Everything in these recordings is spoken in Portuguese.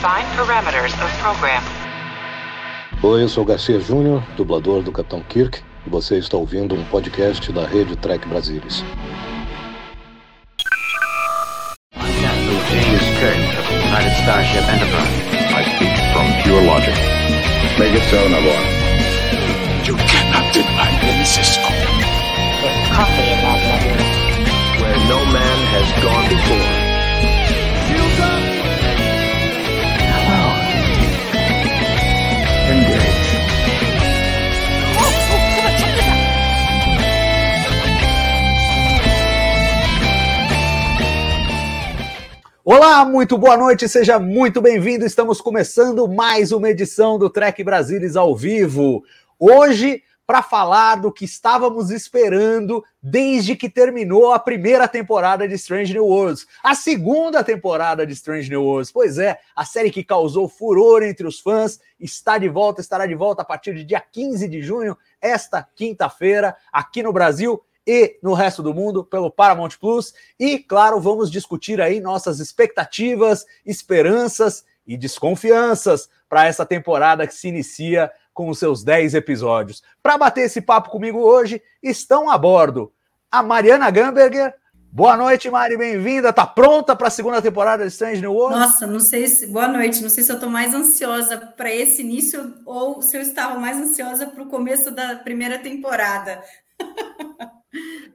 Define parameters of program. Oi, eu sou Garcia Júnior, dublador do Capitão Kirk, e você está ouvindo um podcast da rede Trek Brasilis. Captain James Kirk of the United Starship Enterprise. I speak from pure logic. Make it so, Navarre. You cannot deny me, Cisco. There's coffee in that nebula. Where no man has gone before. Olá, muito boa noite, seja muito bem-vindo. Estamos começando mais uma edição do Trek Brasilis ao vivo. Hoje, para falar do que estávamos esperando desde que terminou a primeira temporada de Strange New Worlds, a segunda temporada de Strange New Worlds. Pois é, a série que causou furor entre os fãs está de volta, estará de volta a partir de dia 15 de junho, esta quinta-feira, aqui no Brasil e no resto do mundo pelo Paramount Plus. E, claro, vamos discutir aí nossas expectativas, esperanças e desconfianças para essa temporada que se inicia com os seus 10 episódios. Para bater esse papo comigo hoje, estão a bordo a Mariana Gamberger. Boa noite, Mari, bem-vinda. Tá pronta para a segunda temporada de Strange New World? Nossa, não sei se. Boa noite. Não sei se eu estou mais ansiosa para esse início ou se eu estava mais ansiosa para o começo da primeira temporada.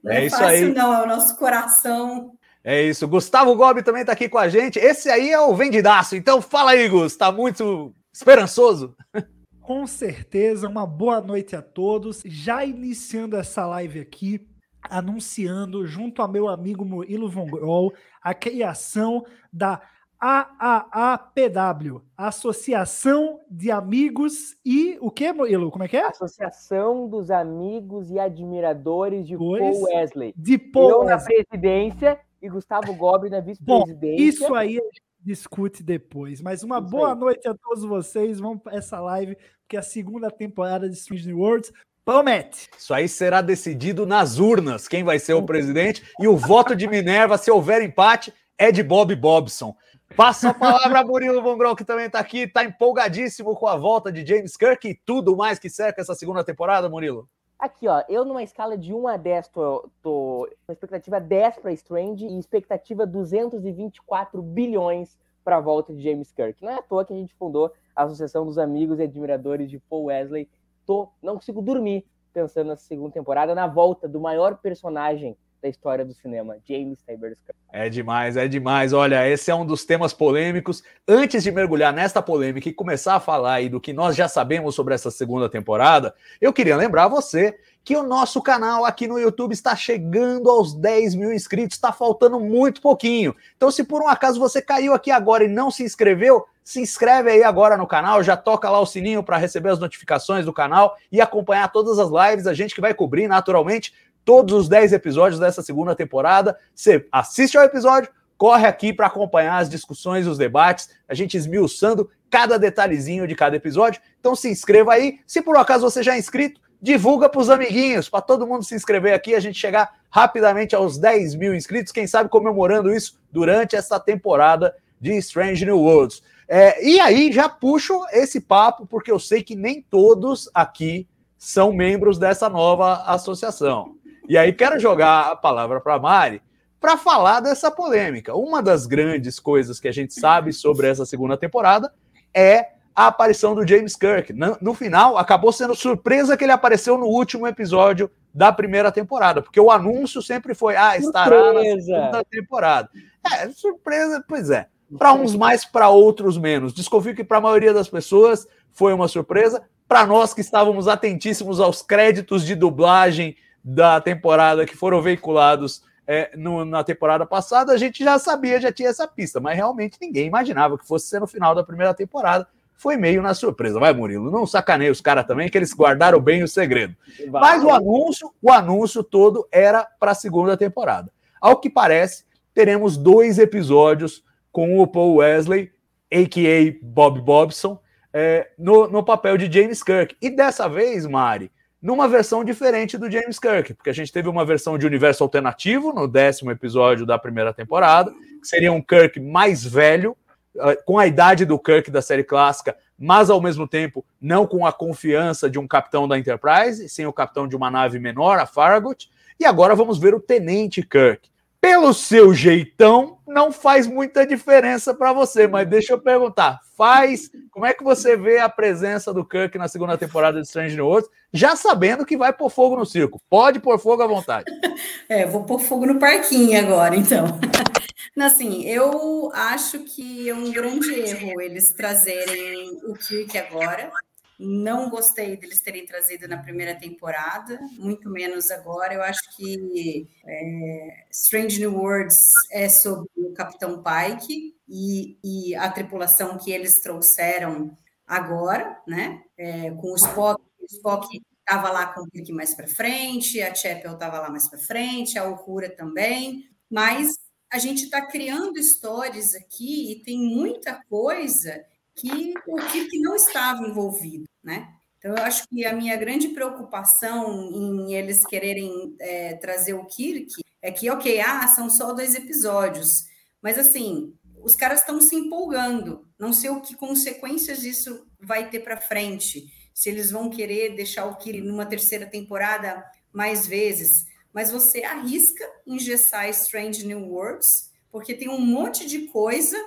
Não é, É isso fácil, aí. não, é o nosso coração. É isso. Gustavo Gobi também está aqui com a gente. Esse aí é o vendidaço. Então fala aí, Gus. Tá muito esperançoso? Com certeza, uma boa noite a todos. Já iniciando essa live aqui, anunciando, junto a meu amigo Murilo Von Grol, a criação da AAAPW, Associação de Amigos e o que, Murilo? Como é que é? Associação dos Amigos e Admiradores de Pois. Paul Wesley. De Eu Paul na Wesley. presidência e Gustavo Gobi na vice-presidência. isso aí a gente discute depois. Mas uma Isso boa aí. noite a todos vocês. Vamos para essa live, porque a segunda temporada de Strange New Worlds promete. Isso aí será decidido nas urnas, quem vai ser o presidente. E o voto de Minerva, se houver empate, é de Bob Bobson. Passa a palavra a Murilo Von Grol, que também está aqui, está empolgadíssimo com a volta de James Kirk e tudo mais que cerca essa segunda temporada, Murilo. Aqui, ó, eu numa escala de 1 a 10 tô, tô com expectativa 10 para Strange e expectativa 224 bilhões para a volta de James Kirk. Não é à toa que a gente fundou a Associação dos Amigos e Admiradores de Paul Wesley. Tô, não consigo dormir pensando nessa segunda temporada, na volta do maior personagem da história do cinema, James Kirk. É demais, é demais. Olha, esse é um dos temas polêmicos. Antes de mergulhar nesta polêmica e começar a falar aí do que nós já sabemos sobre essa segunda temporada, eu queria lembrar você que o nosso canal aqui no YouTube está chegando aos 10 mil inscritos, está faltando muito pouquinho. Então, se por um acaso você caiu aqui agora e não se inscreveu, se inscreve aí agora no canal, já toca lá o sininho para receber as notificações do canal e acompanhar todas as lives, a gente que vai cobrir naturalmente todos os 10 episódios dessa segunda temporada. Você assiste ao episódio, corre aqui para acompanhar as discussões, os debates, a gente esmiuçando cada detalhezinho de cada episódio. Então se inscreva aí. Se por um acaso você já é inscrito, divulga para os amiguinhos, para todo mundo se inscrever aqui, a gente chegar rapidamente aos 10 mil inscritos, quem sabe comemorando isso durante essa temporada de Strange New Worlds. É, e aí já puxo esse papo, porque eu sei que nem todos aqui são membros dessa nova associação. E aí quero jogar a palavra para Mari para falar dessa polêmica. Uma das grandes coisas que a gente sabe sobre essa segunda temporada é a aparição do James Kirk. No, final, acabou sendo surpresa que ele apareceu no último episódio da primeira temporada, porque o anúncio sempre foi: ah, estará na Surpresa. segunda temporada. É, surpresa, pois é. Para uns mais, para outros menos. Desconfio que para a maioria das pessoas foi uma surpresa. Para nós que estávamos atentíssimos aos créditos de dublagem da temporada que foram veiculados é, no- na temporada passada, a gente já sabia, já tinha essa pista, mas realmente ninguém imaginava que fosse ser no final da primeira temporada. Foi meio na surpresa. Vai, Murilo, não sacaneia os caras também, que eles guardaram bem o segredo. Mas o anúncio, o anúncio todo era para a segunda temporada. Ao que parece, teremos dois episódios com o Paul Wesley, a.k.a. Bob Bobson, é, no, no papel de James Kirk. E dessa vez, Mari, numa versão diferente do James Kirk, porque a gente teve uma versão de universo alternativo no décimo episódio da primeira temporada, que seria um Kirk mais velho, uh, com a idade do Kirk da série clássica, mas ao mesmo tempo não com a confiança de um capitão da Enterprise, sem o capitão de uma nave menor, a Farragut. E agora vamos ver o Tenente Kirk. Pelo seu jeitão, não faz muita diferença para você, mas deixa eu perguntar, faz? Como é que você vê a presença do Kirk na segunda temporada de Strange New Worlds, já sabendo que vai pôr fogo no circo? Pode pôr fogo à vontade. É, vou pôr fogo no parquinho agora, então. Assim, eu acho que é um grande erro eles trazerem o Kirk agora. Não gostei deles terem trazido na primeira temporada, muito menos agora. Eu acho que é, Strange New Worlds é sobre o Capitão Pike e, e a tripulação que eles trouxeram agora, né? É, com o Spock. O Spock estava lá com o Kirk mais para frente, a Chapel estava lá mais para frente, a Uhura também, mas a gente está criando histórias aqui e tem muita coisa que o Kirk não estava envolvido, né? Então, eu acho que a minha grande preocupação em eles quererem é, trazer o Kirk é que, ok, ah, são só dois episódios, mas assim, os caras estão se empolgando, não sei o que consequências isso vai ter para frente, se eles vão querer deixar o Kirk numa terceira temporada mais vezes, mas você arrisca engessar Strange New Worlds, porque tem um monte de coisa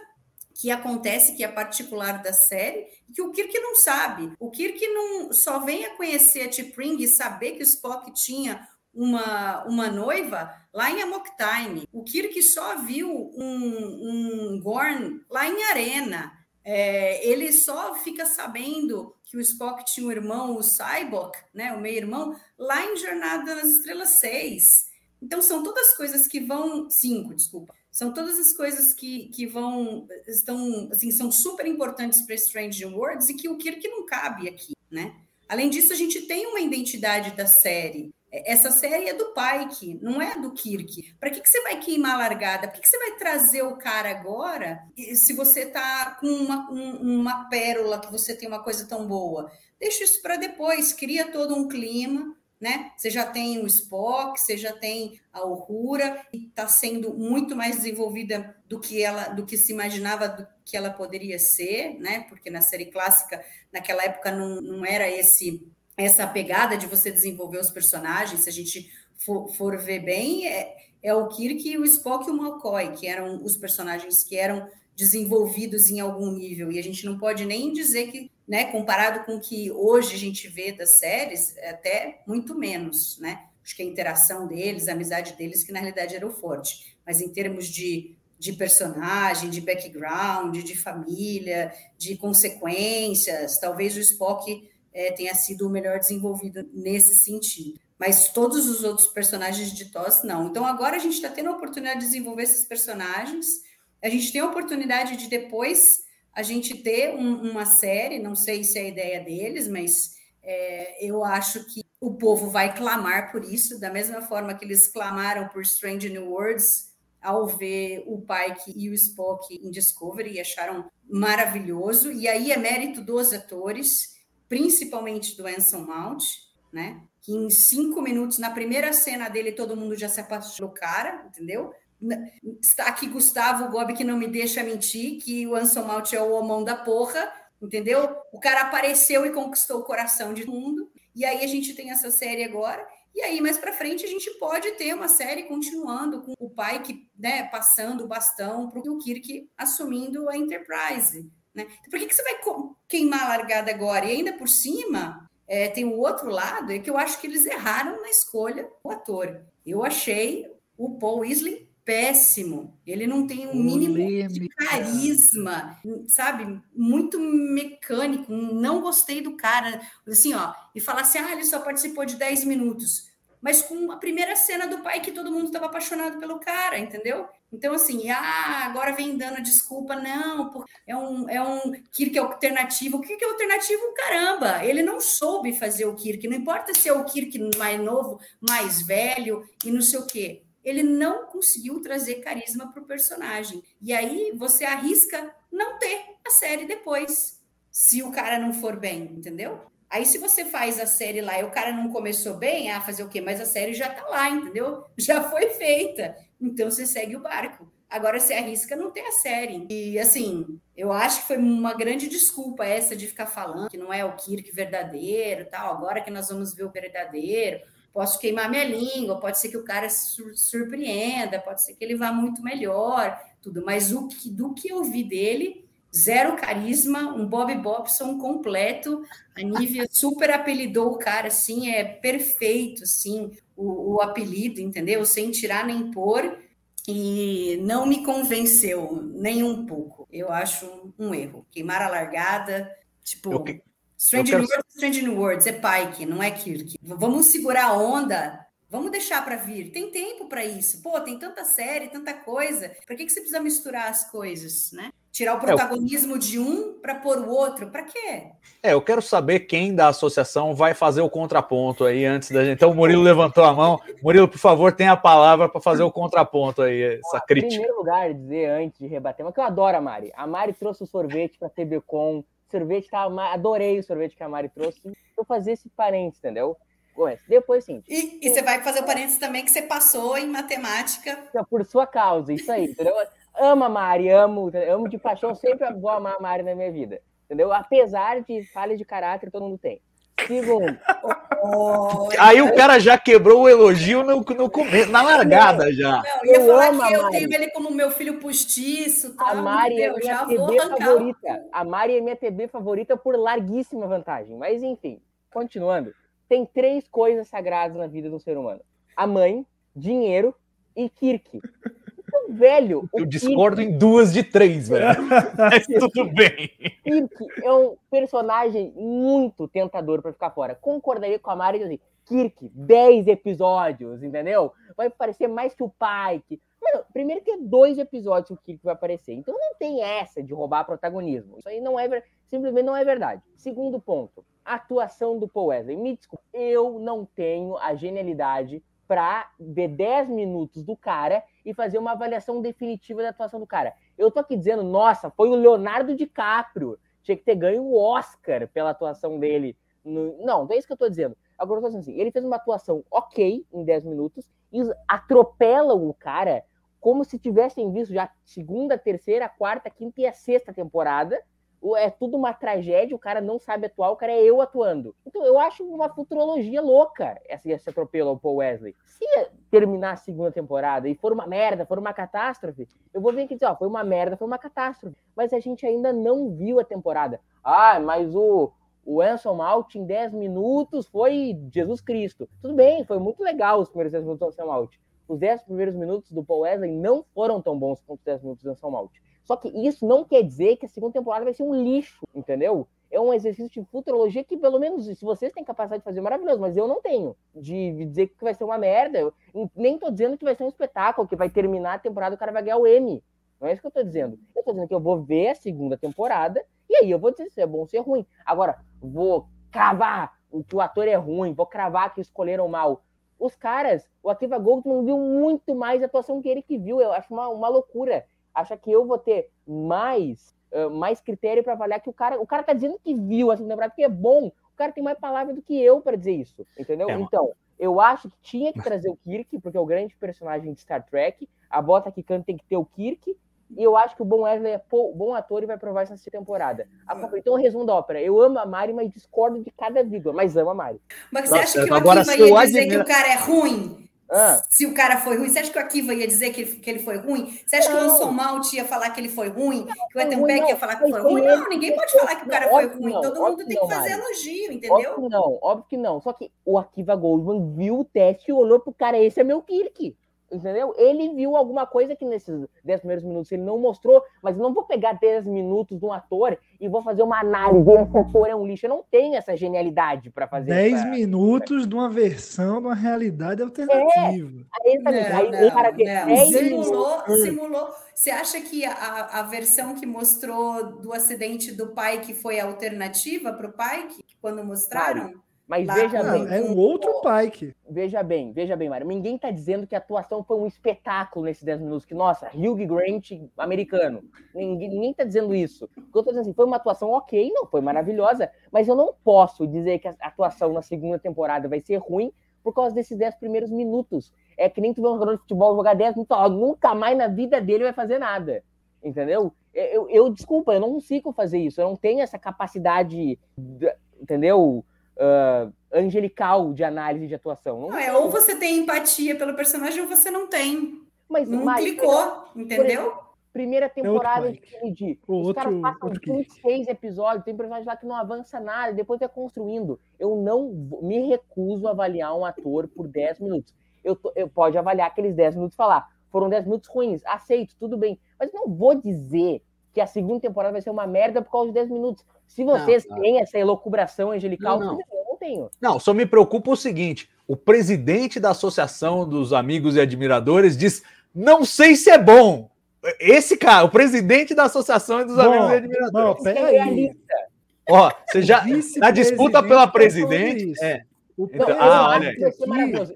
que acontece, que é particular da série, que o Kirk não sabe. O Kirk não só vem a conhecer a T'Pring e saber que o Spock tinha uma, uma noiva lá em Amok Time. O Kirk só viu um, um Gorn lá em Arena. É, ele só fica sabendo que o Spock tinha um irmão, o Cyborg, né, o meio-irmão, lá em Jornada nas Estrelas 6. Então, são todas coisas que vão. Cinco, desculpa. São todas as coisas que, que vão, estão, assim, são super importantes para Strange Worlds e que o Kirk não cabe aqui, né? Além disso, a gente tem uma identidade da série. Essa série é do Pike, não é do Kirk. Para que, que você vai queimar a largada? Por que, que você vai trazer o cara agora se você está com uma, um, uma pérola, que você tem uma coisa tão boa? Deixa isso para depois, cria todo um clima, né? Você já tem o Spock, você já tem a Uhura, e está sendo muito mais desenvolvida do que ela, do que se imaginava do que ela poderia ser, né? Porque na série clássica, naquela época, não, não era esse essa pegada de você desenvolver os personagens. Se a gente for, for ver bem, é, é o Kirk, o Spock e o McCoy, que eram os personagens que eram desenvolvidos em algum nível. E a gente não pode nem dizer que né? Comparado com o que hoje a gente vê das séries, é até muito menos, né? Acho que a interação deles, a amizade deles, que na realidade era o forte. Mas em termos de, de personagem, de background, de família, de consequências, talvez o Spock é, tenha sido o melhor desenvolvido nesse sentido. Mas todos os outros personagens de TOS, não. Então agora a gente está tendo a oportunidade de desenvolver esses personagens, a gente tem a oportunidade de depois a gente ter um, uma série, não sei se é a ideia deles, mas é, eu acho que o povo vai clamar por isso, da mesma forma que eles clamaram por Strange New Worlds ao ver o Pike e o Spock em Discovery e acharam maravilhoso. E aí é mérito dos atores, principalmente do Anson Mount, né? Que em cinco minutos, na primeira cena dele, todo mundo já se apaixonou cara, entendeu? Está aqui Gustavo Gobi, que não me deixa mentir, que o Anson Malt é o homão da porra, entendeu? O cara apareceu e conquistou o coração de todo mundo. E aí a gente tem essa série agora. E aí, mais para frente, a gente pode ter uma série continuando com o pai que, né, passando o bastão para o Kirk assumindo a Enterprise. Né? Então, por que, que você vai queimar a largada agora? E ainda por cima, é, tem o outro lado, é que eu acho que eles erraram na escolha do ator. Eu achei o Paul Weasley péssimo. Ele não tem um mínimo de carisma, sabe? Muito mecânico. Não gostei do cara. Assim, ó, e falar assim: ah, ele só participou de 10 minutos. Mas com a primeira cena do pai que todo mundo estava apaixonado pelo cara, entendeu? Então, assim, ah, agora vem dando desculpa, não, é um, é um Kirk alternativo. O Kirk é alternativo, caramba, ele não soube fazer o Kirk, não importa se é o Kirk mais novo, mais velho e não sei o quê ele não conseguiu trazer carisma para o personagem. E aí você arrisca não ter a série depois, se o cara não for bem, entendeu? Aí, se você faz a série lá e o cara não começou bem, ah, fazer o quê? Mas a série já tá lá, entendeu? Já foi feita. Então você segue o barco. Agora se arrisca não ter a série. E assim, eu acho que foi uma grande desculpa essa de ficar falando que não é o Kirk verdadeiro, tal. Agora que nós vamos ver o verdadeiro, posso queimar minha língua, pode ser que o cara sur surpreenda, pode ser que ele vá muito melhor, tudo. Mas o que, do que eu vi dele, zero carisma, um Bob Bobson completo. A Nívia super apelidou o cara, assim, é perfeito, assim, o, o apelido, entendeu? Sem tirar nem pôr e não me convenceu nem um pouco. Eu acho um erro. Queimar a largada, tipo, eu, Strange, eu New Worlds, Strange New Worlds é Pike, não é Kirk. Vamos segurar a onda, vamos deixar para vir. Tem tempo para isso. Pô, tem tanta série, tanta coisa. Por que, que você precisa misturar as coisas, né? Tirar o protagonismo é, de um para pôr o outro, para quê? É, eu quero saber quem da associação vai fazer o contraponto aí antes da gente. Então, o Murilo levantou a mão. Murilo, por favor, tenha a palavra para fazer o contraponto aí, essa crítica. Em primeiro lugar, dizer antes de rebater, mas que eu adoro a Mari. A Mari trouxe o sorvete para a TBCon. Sorvete tá, adorei o sorvete que a Mari trouxe. Eu fazer esse parênteses, entendeu? Depois, sim. E, e, você vai fazer o parênteses também que você passou em matemática. Por sua causa, isso aí, entendeu? amo a Mari, amo, amo de paixão, sempre vou amar a Mari na minha vida. Entendeu? Apesar de falhas de caráter, todo mundo tem. Segundo. Oh, Aí o cara já quebrou o elogio no, no começo, na largada já. Não, eu ia eu falar que eu tenho ele como meu filho postiço. Tá? A Mari é minha TB favorita. A Mari é minha TB favorita por larguíssima vantagem. Mas enfim, continuando. Tem três coisas sagradas na vida do ser humano: a mãe, dinheiro e Kirk velho. Eu discordo Kirk... em duas de três, velho. Mas tudo bem. Kirk é um personagem muito tentador para ficar fora. Concordaria com a Mari assim, Kirk, 10 episódios, entendeu? Vai parecer mais que o Pike. Mano, primeiro que é dois episódios que o Kirk vai aparecer. Então não tem essa de roubar protagonismo. Isso aí não é simplesmente não é verdade. Segundo ponto, atuação do Paul Wesley. Me desculpe, eu não tenho a genialidade para ver 10 minutos do cara e fazer uma avaliação definitiva da atuação do cara. Eu tô aqui dizendo, nossa, foi o Leonardo DiCaprio. Tinha que ter ganho o Oscar pela atuação dele. No... Não, não é isso que eu tô dizendo. Agora eu tô dizendo assim, ele fez uma atuação ok em 10 minutos e atropelam o cara como se tivessem visto já segunda, terceira, quarta, quinta e a sexta temporada é tudo uma tragédia, o cara não sabe atuar, o cara é eu atuando. Então eu acho uma futurologia louca esse, esse atropelo ao Paul Wesley. Se terminar a segunda temporada e for uma merda, for uma catástrofe, eu vou vir aqui dizer, ó, foi uma merda, foi uma catástrofe. Mas a gente ainda não viu a temporada. Ah, mas o, o Anson Malt em 10 minutos foi Jesus Cristo. Tudo bem, foi muito legal os primeiros 10 minutos do Anson Malt. Os 10 primeiros minutos do Paul Wesley não foram tão bons quanto os 10 minutos do Anson Malt. Só que isso não quer dizer que a segunda temporada vai ser um lixo, entendeu? É um exercício de futurologia que, pelo menos, se vocês têm capacidade de fazer, é maravilhoso, mas eu não tenho. De, dizer que vai ser uma merda. Eu nem tô dizendo que vai ser um espetáculo, que vai terminar a temporada o cara vai ganhar o M. Não é isso que eu tô dizendo. Eu tô dizendo que eu vou ver a segunda temporada e aí eu vou dizer se é bom ou se é ruim. Agora, vou cravar o que o ator é ruim, vou cravar que escolheram mal. Os caras, o Akiva Goldman viu muito mais atuação que ele que viu. Eu acho uma, uma loucura acha que eu vou ter mais, uh, mais critério para avaliar que o cara, o cara tá dizendo que viu essa temporada, porque é bom. O cara tem mais palavra do que eu para dizer isso, entendeu? É, então, eu acho que tinha que trazer o Kirk, porque é o grande personagem de Star Trek. A bota que canta tem que ter o Kirk. E eu acho que o Bom Wesley é bom ator e vai provar isso nessa temporada. Então, resumo da ópera. Eu amo a Mari, mas discordo de cada vírgula, mas amo a Mari. Mas você acha que o Agora, Akiva ia dizer admira... que o cara é ruim? Ah. Se o cara foi ruim, você acha que o Akiva ia dizer que ele, que ele foi ruim? Você acha não. que o Anson Malt ia falar que ele foi ruim? Que o Ethan Peck ia falar que foi ruim? Não, ninguém pode falar que o cara foi ruim. Todo mundo tem que fazer elogio, entendeu? Óbvio que não, óbvio que não. Só que o Akiva Goldman viu o teste e olhou pro cara, esse é meu Kirk. Entendeu? Ele viu alguma coisa que nesses 10 primeiros minutos ele não mostrou, mas eu não vou pegar 10 minutos de um ator e vou fazer uma análise. Esse ator é um lixo. Eu não tenho essa genialidade para fazer 10 essa... minutos de uma versão de uma realidade alternativa. É, aí, aí, não, cara, não, não. Simulou, simulou. Você acha que a, a versão que mostrou do acidente do pai que foi alternativa para o pai, que, quando mostraram? Claro. Mas Lá, veja não, bem. É um outro Pike. Veja bem, veja bem, Mário. Ninguém está dizendo que a atuação foi um espetáculo nesses 10 minutos. Que, nossa, Hugh Grant americano. Ninguém, ninguém tá dizendo isso. O que eu tô dizendo assim, foi uma atuação ok, não foi maravilhosa, mas eu não posso dizer que a atuação na segunda temporada vai ser ruim por causa desses 10 primeiros minutos. É que nem tu vê um jogador de futebol jogar 10 minutos, ó, nunca mais na vida dele vai fazer nada. Entendeu? Eu, eu, desculpa, eu não consigo fazer isso. Eu não tenho essa capacidade, entendeu? Uh, angelical de análise de atuação. Não, não é, ou você tem empatia pelo personagem ou você não tem. Mas, não mas, clicou, entendeu? Exemplo, primeira é temporada de Kennedy. Os outro, caras passam 26 episódios, tem personagem lá que não avança nada, depois é construindo. Eu não me recuso a avaliar um ator por 10 minutos. Eu, tô, eu pode avaliar aqueles 10 minutos e falar, foram 10 minutos ruins, aceito, tudo bem. Mas não vou dizer que a segunda temporada vai ser uma merda por causa de 10 minutos. Se vocês não, não. têm essa elocubração angelical, não, não. eu não tenho. Não, só me preocupa o seguinte: o presidente da Associação dos Amigos e Admiradores diz: não sei se é bom. Esse cara, o presidente da Associação dos bom, Amigos e Admiradores. Não, peraí. Ó, você já. Na disputa pela presidente. É. Então, ah, olha.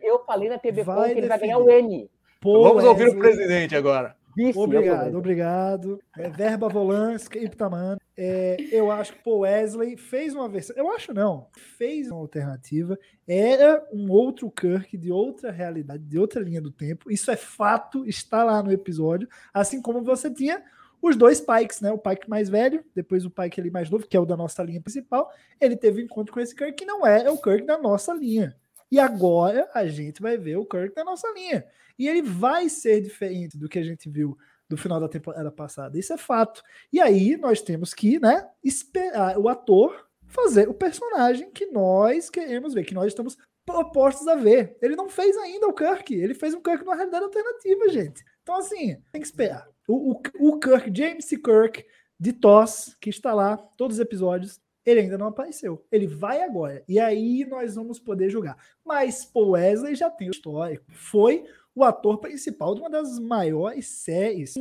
Eu falei na TV que ele vai ganhar o M. Pô, Vamos ouvir o presidente agora. Isso, obrigado, obrigado. É, verba volante, Iptaman. É, eu acho que o Wesley fez uma versão. Eu acho não, fez uma alternativa. Era um outro Kirk de outra realidade, de outra linha do tempo. Isso é fato, está lá no episódio. Assim como você tinha os dois Pikes, né? O Pike mais velho, depois o Pike ali mais novo, que é o da nossa linha principal. Ele teve um encontro com esse Kirk que não é, é o Kirk da nossa linha. E agora a gente vai ver o Kirk da nossa linha. E ele vai ser diferente do que a gente viu do final da temporada passada. Isso é fato. E aí nós temos que, né, esperar o ator fazer o personagem que nós queremos ver, que nós estamos propostos a ver. Ele não fez ainda o Kirk, ele fez um Kirk numa realidade alternativa, gente. Então, assim, tem que esperar. O, o, o Kirk, James. Kirk, de TOS, que está lá, todos os episódios, ele ainda não apareceu. Ele vai agora. E aí nós vamos poder julgar. Mas Paul Wesley já tem o histórico. Foi o ator principal de uma das maiores séries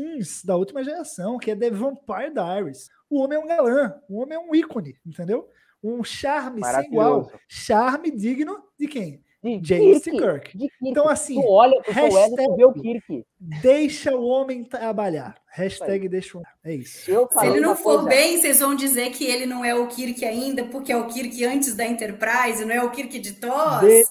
da última geração, que é The Vampire Diaries. O homem é um galã, o homem é um ícone, entendeu? Um charme sem igual. Charme digno de quem? De James Kirk. Kirk. De Kirk. Então, assim, tu olha pro hashtag, vê o Kirk. Deixa o homem trabalhar. Hashtag deixa o É isso. Se ele não for coisa. bem, vocês vão dizer que ele não é o Kirk ainda, porque é o Kirk antes da Enterprise, não é o Kirk de TOS. De...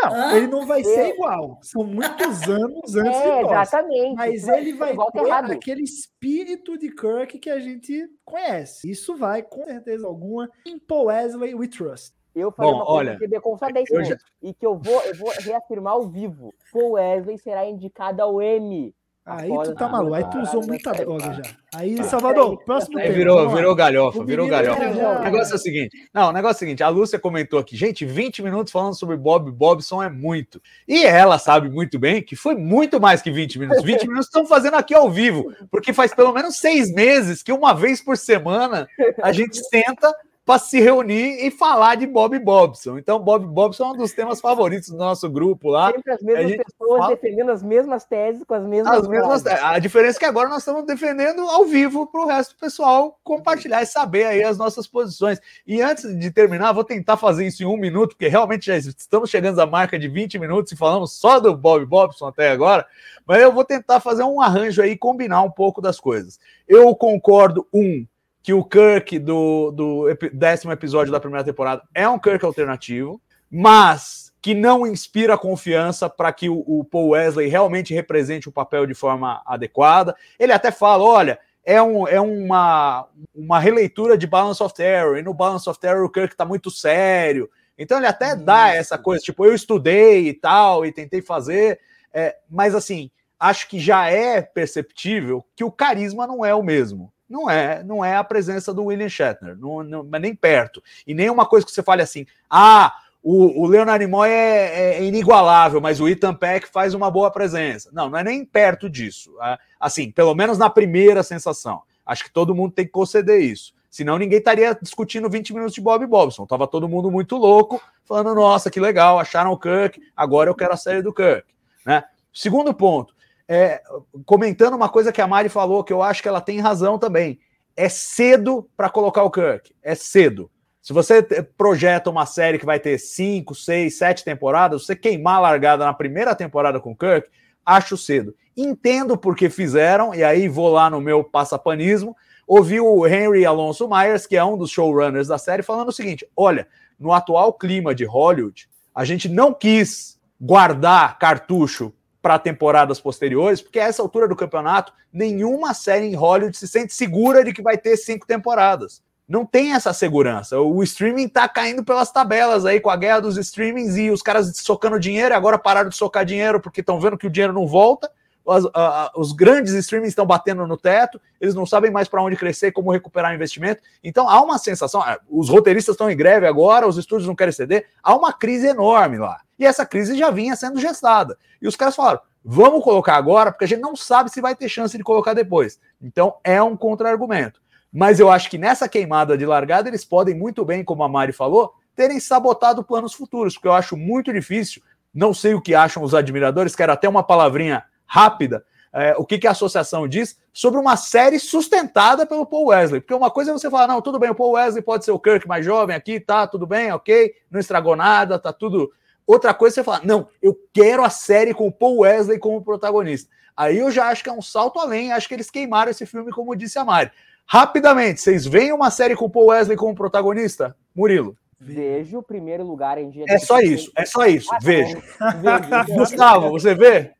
Não, Hã? ele não vai ser igual. São muitos anos antes é, de nós. Exatamente. Mas ele vai ter errado. aquele espírito de Kirk que a gente conhece. Isso vai, com certeza alguma, em Paul Wesley We Trust. Eu falei Bom, uma coisa olha, que com só 10 já... e que eu vou, eu vou reafirmar ao vivo. Paul Wesley será indicado ao M Aí tu tá maluco, aí tu usou muita droga já. Aí, Salvador, próximo tempo. Virou, virou galhofa, virou galhofa. O negócio é o seguinte: não, o negócio é o seguinte: a Lúcia comentou aqui, gente, 20 minutos falando sobre Bob Bobson é muito. E ela sabe muito bem que foi muito mais que 20 minutos. 20 minutos estão fazendo aqui ao vivo, porque faz pelo menos seis meses que uma vez por semana a gente senta para se reunir e falar de Bob Bobson. Então, Bob Bobson é um dos temas favoritos do nosso grupo lá. Sempre as mesmas pessoas fala... defendendo as mesmas teses com as mesmas. As mesmas a diferença é que agora nós estamos defendendo ao vivo para o resto do pessoal compartilhar e saber aí as nossas posições. E antes de terminar, vou tentar fazer isso em um minuto, porque realmente já estamos chegando à marca de 20 minutos e falamos só do Bob Bobson até agora. Mas eu vou tentar fazer um arranjo aí, combinar um pouco das coisas. Eu concordo, um, que o Kirk do, do décimo episódio da primeira temporada é um Kirk alternativo, mas que não inspira confiança para que o, o, Paul Wesley realmente represente o papel de forma adequada. Ele até fala: olha, é, um, é uma, uma releitura de Balance of Terror, e no Balance of Terror o Kirk está muito sério. Então ele até dá essa coisa, tipo, eu estudei e tal, e tentei fazer, é, mas assim, acho que já é perceptível que o carisma não é o mesmo. Não é, não é a presença do William Shatner, não, não, nem perto. E nem uma coisa que você fale assim, ah, o, o Leonard Nimoy é, é, inigualável, mas o Ethan Peck faz uma boa presença. Não, não é nem perto disso. É, assim, pelo menos na primeira sensação. Acho que todo mundo tem que conceder isso. Senão ninguém estaria discutindo 20 minutos de Bob Bobson. Tava todo mundo muito louco, falando, nossa, que legal, acharam o Kirk, agora eu quero a série do Kirk. Né? Segundo ponto, é, comentando uma coisa que a Mari falou, que eu acho que ela tem razão também. É cedo para colocar o Kirk. É cedo. Se você projeta uma série que vai ter cinco, seis, sete temporadas, você queimar a largada na primeira temporada com o Kirk, acho cedo. Entendo porque fizeram, e aí vou lá no meu passapanismo, ouvi o Henry Alonso Myers, que é um dos showrunners da série, falando o seguinte: olha, no atual clima de Hollywood, a gente não quis guardar cartucho para temporadas posteriores, porque a essa altura do campeonato, nenhuma série em Hollywood se sente segura de que vai ter cinco temporadas. Não tem essa segurança. O streaming tá caindo pelas tabelas aí com a guerra dos streamings e os caras socando dinheiro, agora pararam de socar dinheiro porque estão vendo que o dinheiro não volta. Os, a, os grandes streamings estão batendo no teto, eles não sabem mais para onde crescer, como recuperar investimento. Então há uma sensação, ah, os roteiristas estão em greve agora, os estúdios não querem ceder, há uma crise enorme lá. E essa crise já vinha sendo gestada. E os caras falaram: vamos colocar agora, porque a gente não sabe se vai ter chance de colocar depois. Então é um contra-argumento. Mas eu acho que nessa queimada de largada, eles podem muito bem, como a Mari falou, terem sabotado planos futuros, porque eu acho muito difícil. Não sei o que acham os admiradores, quero até uma palavrinha rápida. É, o que, que a associação diz sobre uma série sustentada pelo Paul Wesley. Porque uma coisa é você falar, não, tudo bem, o Paul Wesley pode ser o Kirk mais jovem aqui, tá, tudo bem, ok, não estragou nada, tá tudo. Outra coisa é você falar, não, eu quero a série com o Paul Wesley como protagonista. Aí eu já acho que é um salto além, acho que eles queimaram esse filme, como disse a Mari. Rapidamente, vocês veem uma série com o Paul Wesley como protagonista? Murilo. Vejo o primeiro lugar em dia. É só isso, é só isso. Ah, Vejo. Vejo. Gustavo, você vê?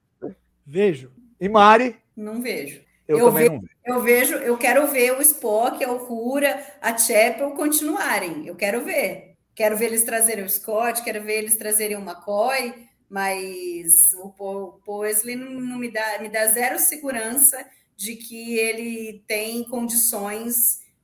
Vejo. E Mari? Não vejo. Eu, eu também vejo, não vejo. Eu vejo, eu quero ver o Spock, a Uhura, a Chapel continuarem. Eu quero ver. Quero ver eles trazerem o Scott, quero ver eles trazerem o McCoy, mas o Paul Wesley não me dá, me dá zero segurança de que ele tem condições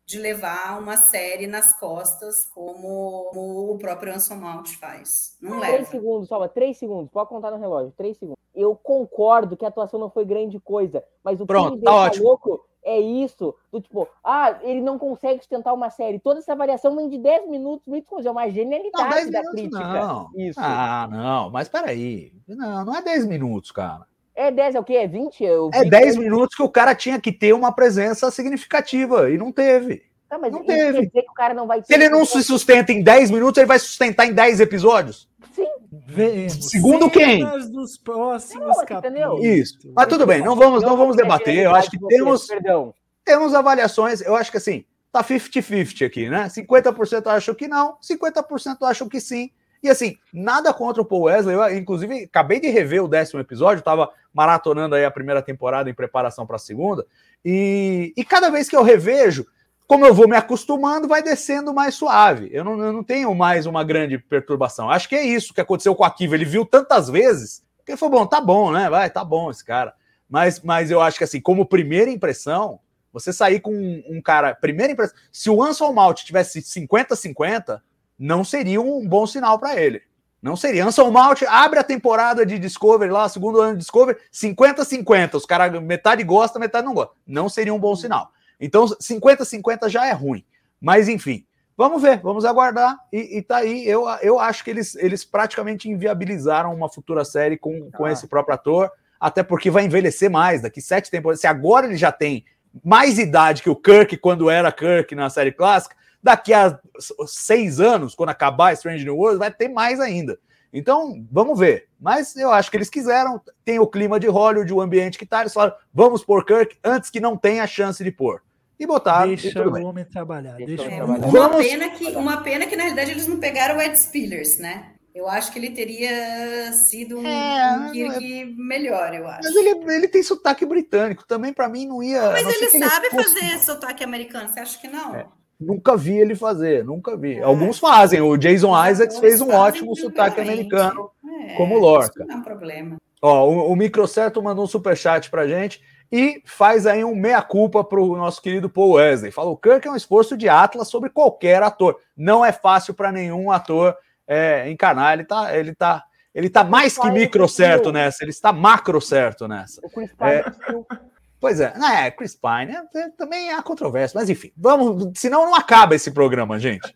de levar uma série nas costas, como, como o próprio Anson Mount faz. Não leva. Três segundos, só, três segundos, pode contar no relógio, três segundos. Eu concordo que a atuação não foi grande coisa, mas o Pronto, que tá ótimo. louco é isso, do tipo, ah, ele não consegue sustentar uma série. Toda essa variação vem de 10 minutos, muito coisa, é uma genialidade não, da minutos, crítica. Não. Isso. Ah, não, mas peraí. Não, não é 10 minutos, cara. É 10, é o quê? É 20? Eu é 10 minutos que o cara tinha que ter uma presença significativa e não teve. Tá, mas não teve. Quer dizer que o cara não vai Se ele não se sustenta em 10 minutos, ele vai sustentar em 10 episódios? Sim. Vemos. Segundo quem? Dos próximos Não, capítulos. Isso. Mas tudo bem, não vamos, não vamos debater. Eu acho que temos, Perdão. temos avaliações. Eu acho que assim, tá 50-50 aqui, né? 50% acham que não, 50% acham que sim. E assim, nada contra o Paul Wesley. Eu, inclusive, acabei de rever o décimo episódio, estava maratonando aí a primeira temporada em preparação para a segunda. E, e cada vez que eu revejo, como eu vou me acostumando, vai descendo mais suave. Eu não, eu não tenho mais uma grande perturbação. Acho que é isso que aconteceu com o Akiva. Ele viu tantas vezes que ele falou: bom, tá bom, né? Vai, tá bom esse cara. Mas, mas eu acho que assim, como primeira impressão, você sair com um, um cara. Primeira impressão. Se o Anson Malt tivesse 50-50, não seria um bom sinal para ele. Não seria. Anson Malt abre a temporada de Discovery lá, segundo ano de Discovery, 50-50. Os caras, metade gosta, metade não gosta. Não seria um bom sinal. Então, 50-50 já é ruim. Mas, enfim, vamos ver, vamos aguardar. E, e tá aí. Eu, eu acho que eles, eles praticamente inviabilizaram uma futura série com, com Ah. esse próprio ator, até porque vai envelhecer mais daqui sete temporadas. Se agora ele já tem mais idade que o Kirk quando era Kirk na série clássica, daqui a seis anos, quando acabar Strange New Worlds, vai ter mais ainda. Então, vamos ver. Mas eu acho que eles quiseram, tem o clima de Hollywood, o ambiente que tá, eles falaram, vamos pôr Kirk antes que não tenha chance de pôr. E botaram, e Deixa tudo o bem. homem trabalhar. Deixa É, homem uma, trabalhar. Vamos- pena que, uma pena que, na realidade, eles não pegaram o Ed Spillers, né? Eu acho que ele teria sido um, É, um Kirk melhor, eu acho. Mas ele, ele tem sotaque britânico, também para mim não ia. a Mas não ser que ele sabe fosse- fazer sotaque americano, você acha que não? É. Nunca vi ele fazer, nunca vi. É. Alguns fazem, o Jason Isaacs fez um ótimo sotaque americano. É, como Lorca. Não é um problema. Ó, o, o Microcerto mandou um superchat pra gente e faz aí um meia-culpa pro nosso querido Paul Wesley. Fala, o Kirk é um esforço de Atlas sobre qualquer ator. Não é fácil para nenhum ator é, encarnar. Ele tá, ele tá, ele tá mais que micro certo nessa, ele está macro certo nessa. É. Pois é, é, Chris Pine, né, também há controvérsia, mas enfim, vamos, senão não acaba esse programa, gente.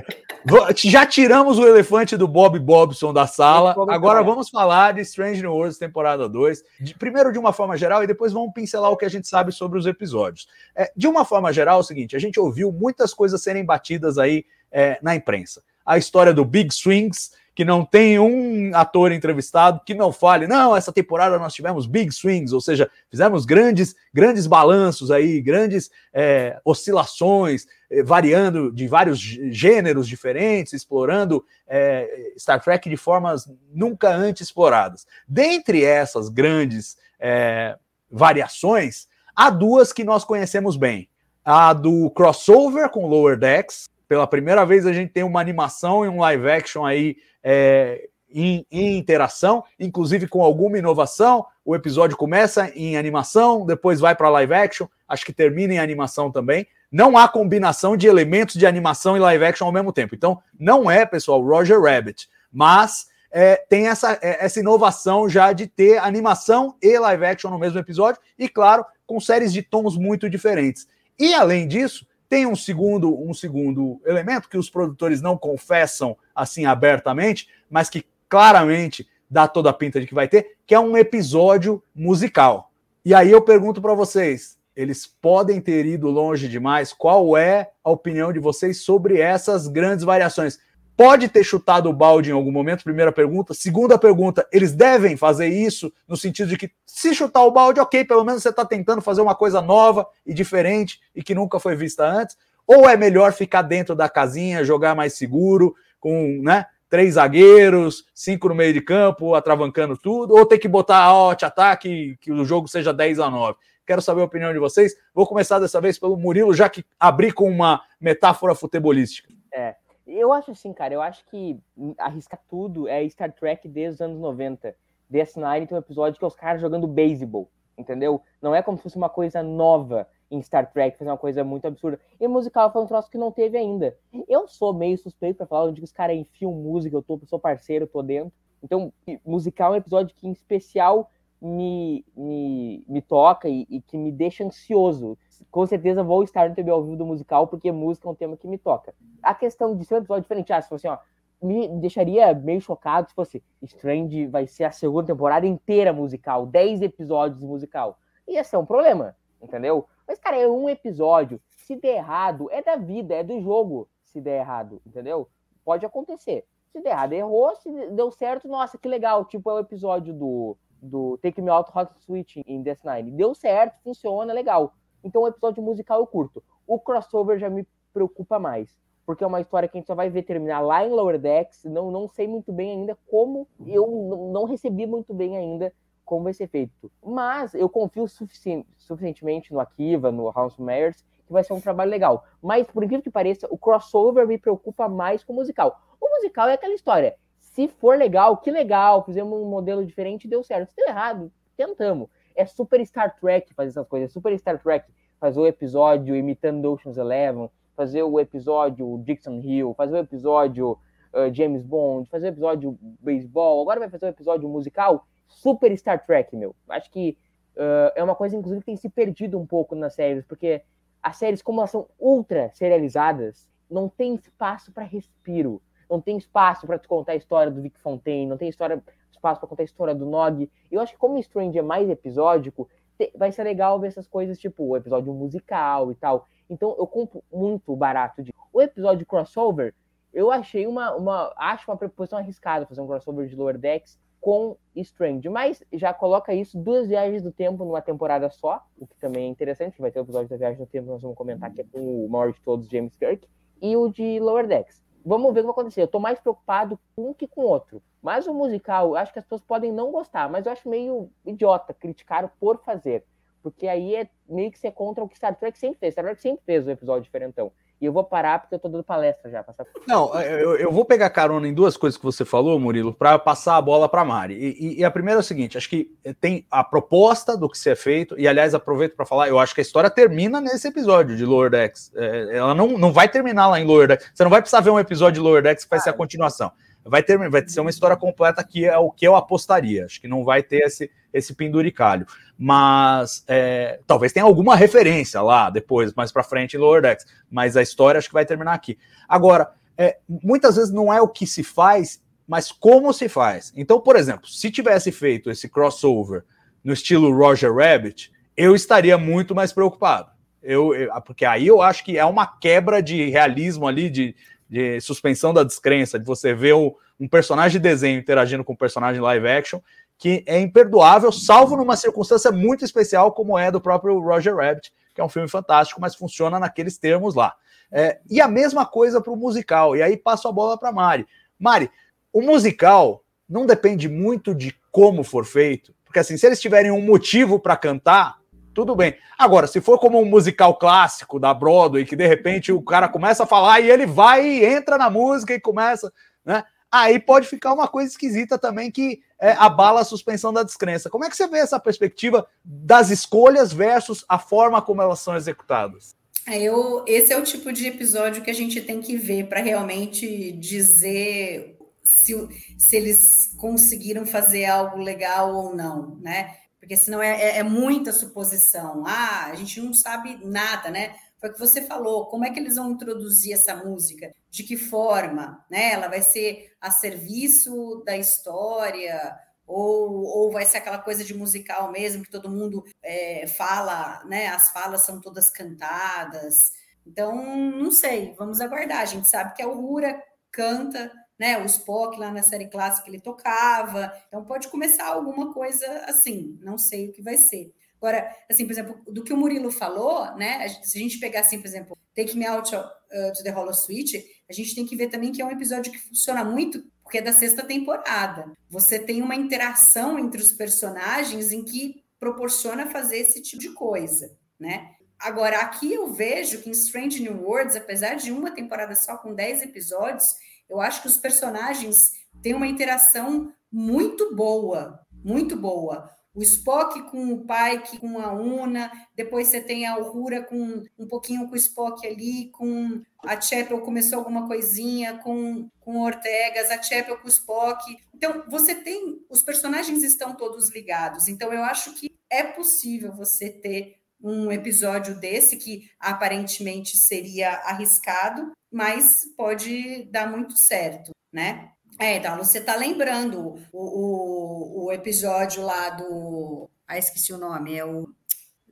Já tiramos o elefante do Bob Bobson da sala, agora vamos falar de Strange New Worlds temporada 2, de- primeiro de uma forma geral e depois vamos pincelar o que a gente sabe sobre os episódios. É, de uma forma geral, é o seguinte, a gente ouviu muitas coisas serem batidas aí é, na imprensa. A história do Big Swings, que não tem um ator entrevistado que não fale, não, essa temporada nós tivemos big swings, ou seja, fizemos grandes, grandes balanços aí, grandes é, oscilações, é, variando de vários gêneros diferentes, explorando é, Star Trek de formas nunca antes exploradas. Dentre essas grandes é, variações, há duas que nós conhecemos bem. A do crossover com Lower Decks, pela primeira vez a gente tem uma animação e um live action aí é, em, em, interação, inclusive com alguma inovação. O episódio começa em animação, depois vai para live action, acho que termina em animação também. Não há combinação de elementos de animação e live action ao mesmo tempo. Então, não é, pessoal, Roger Rabbit, mas é, tem essa, é, essa inovação já de ter animação e live action no mesmo episódio, e claro, com séries de tons muito diferentes. E além disso, tem um segundo, um segundo elemento que os produtores não confessam assim abertamente, mas que claramente dá toda a pinta de que vai ter, que é um episódio musical. E aí eu pergunto para vocês, eles podem ter ido longe demais? Qual é a opinião de vocês sobre essas grandes variações? Pode ter chutado o balde em algum momento? Primeira pergunta. Segunda pergunta, eles devem fazer isso no sentido de que se chutar o balde, ok, pelo menos você está tentando fazer uma coisa nova e diferente e que nunca foi vista antes. Ou é melhor ficar dentro da casinha, jogar mais seguro, com né, três zagueiros, cinco no meio de campo, atravancando tudo, ou ter que botar te ataque que o jogo seja 10 a 9. Quero saber a opinião de vocês. Vou começar dessa vez pelo Murilo, já que abri com uma metáfora futebolística. É, eu acho assim, cara, eu acho que arriscar tudo é Star Trek desde os anos 90. DS9 tem um episódio que é os caras jogando beisebol, entendeu? Não é como se fosse uma coisa nova em Star Trek, fazer uma coisa muito absurda. E musical foi um troço que não teve ainda. Eu sou meio suspeito pra falar, onde os caras enfiam música, eu tô, sou parceiro, tô dentro. Então, musical é um episódio que, em especial, me, me, me toca e, e, que me deixa ansioso. Com certeza vou estar no TV ao vivo do musical, porque música é um tema que me toca. A questão de ser um episódio diferente, ah, se fosse, ó, me deixaria meio chocado se fosse Strange vai ser a segunda temporada inteira musical, 10 episódios musical. Ia ser um problema, entendeu? Mas, cara, é um episódio. Se der errado, é da vida, é do jogo. Se der errado, entendeu? Pode acontecer. Se der errado, errou. Se deu certo, nossa, que legal. Tipo, é o episódio do do Take Me Out Hot Switch em DS9. Deu certo, funciona, legal. Então o episódio musical eu curto. O crossover já me preocupa mais, porque é uma história que a gente só vai ver terminar lá em Lower Decks. Não, não sei muito bem ainda como, eu não recebi muito bem ainda como vai ser feito. Mas eu confio sufici suficientemente no Akiva, no House Myers, que vai ser um trabalho legal. Mas, por incrível que pareça, o crossover me preocupa mais com o musical. O musical é aquela história. Se for legal, que legal, fizemos um modelo diferente e deu certo. Se deu errado, tentamos. É super Star Trek fazer essas coisas, é super Star Trek fazer o episódio imitando Ocean's Eleven, fazer o episódio Dixon Hill, fazer o episódio uh, James Bond, fazer o episódio baseball, agora vai fazer o episódio musical, super Star Trek, meu. Acho que uh, é uma coisa, inclusive, que tem se perdido um pouco nas séries, porque as séries, como elas são ultra serializadas, não tem espaço para respiro não tem espaço para te contar a história do Vic Fontaine, não tem história, espaço para contar a história do Nog. Eu acho que como Strange é mais episódico, vai ser legal ver essas coisas, tipo o episódio musical e tal. Então eu compro muito barato de. O episódio crossover, eu achei uma, uma acho uma proposição arriscada fazer um crossover de Lower Decks com Strange, mas já coloca isso duas viagens do tempo numa temporada só, o que também é interessante, vai ter o episódio da viagem do tempo, nós vamos comentar que é com o maior de todos, James Kirk, e o de Lower Decks vamos ver o que vai acontecer. Eu tô mais preocupado com um que com outro. Mas o musical, acho que as pessoas podem não gostar, mas eu acho meio idiota criticar por fazer. Porque aí é meio que ser contra o que Star Trek sempre fez. Star Trek sempre fez o episódio diferentão. E eu vou parar porque eu tô dando palestra já. Passar... Não, eu, eu, vou pegar carona em duas coisas que você falou, Murilo, para passar a bola para Mari. E, e, a primeira é o seguinte: acho que tem a proposta do que se é feito, e aliás, aproveito para falar, eu acho que a história termina nesse episódio de Lower Decks. É, ela não, não vai terminar lá em Lower Decks. Você não vai precisar ver um episódio de Lower Decks que vai ser a continuação vai ter, vai ser uma história completa que é o que eu apostaria. Acho que não vai ter esse, esse penduricalho. Mas é, talvez tenha alguma referência lá depois, mais para frente em Lower Decks. Mas a história acho que vai terminar aqui. Agora, é, muitas vezes não é o que se faz, mas como se faz. Então, por exemplo, se tivesse feito esse crossover no estilo Roger Rabbit, eu estaria muito mais preocupado. Eu, eu, porque aí eu acho que é uma quebra de realismo ali, de, de suspensão da descrença, de você ver o, um personagem de desenho interagindo com um personagem live action, que é imperdoável, salvo numa circunstância muito especial, como é do próprio Roger Rabbit, que é um filme fantástico, mas funciona naqueles termos lá. É, e a mesma coisa para o musical. E aí passo a bola para Mari. Mari, o musical não depende muito de como for feito, porque assim, se eles tiverem um motivo para cantar, tudo bem. Agora, se for como um musical clássico da Broadway, que de repente o cara começa a falar e ele vai e entra na música e começa, né? Aí pode ficar uma coisa esquisita também que é, abala a suspensão da descrença. Como é que você vê essa perspectiva das escolhas versus a forma como elas são executadas? É, eu, esse é o tipo de episódio que a gente tem que ver para realmente dizer se, se eles conseguiram fazer algo legal ou não, né? Porque senão é, é, é, muita suposição. Ah, a gente não sabe nada, né? Foi o que você falou, como é que eles vão introduzir essa música? De que forma? Né? Ela vai ser a serviço da história? Ou, ou vai ser aquela coisa de musical mesmo, que todo mundo é, fala, né? As falas são todas cantadas. Então, não sei, vamos aguardar. A gente sabe que a Uhura canta, né? O Spock lá na série clássica ele tocava, então pode começar alguma coisa assim, não sei o que vai ser. Agora, assim, por exemplo, do que o Murilo falou, né? Se a gente pegar assim, por exemplo, Take Me Out uh, to the Hollow Switch, a gente tem que ver também que é um episódio que funciona muito porque é da sexta temporada. Você tem uma interação entre os personagens em que proporciona fazer esse tipo de coisa, né? Agora, aqui eu vejo que em Strange New Worlds, apesar de uma temporada só com 10 episódios, eu acho que os personagens têm uma interação muito boa, muito boa. O Spock com o Pike, com a Una, depois você tem a Uhura com um pouquinho com o Spock ali, com a Chapel começou alguma coisinha, com, com Ortegas, a Chapel com o Spock. Então, você tem, os personagens estão todos ligados. Então, eu acho que é possível você ter um episódio desse que aparentemente seria arriscado, mas pode dar muito certo, né? É, então, você está lembrando o, o, o, episódio lá do. Ah, esqueci o nome, é o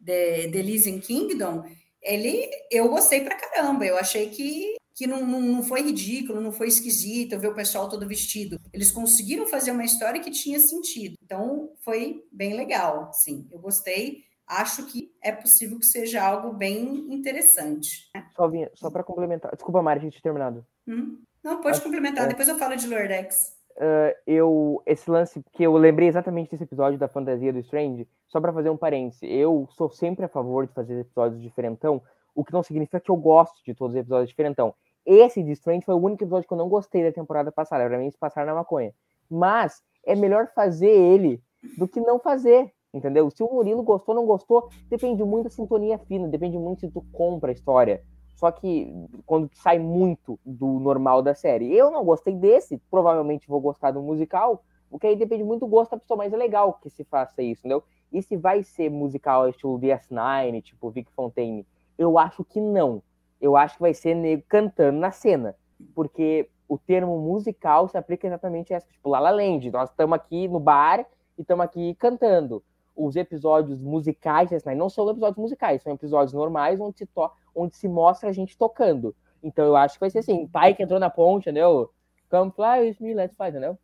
The, The Kingdom. Ele, eu gostei pra caramba, eu achei que, que não, não, não foi ridículo, não foi esquisito ver o pessoal todo vestido. Eles conseguiram fazer uma história que tinha sentido. Então, foi bem legal, sim. Eu gostei acho que é possível que seja algo bem interessante. Né? Só, só para complementar. Desculpa, Mari, a gente terminado. Hum? Não, pode acho, complementar, é, depois eu falo de Lordex. Uh, eu, esse lance que eu lembrei exatamente desse episódio da fantasia do Strange, só para fazer um parêntese, eu sou sempre a favor de fazer episódios diferentão, o que não significa que eu gosto de todos os episódios diferentão. Esse de Strange foi o único episódio que eu não gostei da temporada passada, pra mim se passar na maconha. Mas é melhor fazer ele do que não fazer, entendeu? Se o Murilo gostou ou não gostou, depende muito da sintonia fina, depende muito se tu compra a história. Só que quando sai muito do normal da série. Eu não gostei desse, provavelmente vou gostar do musical, o que aí depende muito do gosto da pessoa, mas é legal que se faça isso, entendeu? E se vai ser musical estilo DS9, tipo Vic Fontaine, eu acho que não. Eu acho que vai ser nego cantando na cena, porque o termo musical se aplica exatamente a essa, tipo La La Land. Nós estamos aqui no bar e estamos aqui cantando os episódios musicais né? não são episódios musicais, são episódios normais onde se, to onde se mostra a gente tocando. Então eu acho que vai ser assim, pai que entrou na ponte, entendeu? Come fly with me, let's fly, entendeu?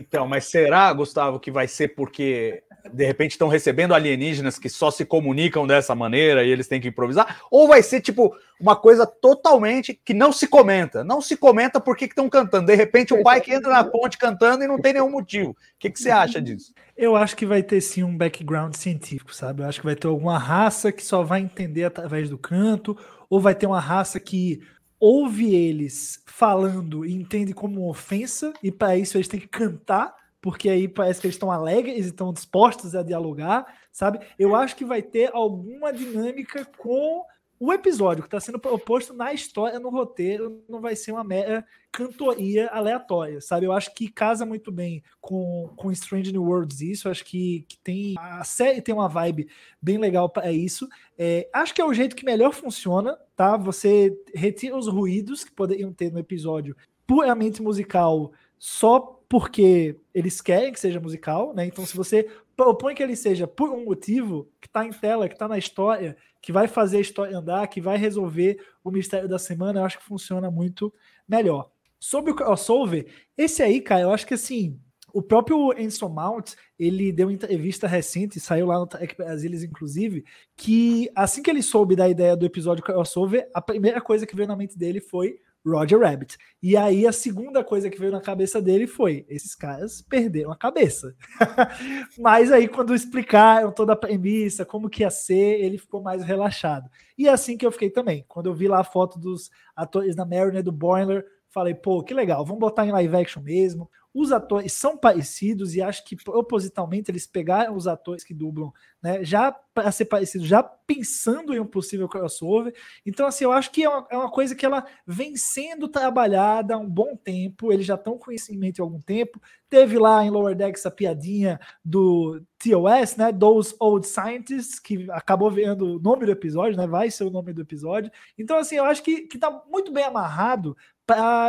Então, mas será, Gustavo, que vai ser porque de repente estão recebendo alienígenas que só se comunicam dessa maneira e eles têm que improvisar? Ou vai ser tipo uma coisa totalmente que não se comenta? Não se comenta porque estão cantando. De repente o pai que entra na ponte cantando e não tem nenhum motivo. O que, que você acha disso? Eu acho que vai ter sim um background científico, sabe? Eu acho que vai ter alguma raça que só vai entender através do canto, ou vai ter uma raça que ouve eles falando e entende como ofensa, e para isso eles têm que cantar porque aí parece que eles estão alegres estão dispostos a dialogar, sabe? Eu acho que vai ter alguma dinâmica com o episódio que está sendo proposto na história, no roteiro, não vai ser uma mera cantoria aleatória, sabe? Eu acho que casa muito bem com, com Strange New Worlds isso, acho que, que tem a série tem uma vibe bem legal para isso. É, acho que é o jeito que melhor funciona, tá? Você retira os ruídos que poderiam ter no episódio puramente musical só porque eles querem que seja musical, né? Então, se você propõe que ele seja por um motivo que está em tela, que está na história, que vai fazer a história andar, que vai resolver o mistério da semana, eu acho que funciona muito melhor. Sobre o crossover, esse aí, cara, eu acho que assim, o próprio Enson Mount, ele deu uma entrevista recente, saiu lá no Trek Brasilis, inclusive, que assim que ele soube da ideia do episódio crossover, a primeira coisa que veio na mente dele foi Roger Rabbit. E aí a segunda coisa que veio na cabeça dele foi: esses caras perderam a cabeça. Mas aí, quando explicaram toda a premissa, como que ia ser, ele ficou mais relaxado. E é assim que eu fiquei também. Quando eu vi lá a foto dos atores da Mariner do Boiler, falei, pô, que legal, vamos botar em live action mesmo. Os atores são parecidos e acho que propositalmente eles pegaram os atores que dublam, né? Já para ser parecido, já pensando em um possível crossover. Então, assim, eu acho que é uma, é uma coisa que ela vem sendo trabalhada há um bom tempo. Eles já estão com conhecimento há algum tempo. Teve lá em Lower Decks a piadinha do TOS, né? Those Old Scientists, que acabou vendo o nome do episódio, né? Vai ser o nome do episódio. Então, assim, eu acho que, que tá muito bem amarrado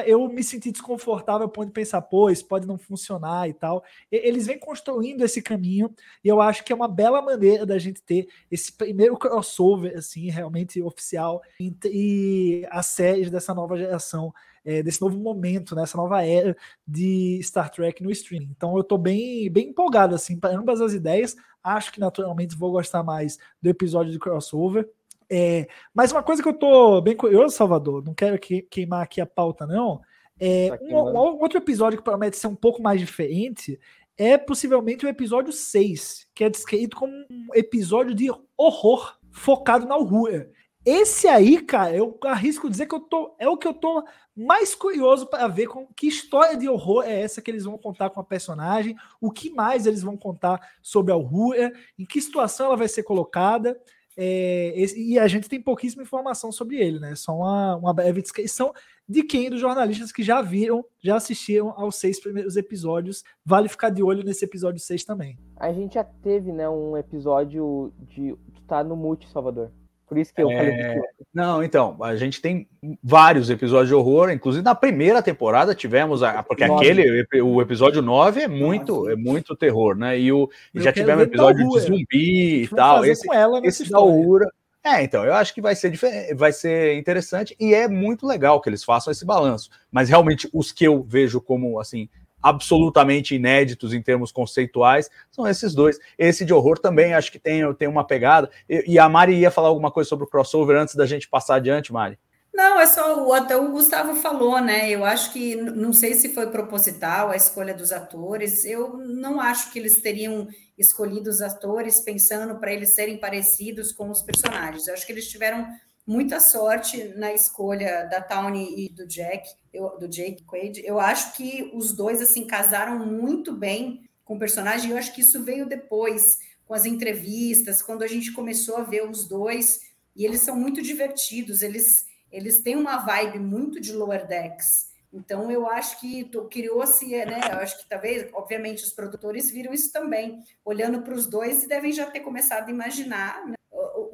eu me sentir desconfortável a ponto de pensar, pô, isso pode não funcionar e tal. Eles vêm construindo esse caminho e eu acho que é uma bela maneira da gente ter esse primeiro crossover, assim, realmente oficial entre as séries dessa nova geração, é, desse novo momento, nessa né, nova era de Star Trek no streaming. Então eu tô bem, bem empolgado, assim, para ambas as ideias. Acho que naturalmente vou gostar mais do episódio de crossover. É, mas uma coisa que eu tô bem curioso, Salvador, não quero que, queimar aqui a pauta, não. É, um, um, outro episódio que promete ser um pouco mais diferente é possivelmente o episódio 6, que é descrito como um episódio de horror focado na horror. Esse aí, cara, eu arrisco dizer que eu tô, é o que eu tô mais curioso para ver com que história de horror é essa que eles vão contar com a personagem, o que mais eles vão contar sobre a horror, em que situação ela vai ser colocada. É, esse, e a gente tem pouquíssima informação sobre ele, né? Só uma, uma breve descrição de quem dos jornalistas que já viram, já assistiram aos seis primeiros episódios. Vale ficar de olho nesse episódio 6 também. A gente já teve, né, um episódio de. Tu tá no Mute, Salvador. Por isso que eu é... falei. Não, então, a gente tem vários episódios de horror, inclusive na primeira temporada tivemos, a, porque aquele, o episódio 9 é muito, é muito terror, né? E, o, e já tivemos episódio de zumbi e tal. Esse, esse da Ura. É, então, eu acho que vai ser, vai ser interessante e é muito legal que eles façam esse balanço. Mas realmente, os que eu vejo como, assim, absolutamente inéditos em termos conceituais, são esses dois. Esse de horror também acho que tem, tem uma pegada. E, e a Mari ia falar alguma coisa sobre o crossover antes da gente passar adiante, Mari? Não, é só até o Gustavo falou, né? Eu acho que não sei se foi proposital a escolha dos atores. Eu não acho que eles teriam escolhido os atores pensando para eles serem parecidos com os personagens. Eu acho que eles tiveram muita sorte na escolha da Tawny e do Jack, eu, do Jake Quaid. Eu acho que os dois assim casaram muito bem com o personagem. Eu acho que isso veio depois com as entrevistas, quando a gente começou a ver os dois e eles são muito divertidos. Eles eles têm uma vibe muito de Lower Decks. Então, eu acho que criou-se, né? Eu acho que talvez, obviamente, os produtores viram isso também, olhando para os dois e devem já ter começado a imaginar né,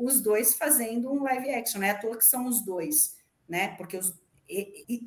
os dois fazendo um live action, né? À toa que são os dois, né? Porque os,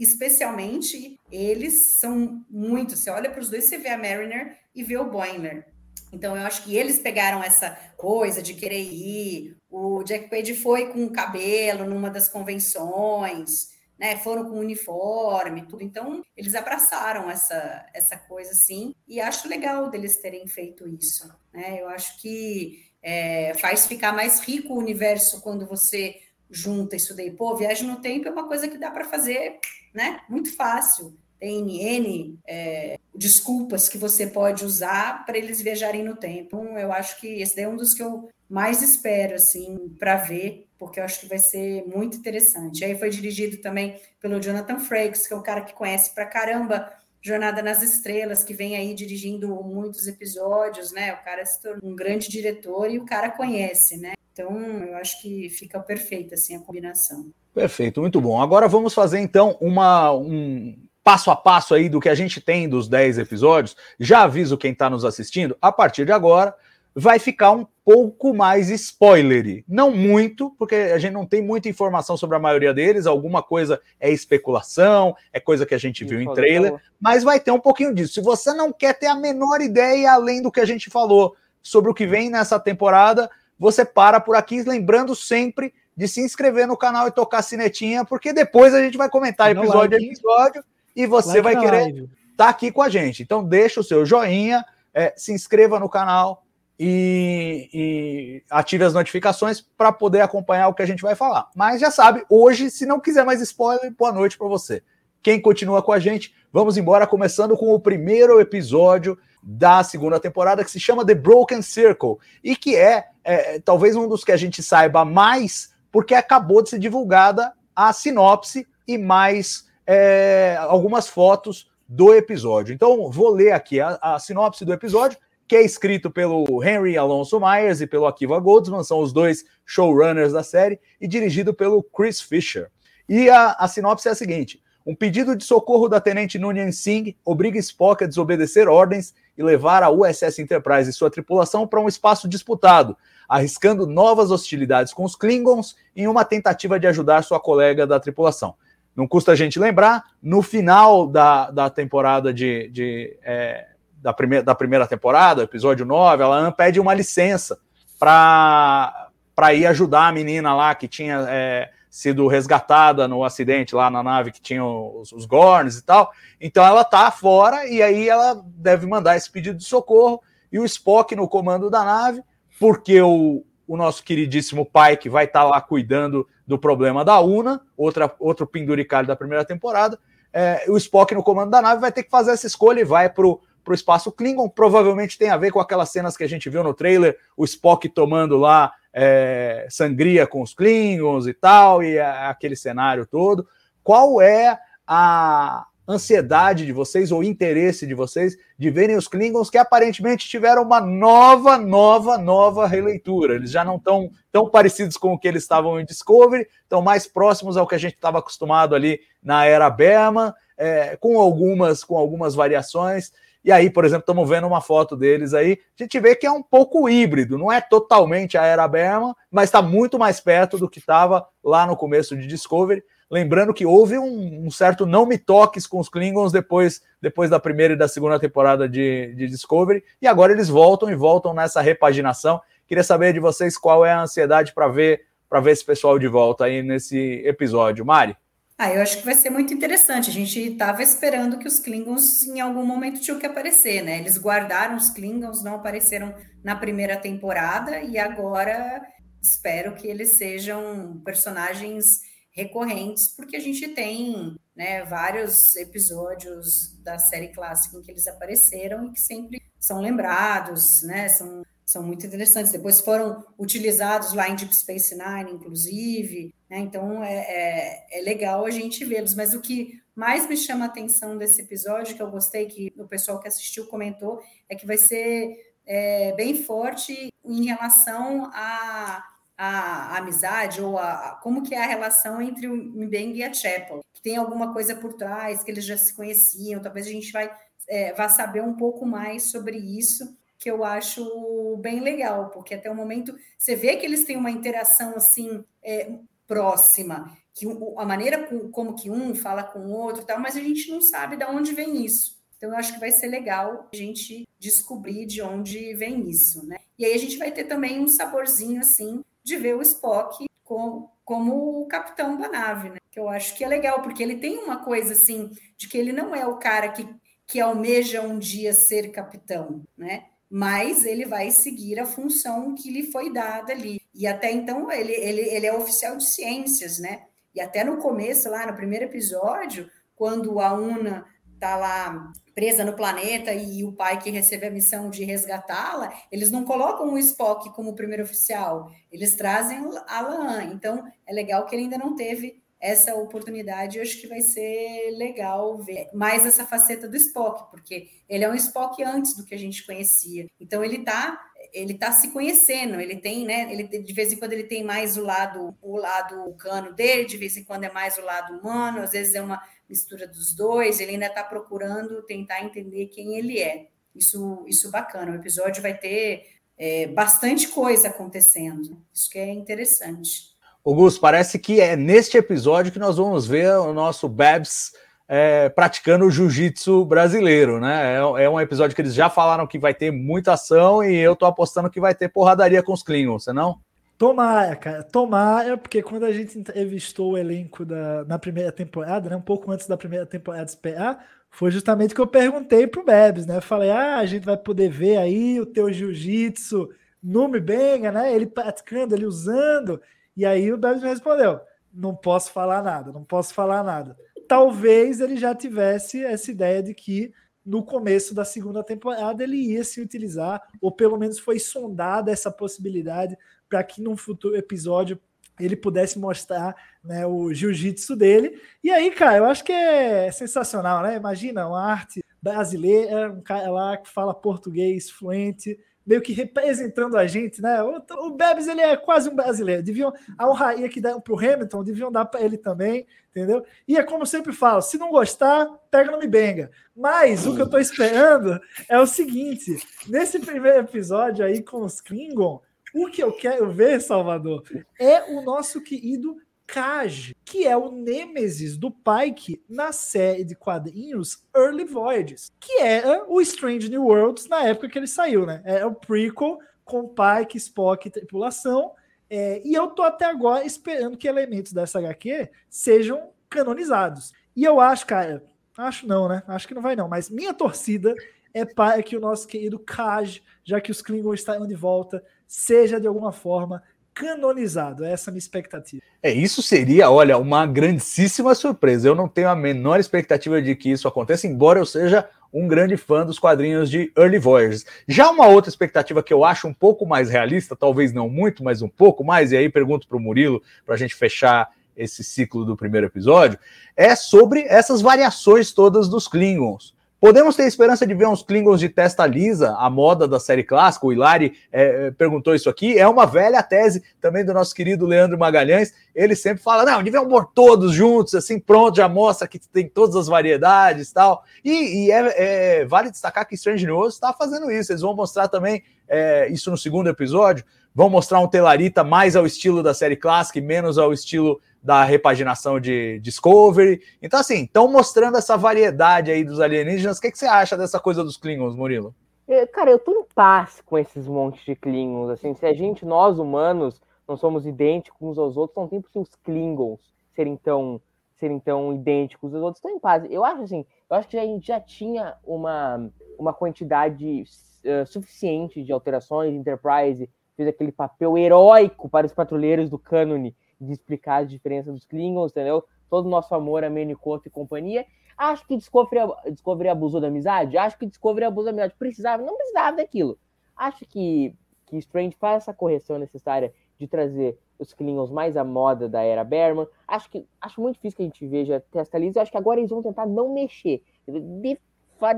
especialmente eles são muito. Você olha para os dois, você vê a Mariner e vê o Boiler. Então, eu acho que eles pegaram essa coisa de querer ir. O Jack Page foi com o cabelo numa das convenções, né? Foram com uniforme, tudo. Então, eles abraçaram essa, essa coisa assim. E acho legal deles terem feito isso. Né? Eu acho que é, faz ficar mais rico o universo quando você junta isso daí. Pô, viagem no tempo é uma coisa que dá para fazer, né? Muito fácil. Tem N é, desculpas que você pode usar para eles viajarem no tempo. Então, eu acho que esse daí é um dos que eu mais espero, assim, para ver, porque eu acho que vai ser muito interessante. Aí foi dirigido também pelo Jonathan Frakes, que é um cara que conhece pra caramba Jornada nas Estrelas, que vem aí dirigindo muitos episódios, né? O cara se tornou um grande diretor e o cara conhece, né? Então, eu acho que fica perfeita assim a combinação. Perfeito, muito bom. Agora vamos fazer então uma um passo a passo aí do que a gente tem dos 10 episódios. Já aviso quem está nos assistindo, a partir de agora vai ficar um pouco mais spoilery. Não muito, porque a gente não tem muita informação sobre a maioria deles, alguma coisa é especulação, é coisa que a gente viu em trailer, mas vai ter um pouquinho disso. Se você não quer ter a menor ideia além do que a gente falou sobre o que vem nessa temporada, você para por aqui, lembrando sempre de se inscrever no canal e tocar a sinetinha, porque depois a gente vai comentar episódio a episódio e você like vai querer estar tá aqui com a gente. Então deixa o seu joinha, é, se inscreva no canal e, e ative as notificações para poder acompanhar o que a gente vai falar. Mas já sabe, hoje, se não quiser mais spoiler, boa noite para você. Quem continua com a gente, vamos embora, começando com o primeiro episódio da segunda temporada, que se chama The Broken Circle, e que é, é talvez um dos que a gente saiba mais, porque acabou de ser divulgada a sinopse e mais é, algumas fotos do episódio. Então, vou ler aqui a, a, sinopse do episódio, que é escrito pelo Henry Alonso Myers e pelo Akiva Goldsman, são os dois showrunners da série, e dirigido pelo Chris Fisher. E a, a sinopse é a seguinte: um pedido de socorro da tenente Nunyan Singh obriga Spock a desobedecer ordens e levar a USS Enterprise e sua tripulação para um espaço disputado, arriscando novas hostilidades com os Klingons em uma tentativa de ajudar sua colega da tripulação. Não custa a gente lembrar, no final da, da temporada de. de é, da, primeira, da primeira temporada, episódio 9, ela pede uma licença para ir ajudar a menina lá que tinha é, sido resgatada no acidente lá na nave que tinha os, os Gorns e tal. Então ela tá fora e aí ela deve mandar esse pedido de socorro e o Spock no comando da nave, porque o, o nosso queridíssimo Pike vai estar tá lá cuidando do problema da Una, outra, outro penduricalho da primeira temporada. É, o Spock no comando da nave vai ter que fazer essa escolha e vai pro, pro espaço Klingon. Provavelmente tem a ver com aquelas cenas que a gente viu no trailer, o Spock tomando lá é, sangria com os Klingons e tal, e aquele cenário todo. Qual é a, ansiedade de vocês ou interesse de vocês de verem os Klingons que aparentemente tiveram uma nova, nova, nova releitura. Eles já não estão tão parecidos com o que eles estavam em Discovery, estão mais próximos ao que a gente estava acostumado ali na era Berman, é, com algumas com algumas variações. E aí, por exemplo, estamos vendo uma foto deles aí, a gente vê que é um pouco híbrido, não é totalmente a era Berman, mas está muito mais perto do que estava lá no começo de Discovery. Lembrando que houve um, um, certo não me toques com os Klingons depois, depois da primeira e da segunda temporada de, de Discovery, e agora eles voltam e voltam nessa repaginação. Queria saber de vocês qual é a ansiedade para ver para ver esse pessoal de volta aí nesse episódio. Mari? Ah, eu acho que vai ser muito interessante. A gente estava esperando que os Klingons em algum momento tinham que aparecer, né? Eles guardaram os Klingons, não apareceram na primeira temporada e agora espero que eles sejam personagens recorrentes, porque a gente tem né, vários episódios da série clássica em que eles apareceram e que sempre são lembrados, né, são, são muito interessantes. Depois foram utilizados lá em Deep Space Nine, inclusive, né, então é, é, é legal a gente vê-los. Mas o que mais me chama a atenção desse episódio, que eu gostei, que o pessoal que assistiu comentou, é que vai ser é, bem forte em relação a a, amizade ou a, a, como que é a relação entre o Mbeng e a Chapel, que tem alguma coisa por trás, que eles já se conheciam, talvez a gente vai, é, vá saber um pouco mais sobre isso, que eu acho bem legal, porque até o momento você vê que eles têm uma interação assim é, próxima, que a maneira como que um fala com o outro, tal, mas a gente não sabe de onde vem isso. Então, eu acho que vai ser legal a gente descobrir de onde vem isso, né? E aí a gente vai ter também um saborzinho, assim, de ver o Spock como, como o capitão da nave, né? Que eu acho que é legal, porque ele tem uma coisa assim, de que ele não é o cara que, que almeja um dia ser capitão, né? Mas ele vai seguir a função que lhe foi dada ali. E até então ele, ele, ele é oficial de ciências, né? E até no começo, lá no primeiro episódio, quando a Una tá lá presa no planeta e o pai que recebe a missão de resgatá-la, eles não colocam o Spock como primeiro oficial, eles trazem a Lan. Então, é legal que ele ainda não teve essa oportunidade. Eu acho que vai ser legal ver mais essa faceta do Spock, porque ele é um Spock antes do que a gente conhecia. Então, ele está ele tá se conhecendo, ele tem, né? Ele de vez em quando ele tem mais o lado o lado cano dele, de vez em quando é mais o lado humano, às vezes é uma mistura dos dois, ele ainda está procurando tentar entender quem ele é. Isso, isso bacana. O episódio vai ter é, bastante coisa acontecendo. Isso que é interessante. Augusto, parece que é neste episódio que nós vamos ver o nosso Babs é, praticando o jiu-jitsu brasileiro, né? É, é, um episódio que eles já falaram que vai ter muita ação e eu tô apostando que vai ter porradaria com os Klingons, você não? Tomara, cara, tomara, porque quando a gente entrevistou o elenco da, na primeira temporada, né, um pouco antes da primeira temporada de SPA, foi justamente que eu perguntei pro Bebes, né? Eu falei, ah, a gente vai poder ver aí o teu jiu-jitsu no Mibenga, né? Ele praticando, ele usando. E aí o me respondeu: não posso falar nada, não posso falar nada talvez ele já tivesse essa ideia de que no começo da segunda temporada ele ia se utilizar, ou pelo menos foi sondada essa possibilidade para que num futuro episódio ele pudesse mostrar né, o jiu-jitsu dele. E aí, cara, eu acho que é sensacional, né? Imagina uma arte brasileira, um cara lá que fala português fluente, meio que representando a gente, né? O, o Bebes, ele é quase um brasileiro. Deviam, a honraria que deram pro Hamilton, deviam dar para ele também, entendeu? E é como eu sempre falo, se não gostar, pega no me benga. Mas o que eu tô esperando é o seguinte, nesse primeiro episódio aí com os Klingon, o que eu quero ver, Salvador, é o nosso querido Kaj, que é o Nêmesis do Pike na série de quadrinhos Early Voyages, que era o Strange New Worlds na época que ele saiu, né? É o prequel com Pike, Spock e tripulação. É, e eu tô até agora esperando que elementos dessa HQ sejam canonizados. E eu acho, cara, acho não, né? Acho que não vai não, mas minha torcida é para que o nosso querido Kaj, já que os Klingons estão de volta, seja de alguma forma canonizado. Essa é a minha expectativa. É, isso seria, olha, uma grandíssima surpresa. Eu não tenho a menor expectativa de que isso aconteça, embora eu seja um grande fã dos quadrinhos de Early Voyages. Já uma outra expectativa que eu acho um pouco mais realista, talvez não muito, mas um pouco mais, e aí pergunto para o Murilo, para a gente fechar esse ciclo do primeiro episódio, é sobre essas variações todas dos Klingons. Podemos ter esperança de ver uns Klingons de testa lisa, a moda da série clássica. O Hilari é, perguntou isso aqui. É uma velha tese também do nosso querido Leandro Magalhães. Ele sempre fala: não, deviam pôr todos juntos, assim, pronto, já mostra que tem todas as variedades tal. e E é, é, vale destacar que Strange News está fazendo isso. Eles vão mostrar também é, isso no segundo episódio. Vão mostrar um Telarita mais ao estilo da série clássica e menos ao estilo da repaginação de Discovery. Então, assim, estão mostrando essa variedade aí dos alienígenas. O que, que você acha dessa coisa dos Klingons, Murilo? É, cara, eu tô em paz com esses montes de Klingons. Assim, se a gente, nós humanos, não somos idênticos uns aos outros, não tem por que os Klingons serem tão, serem tão idênticos aos outros. Estou em paz. Eu acho assim, eu acho que a gente já tinha uma, uma quantidade uh, suficiente de alterações. Enterprise fez aquele papel heróico para os patrulheiros do cânone de explicar a diferença dos Klingons, entendeu? Todo o nosso amor a Menicoto e companhia. Acho que Discovery, Discovery abusou da amizade? Acho que Discovery abusou da amizade. Precisava? Não precisava daquilo. Acho que, que Strange faz essa correção necessária de trazer os Klingons mais à moda da era Berman. Acho que acho muito difícil que a gente veja Testa Lisa. Acho que agora eles vão tentar não mexer. De,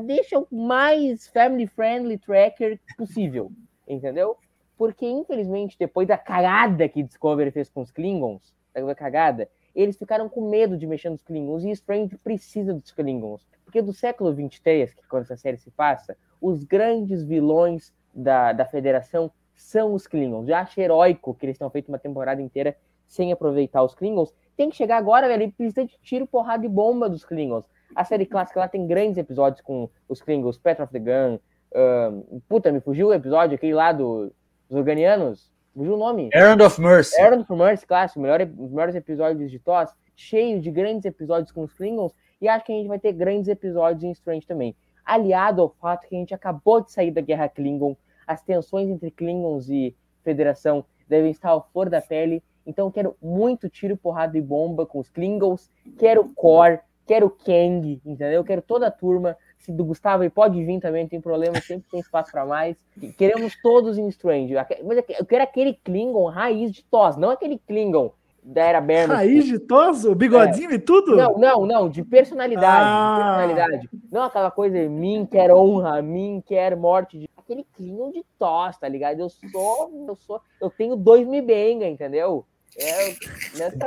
deixa o mais family friendly tracker possível, entendeu? Porque, infelizmente, depois da cagada que Discovery fez com os Klingons, da cagada, eles ficaram com medo de mexer nos Klingons e Strange precisa dos Klingons. Porque do século 23, que é quando essa série se passa, os grandes vilões da, da Federação são os Klingons. Já acho heróico que eles tenham feito uma temporada inteira sem aproveitar os Klingons. Tem que chegar agora, velho, ele precisa de tiro, porrada e bomba dos Klingons. A série clássica lá tem grandes episódios com os Klingons, Path of the Gun. Uh, puta, me fugiu o episódio, aquele lá do os organianos, fugiu o nome. Errand of Mercy. Errand of Mercy, clássico, melhor, os melhores episódios de TOS, cheio de grandes episódios com os Klingons, e acho que a gente vai ter grandes episódios em Strange também. Aliado ao fato que a gente acabou de sair da Guerra Klingon, as tensões entre Klingons e Federação devem estar ao flor da pele, então quero muito tiro, porrada e bomba com os Klingons, quero Core, quero Kang, entendeu? Quero toda a turma se do Gustavo pode vir também, não tem problema, sempre tem espaço para mais. Queremos todos em Strange. Mas eu quero aquele Klingon raiz de tos, não aquele Klingon da era Berman. Raiz de tos? O bigodinho é. e tudo? Não, não, não, de personalidade, ah. de personalidade. Não aquela coisa, mim quer honra, mim quer morte. De... Aquele Klingon de tos, tá ligado? Eu sou, eu sou, eu tenho dois me benga, entendeu? É,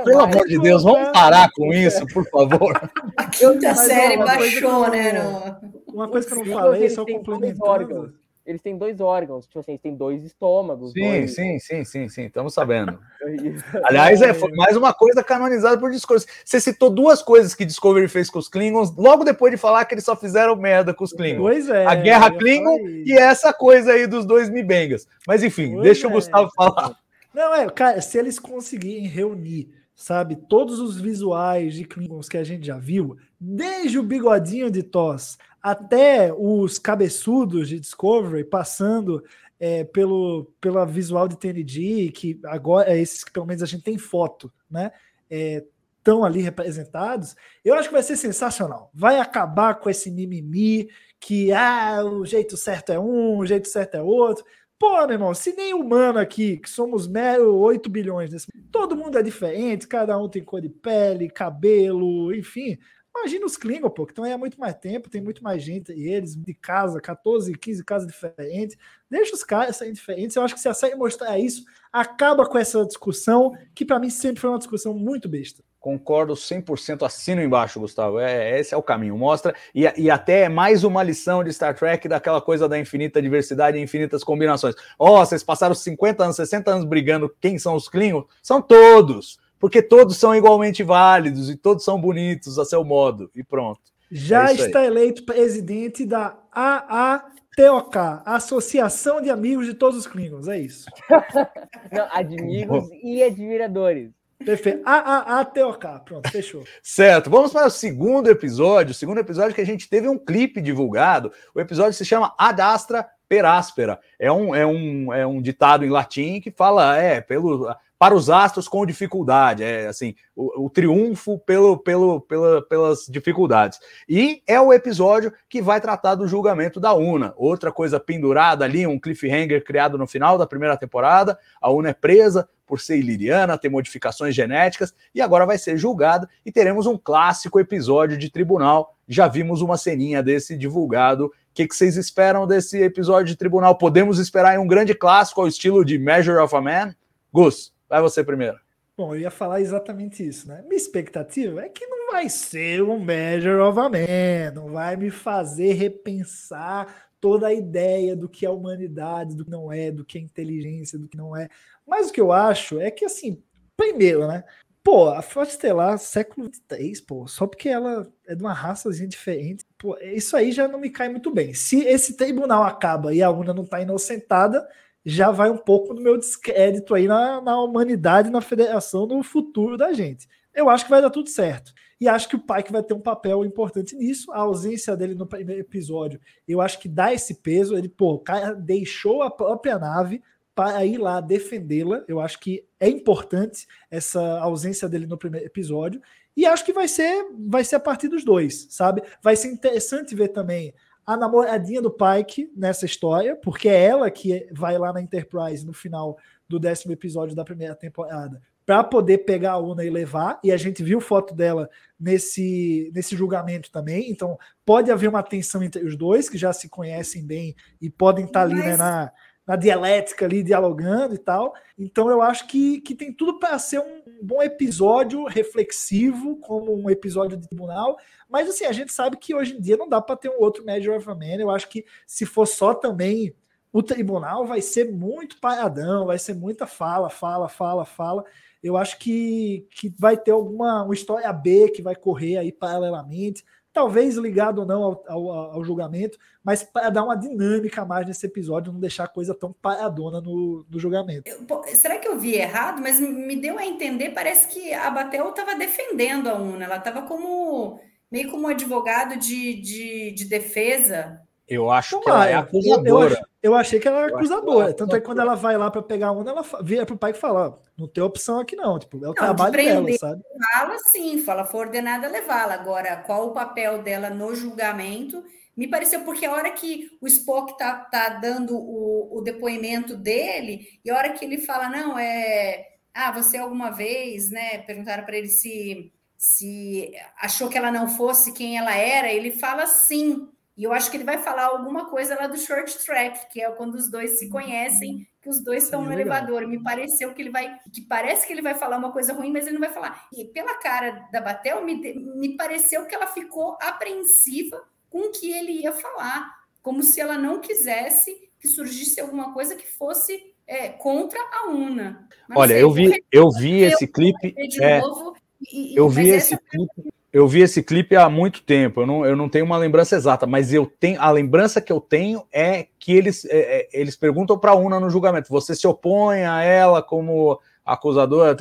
Pelo amor de Deus, vamos parar com isso, por favor. A quinta série baixou, né? No... Uma coisa que eu não falei, só complementando. eles têm dois órgãos, tipo assim, eles têm dois estômagos. Sim, dois... sim, sim, sim, sim, estamos sabendo. Aliás, é foi mais uma coisa canonizada por Discovery. Você citou duas coisas que Discovery fez com os Klingons, logo depois de falar que eles só fizeram merda com os Klingons. Pois é. A guerra Klingon e essa coisa aí dos dois Mibengas. Mas enfim, Pois deixa o é. Gustavo falar. Não, é, cara, se eles conseguirem reunir, sabe, todos os visuais de Klingons que a gente já viu, desde o bigodinho de Toss até os cabeçudos de Discovery, passando é, pelo, pela visual de TNG, que agora é esses que pelo menos a gente tem foto, né? Estão ali representados, eu acho que vai ser sensacional. Vai acabar com esse mimimi que ah, o jeito certo é um, o jeito certo é outro. Pô, meu irmão, se nem humano aqui, que somos mero 8 bilhões, desse... todo mundo é diferente, cada um tem cor de pele, cabelo, enfim. Imagina os Klingon, pô, que estão aí há muito mais tempo, tem muito mais gente, e eles de casa, 14, 15 casas diferentes. Deixa os caras serem diferentes. Eu acho que se a série mostrar isso, acaba com essa discussão, que para mim sempre foi uma discussão muito besta. Concordo 100%, assino embaixo, Gustavo. É, esse é o caminho. Mostra, e, e até é mais uma lição de Star Trek daquela coisa da infinita diversidade e infinitas combinações. Ó, oh, vocês passaram 50 anos, 60 anos brigando quem são os Klingons? São todos, porque todos são igualmente válidos e todos são bonitos a seu modo. E pronto. Já É isso aí. está eleito presidente da AATOK, Associação de Amigos de Todos os Klingons. É isso. Não, admigos e admiradores. Perfeito. AATOK. Pronto, fechou. Certo, vamos para o segundo episódio. O segundo episódio que a gente teve um clipe divulgado. O episódio se chama Ad Astra per Aspera. É um, é um, é um ditado em latim que fala é pelo para os astros com dificuldade, é assim, o, o triunfo pelo, pelo, pela, pelas dificuldades. E é o episódio que vai tratar do julgamento da UNA. Outra coisa pendurada ali, um cliffhanger criado no final da primeira temporada. A UNA é presa por ser iliriana, ter modificações genéticas, e agora vai ser julgada e teremos um clássico episódio de tribunal. Já vimos uma ceninha desse divulgado. O que, que vocês esperam desse episódio de tribunal? Podemos esperar um grande clássico ao estilo de Measure of a Man? Gus, vai você primeiro. Bom, eu ia falar exatamente isso, né? Minha expectativa é que não vai ser um Measure of a Man, não vai me fazer repensar toda a ideia do que é humanidade, do que não é, do que é inteligência, do que não é. Mas o que eu acho é que, assim, primeiro, né? Pô, a Frota Estelar, século III, pô, só porque ela é de uma raçazinha diferente, pô, isso aí já não me cai muito bem. Se esse tribunal acaba e a UNA não tá inocentada, já vai um pouco do meu descrédito aí na, na humanidade, na federação, no futuro da gente. Eu acho que vai dar tudo certo. E acho que o Pike vai ter um papel importante nisso. A ausência dele no primeiro episódio, eu acho que dá esse peso. Ele, pô, o cara deixou a própria nave para ir lá defendê-la. Eu acho que é importante essa ausência dele no primeiro episódio. E acho que vai ser, vai ser a partir dos dois, sabe? Vai ser interessante ver também a namoradinha do Pike nessa história, porque é ela que vai lá na Enterprise no final do décimo episódio da primeira temporada para poder pegar a Una e levar, e a gente viu foto dela nesse, nesse julgamento também, então pode haver uma tensão entre os dois, que já se conhecem bem e podem estar ali Mas- né, na, na dialética ali, dialogando e tal. Então eu acho que, que tem tudo para ser um bom episódio reflexivo, como um episódio de tribunal, mas assim, a gente sabe que hoje em dia não dá para ter um outro Measure of a Man. Eu acho que se for só também o tribunal, vai ser muito paradão, vai ser muita fala, fala, fala, fala. Eu acho que, que vai ter alguma uma história B que vai correr aí paralelamente, talvez ligado ou não ao, ao, ao julgamento, mas para dar uma dinâmica a mais nesse episódio, não deixar a coisa tão paradona no, no julgamento. Eu- pô, será que eu vi errado? Mas me deu a entender, parece que a Batel estava defendendo a UNA, ela estava como meio como advogado de, de, de defesa. Eu acho Não, que ela é eu- acusadora. Eu, eu achei que ela era Eu acho que acusadora. ela é Tanto é que quando ela vai lá para pegar a onda, ela vira pro pai e fala: ó, não tem opção aqui, não. Tipo, é o de trabalho prender. dela, sabe? Fala sim, fala, foi ordenada a levá-la. Agora, qual o papel dela no julgamento? Me pareceu porque a hora que o Spock tá, tá dando o, o depoimento dele, e a hora que ele fala, não, é. Ah, você alguma vez, né? Perguntaram para ele se, se achou que ela não fosse quem ela era, ele fala sim. E eu acho que ele vai falar alguma coisa lá do short track, que é quando os dois se conhecem, que os dois estão Sim, no legal. elevador. Me pareceu que ele vai, que parece que ele vai falar uma coisa ruim, mas ele não vai falar. E pela cara da Batel, me, me pareceu que ela ficou apreensiva com o que ele ia falar, como se ela não quisesse que surgisse alguma coisa que fosse é, contra a UNA. Mas Olha, eu vi, eu vi esse clipe. É, novo, e, eu vi esse clipe. Eu vi esse clipe há muito tempo. Eu não, eu não tenho uma lembrança exata, mas eu tenho a lembrança que eu tenho é que eles, é, é eles perguntam para a UNA no julgamento: você se opõe a ela como acusadora?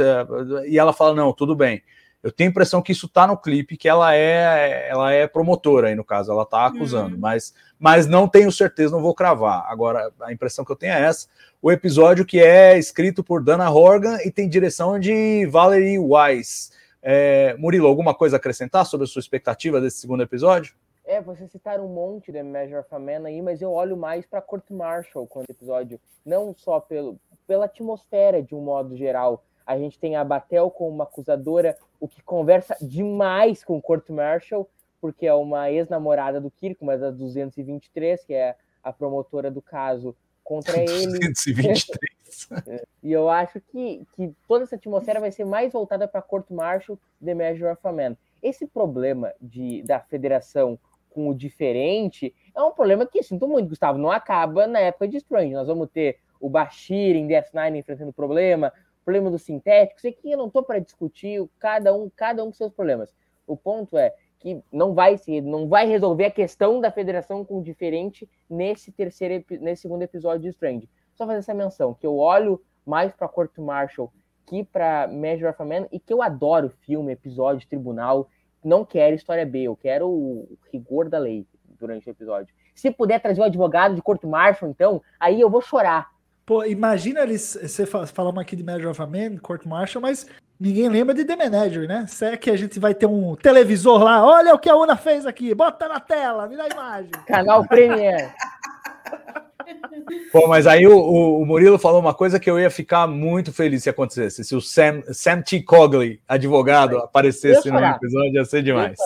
E ela fala: não, tudo bem. Eu tenho a impressão que isso está no clipe, que ela é ela é promotora aí no caso, ela está acusando, uhum. mas, mas não tenho certeza, não vou cravar. Agora, a impressão que eu tenho é essa. O episódio que é escrito por Dana Horgan e tem direção de Valerie Wise. É, Murilo, alguma coisa a acrescentar sobre a sua expectativa desse segundo episódio? É, vocês citaram um monte de Measure of a Man aí, mas eu olho mais para Court Marshall com o episódio, não só pelo, pela atmosfera de um modo geral, a gente tem a Batel como uma acusadora, o que conversa demais com o Court Marshall, porque é uma ex-namorada do Kirk, uma das 223, que é a promotora do caso contra ele. 223. e eu acho que, que toda essa atmosfera vai ser mais voltada para Court Marshall The Measure of a Man. Esse problema de, da federação com o diferente é um problema que, sinto muito, Gustavo, não acaba na época de Strange. Nós vamos ter o Bashir em DS9 enfrentando problema, problema do sintético, sei que eu não estou para discutir cada um, cada um com seus problemas. O ponto é que não vai ser, não vai resolver a questão da federação com o diferente nesse terceiro, nesse segundo episódio de Strange. Só fazer essa menção que eu olho mais para Corto Marshall que para Measure of a Man e que eu adoro filme, episódio, tribunal. Não quero história B, eu quero o rigor da lei durante o episódio. Se puder trazer o advogado de Corto Marshall, então, aí eu vou chorar Pô, imagina eles, você falamos aqui de Measure of a Man, Court Marshall, mas ninguém lembra de The Manager, né? Será que a gente vai ter um televisor lá? Olha o que a Una fez aqui, bota na tela, me dá a imagem. Canal Premiere. Pô, mas aí o, o, Murilo falou uma coisa que eu ia ficar muito feliz se acontecesse. Se o Sam, Sam T. Cogley, advogado, aparecesse no episódio, ia ser demais.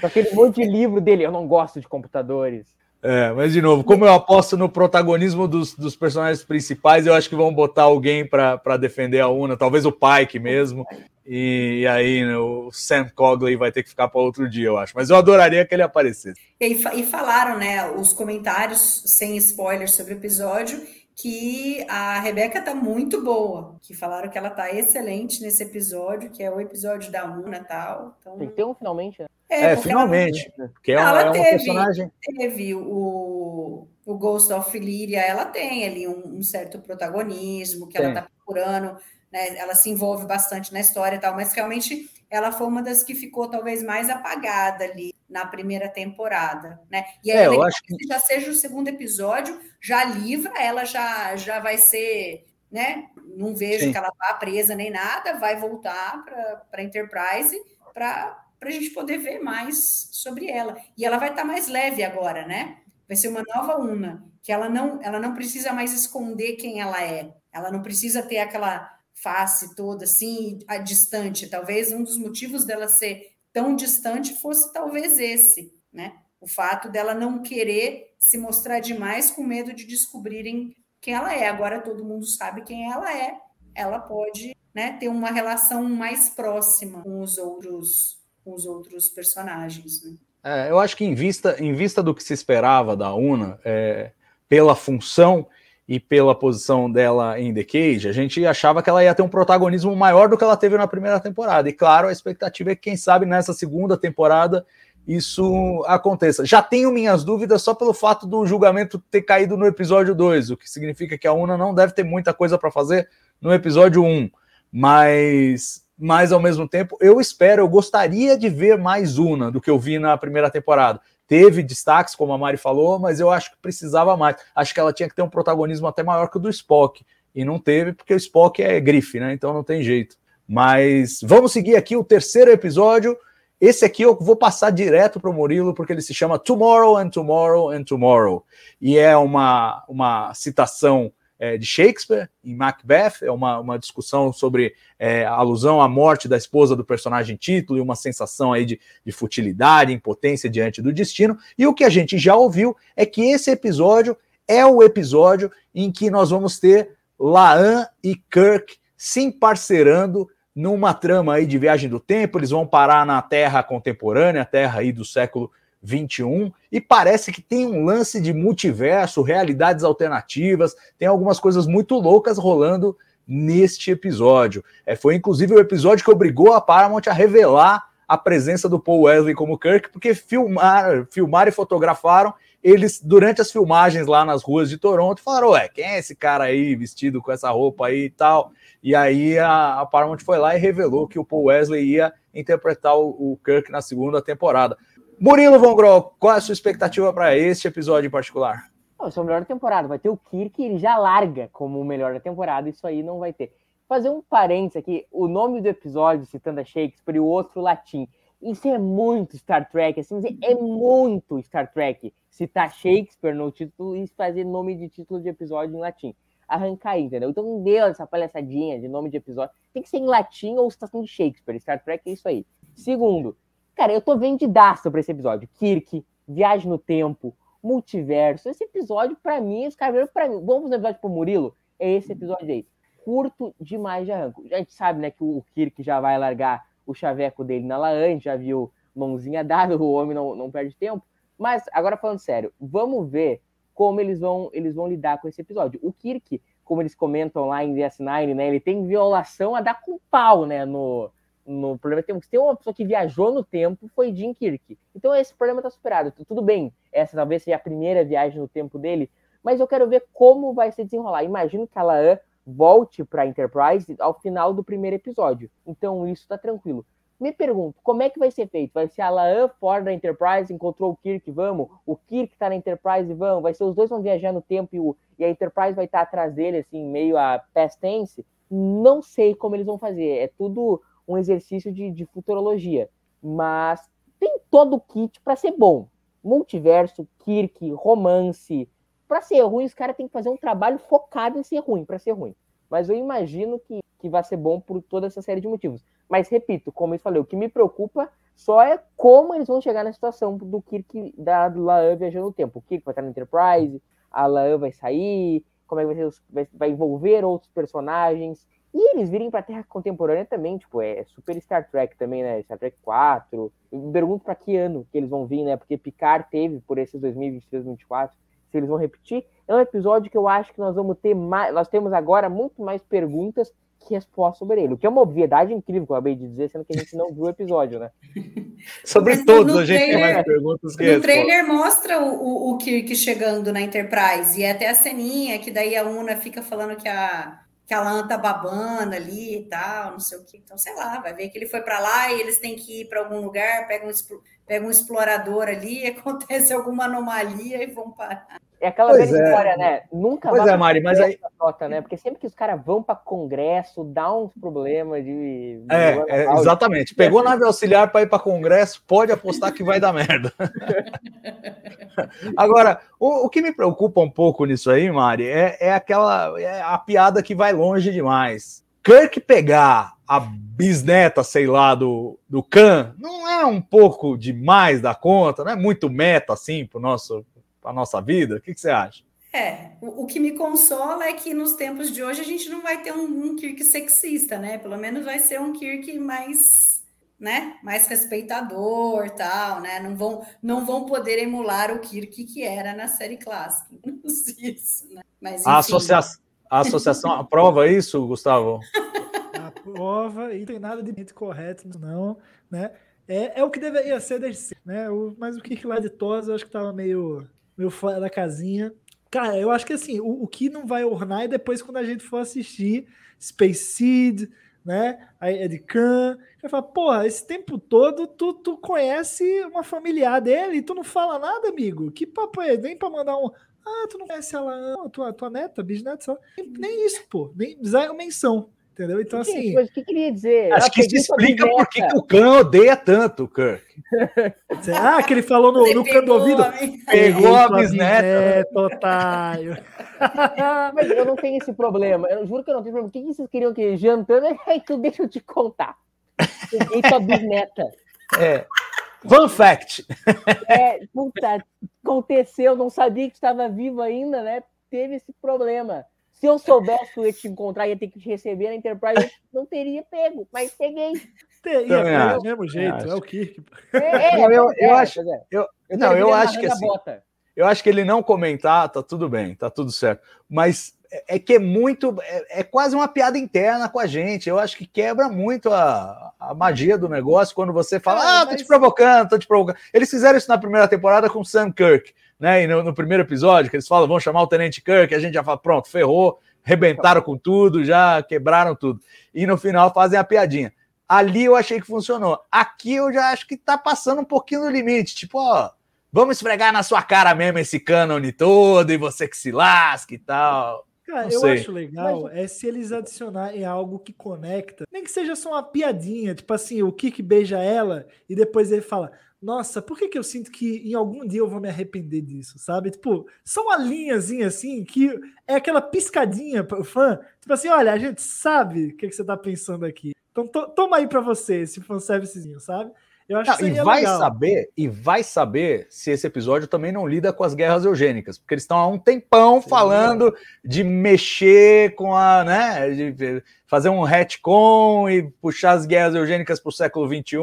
Com aquele monte de livro dele, eu não gosto de computadores. É, mas de novo, como eu aposto no protagonismo dos, dos personagens principais, eu acho que vão botar alguém para defender a Una, talvez o Pike mesmo. E, e aí né, o Sam Cogley vai ter que ficar para outro dia, eu acho. Mas eu adoraria que ele aparecesse. E, e falaram, né, os comentários sem spoilers sobre o episódio, que a Rebeca tá muito boa, que falaram que ela tá excelente nesse episódio, que é o episódio da Una e tal. Então... Tem que ter um finalmente, né? É, é finalmente. Ela, porque é, uma, é uma teve, personagem. Teve o, o Ghost of Lyria, ela tem ali um, um certo protagonismo que ela tá procurando, né? Ela se envolve bastante na história e tal, mas realmente ela foi uma das que ficou talvez mais apagada ali na primeira temporada, né? E aí, é, eu acho que já seja o segundo episódio, já livra, ela já já vai ser, né? Não vejo Sim. que ela vá presa nem nada, vai voltar para Enterprise para para a gente poder ver mais sobre ela. E ela vai estar tá mais leve agora, né? Vai ser uma nova Una, que ela não, ela não precisa mais esconder quem ela é. Ela não precisa ter aquela face toda assim, distante. Talvez um dos motivos dela ser tão distante fosse talvez esse, né? O fato dela não querer se mostrar demais com medo de descobrirem quem ela é. Agora todo mundo sabe quem ela é. Ela pode, né, ter uma relação mais próxima com os outros, com os outros personagens. Né? É, eu acho que em vista, em vista do que se esperava da Una, é, pela função e pela posição dela em The Cage, a gente achava que ela ia ter um protagonismo maior do que ela teve na primeira temporada. E claro, a expectativa é que, quem sabe, nessa segunda temporada isso aconteça. Já tenho minhas dúvidas só pelo fato do julgamento ter caído no episódio 2, o que significa que a Una não deve ter muita coisa para fazer no episódio 1. Um. Mas, mas ao mesmo tempo, eu espero, eu gostaria de ver mais Una do que eu vi na primeira temporada teve destaques, como a Mari falou, mas eu acho que precisava mais. Acho que ela tinha que ter um protagonismo até maior que o do Spock. E não teve, porque o Spock é grife, né? Então não tem jeito. Mas vamos seguir aqui o terceiro episódio. Esse aqui eu vou passar direto para o Murilo, porque ele se chama Tomorrow and Tomorrow and Tomorrow. E é uma, uma citação é, de Shakespeare em Macbeth, é uma, uma discussão sobre é, alusão à morte da esposa do personagem título e uma sensação aí de, de futilidade, impotência diante do destino. E o que a gente já ouviu é que esse episódio é o episódio em que nós vamos ter Laan e Kirk se emparcerando numa trama aí de viagem do tempo, eles vão parar na Terra contemporânea, a Terra aí do século 21 e parece que tem um lance de multiverso, realidades alternativas, tem algumas coisas muito loucas rolando neste episódio. É, foi inclusive o episódio que obrigou a Paramount a revelar a presença do Paul Wesley como Kirk, porque filmaram, filmaram e fotografaram eles durante as filmagens lá nas ruas de Toronto falaram: Ué, quem é esse cara aí vestido com essa roupa aí e tal? E aí a, a Paramount foi lá e revelou que o Paul Wesley ia interpretar o, o Kirk na segunda temporada. Murilo Von Grol, qual é a sua expectativa para este episódio em particular? Esse é o melhor da temporada. Vai ter o Kirk, ele já larga como o melhor da temporada. Isso aí não vai ter. Fazer um parênteses aqui: o nome do episódio, citando a Shakespeare, e o outro latim. Isso é muito Star Trek, assim, é muito Star Trek. Citar Shakespeare no título e fazer nome de título de episódio em latim. Arrancar aí, entendeu? Então não deu essa palhaçadinha de nome de episódio. Tem que ser em latim ou citação de Shakespeare. Star Trek é isso aí. Segundo, Cara, eu tô vendidaço pra esse episódio. Kirk, Viagem no Tempo, Multiverso. Esse episódio, para mim, os caras viram pra mim. Vamos no episódio pro Murilo? É esse episódio aí. Curto demais de arranco. A gente sabe, né, que o Kirk já vai largar o chaveco dele na Laan, já viu mãozinha dada, o homem não, não perde tempo. Mas, agora falando sério, vamos ver como eles vão, eles vão lidar com esse episódio. O Kirk, como eles comentam lá em DS9, né, ele tem violação a dar com pau, né, no, no problema tem, tem uma pessoa que viajou no tempo foi Jim Kirk. Então esse problema está superado. Tudo bem, essa talvez seja a primeira viagem no tempo dele, mas eu quero ver como vai se desenrolar. Imagino que a Laan volte para a Enterprise ao final do primeiro episódio. Então isso está tranquilo. Me pergunto, como é que vai ser feito? Vai ser a Laan fora da Enterprise, encontrou o Kirk, vamos? O Kirk está na Enterprise, vamos? Vai ser os dois vão viajar no tempo e, o, e a Enterprise vai estar tá atrás dele, assim, meio a past tense? Não sei como eles vão fazer. É tudo um exercício de, de futurologia. Mas tem todo o kit para ser bom. Multiverso, Kirk, romance. Para ser ruim, os caras têm que fazer um trabalho focado em ser ruim, para ser ruim. Mas eu imagino que, que vai ser bom por toda essa série de motivos. Mas, repito, como eu falei, o que me preocupa só é como eles vão chegar na situação do Kirk da Laan viajando no tempo. O Kirk vai estar na Enterprise, a Laan vai sair, como é que vai, ser, vai, vai envolver outros personagens. E eles virem pra Terra contemporânea também, tipo, é super Star Trek também, né? Star Trek 4. Eu me pergunto pra que ano que eles vão vir, né? Porque Picard teve por esses 2023, 2024. Se eles vão repetir. É um episódio que eu acho que nós vamos ter mais. Nós temos agora muito mais perguntas que respostas sobre ele. O que é uma obviedade incrível que eu acabei de dizer, sendo que a gente não viu o episódio, né? sobre todos, a gente trailer, tem mais perguntas que No respostas. trailer mostra o, o, o Kirk chegando na Enterprise. E é até a ceninha que daí a Una fica falando que a que a lã tá ali e tal, não sei o que. Então, sei lá, vai ver que ele foi para lá e eles têm que ir para algum lugar, pega um, pega um explorador ali, acontece alguma anomalia e vão parar. É aquela pois velha é. história, né? Nunca pois é, Mari, mas aí. Nota, né? Porque sempre que os caras vão para congresso, dá uns problemas de. É, é exatamente. Pegou nave auxiliar para ir para congresso, pode apostar que vai dar merda. Agora, o, o, que me preocupa um pouco nisso aí, Mari, é, é aquela. É a piada que vai longe demais. Kirk pegar a bisneta, sei lá, do, do Khan, não é um pouco demais da conta, não é muito meta assim pro nosso para a nossa vida? O que, que, você acha? É, o, o, que me consola é que nos tempos de hoje a gente não vai ter um, um Kirk sexista, né? Pelo menos vai ser um Kirk mais, né? Mais respeitador, tal, né? Não vão, não vão poder emular o Kirk que era na série clássica. Isso, né? Mas, enfim, a, associa a associação aprova isso, Gustavo? Aprova e não tem nada de correto, não, né? É, é o que deveria ser desde né? O, mas o Kirk lá de Tosa, eu acho que tava meio meu fora da casinha. Cara, eu acho que assim, o, o que não vai ornar é depois quando a gente for assistir Space Seed, né? A Ed Khan. Vai falar, porra, esse tempo todo tu, tu conhece uma familiar dele e tu não fala nada, amigo. Que papo é? Nem pra mandar um. Ah, tu não conhece ela, tua, tua neta, bisneta, só. Nem, nem isso, pô. Nem zero menção. Entendeu? Então, que, assim. O que queria dizer? Acho que isso explica por que o Khan odeia tanto o Kirk. ah, que ele falou no, no canto do ouvido. Pegou a bisneta. otário. Mas eu não tenho esse problema. Eu juro que eu não tenho problema. O que vocês queriam que jantando? Então deixa eu te contar. Peguei tua bisneta. É. Fun fact. É, puta, aconteceu, não sabia que estava vivo ainda, né? Teve esse problema. Se eu soubesse que eu ia te encontrar, ia ter que te receber na Enterprise, eu não teria pego, mas peguei. Teria, do mesmo jeito, é o Kirk. É, é, eu, eu, é, acho, é. eu, Não, eu acho que assim, bota. eu acho que ele não comentar, tá tudo bem, tá tudo certo. Mas é é que é muito, é, é quase uma piada interna com a gente. Eu acho que quebra muito a, a magia do negócio quando você fala, Cara, ah, tô te provocando, tô te provocando. Eles fizeram isso na primeira temporada com o Sam Kirk, né? E no, no primeiro episódio, que eles falam, vão chamar o Tenente Kirk, a gente já fala, pronto, ferrou, rebentaram com tudo, já quebraram tudo. E no final fazem a piadinha. Ali eu achei que funcionou. Aqui eu já acho que tá passando um pouquinho do limite. Tipo, ó, vamos esfregar na sua cara mesmo esse cânone todo e você que se lasque e tal. Cara, Não eu sei. acho legal é se eles adicionarem algo que conecta, nem que seja só uma piadinha, tipo assim, o Kik beija ela e depois ele fala: Nossa, por que, que eu sinto que em algum dia eu vou me arrepender disso, sabe? Tipo, só uma linhazinha assim, que é aquela piscadinha pro fã, tipo assim: Olha, a gente sabe o que, que você tá pensando aqui. Então to- toma aí pra você esse fanservicezinho, sabe? Eu acho Não, que e seria vai legal. saber, e vai saber se esse episódio também não lida com as guerras eugênicas, porque eles estão há um tempão Sim. falando de mexer com a, né, de fazer um retcon e puxar as guerras eugênicas para o século XXI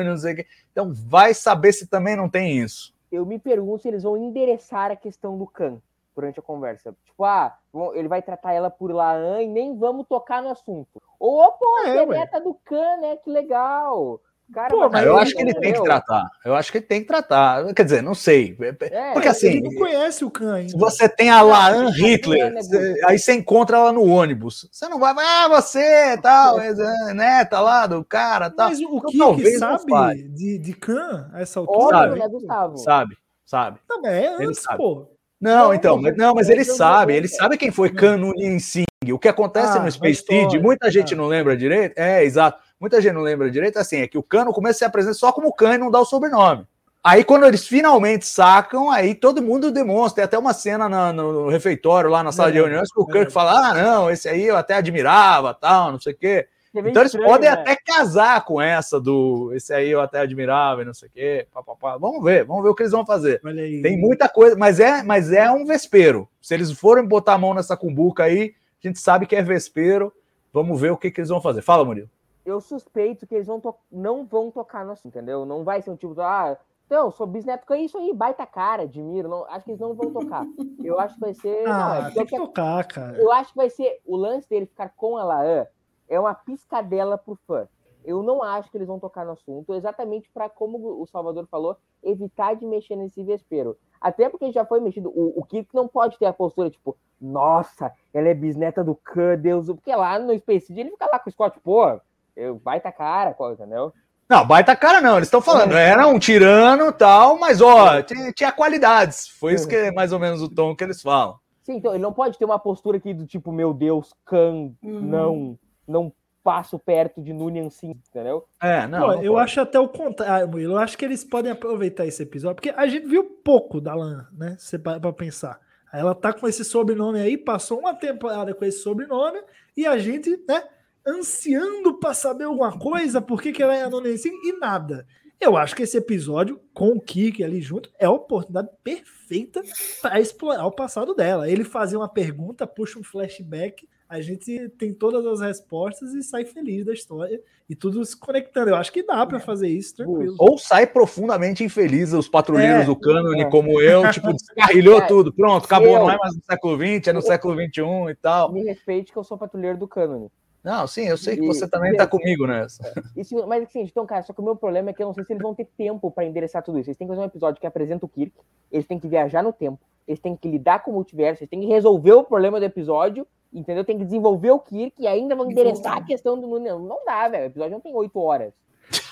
e não sei o quê. Então vai saber se também não tem isso. Eu me pergunto se eles vão endereçar a questão do Khan durante a conversa. Tipo, ah, ele vai tratar ela por Laan e nem vamos tocar no assunto. Ô, pô, É, você é do Khan, né? Que legal. Cara, Pô, mas eu acho que ele tem que tratar. Eu acho que ele tem que tratar. Quer dizer, não sei. É, Porque assim, Ele não conhece o Khan ainda. Se você tem a Laan Hitler, é aí você encontra ela no ônibus. Você não vai, ah, você, tal, é, neta lá do cara, tal. Mas o Então, Kik talvez não sabe de, de Khan a essa altura? Óbvio, Sabe. né, Gustavo? Sabe, sabe. Mas é Ele antes, sabe. pô. Não, então, mas não, mas ele sabe, ele é. sabe quem foi Canunin Singh. O que acontece Ah, no Space Seed, muita gente tá. não lembra direito. É, exato. Muita gente não lembra direito, assim, é que o Cano começa a se apresentar só como Khan e não dá o sobrenome. Aí, quando eles finalmente sacam, aí todo mundo demonstra. Tem até uma cena na- no, refeitório, lá na sala de Verdade, reuniões, que o Kirk verdade. fala: Ah, não, esse aí eu até admirava, tal, não sei o quê. É Então eles estranho, podem né? até casar com essa do esse aí eu até admirava e não sei o quê. Pá, pá, pá. Vamos ver, vamos ver o que eles vão fazer. Tem muita coisa, mas é, mas é um vespeiro. Se eles forem botar a mão nessa cumbuca aí, a gente sabe que é vespeiro. Vamos ver o que, que eles vão fazer. Fala, Murilo. Eu suspeito que eles vão não vão tocar no assunto, entendeu? Não vai ser um tipo, ah, então, sou bisneto, é isso aí, baita cara, admiro. Não, acho que eles não vão tocar. Eu acho que vai ser. não, é Ah, tem que tocar, cara. Eu acho que vai ser o lance dele ficar com a Laan é uma piscadela pro fã. Eu não acho que eles vão tocar no assunto, exatamente para como o Salvador falou, evitar de mexer nesse vespeiro. Até porque já foi mexido. O, o Kirk não pode ter a postura tipo, nossa, ela é bisneta do Khan, Deus. Porque lá no Space ele fica lá com o Scott, pô, eu baita cara, qual- entendeu? Não, baita cara não. Eles estão falando, era um tirano e tal, mas ó, tinha, tinha qualidades. Foi isso que é mais ou menos o tom que eles falam. Sim, então ele não pode ter uma postura aqui do tipo, meu Deus, Khan, Uhum. não, não passo perto de Nunian Sim, entendeu? É, não. Não eu pode. acho até o contrário, Murilo. Eu acho que eles podem aproveitar esse episódio, porque a gente viu pouco da Lan, né? Se para pra pensar. Ela tá com esse sobrenome aí, passou uma temporada com esse sobrenome, e a gente, né, ansiando pra saber alguma coisa, por que, que ela é anônima assim, e nada. Eu acho que esse episódio, com o Kiki ali junto, é a oportunidade perfeita para explorar o passado dela. Ele fazer uma pergunta, puxa um flashback, a gente tem todas as respostas e sai feliz da história e tudo se conectando. Eu acho que dá para fazer isso tranquilo. Ou sai profundamente infeliz os patrulheiros É, do cânone, é. como eu, tipo, descarrilhou É, tudo. Pronto, acabou, eu- não é mais no século XX, é no século XXI e tal. Me respeite que eu sou patrulheiro do cânone. Não, sim, eu sei que E- você também tá comigo nessa. Isso, mas assim, então, cara, só que o meu problema é que eu não sei se eles vão ter tempo pra endereçar tudo isso. Eles têm que fazer um episódio que apresenta o Kirk, eles têm que viajar no tempo, eles têm que lidar com o multiverso, eles têm que resolver o problema do episódio, entendeu? Tem que desenvolver o Kirk e ainda vão endereçar a questão do. Não, não dá, velho. O episódio não tem oito horas.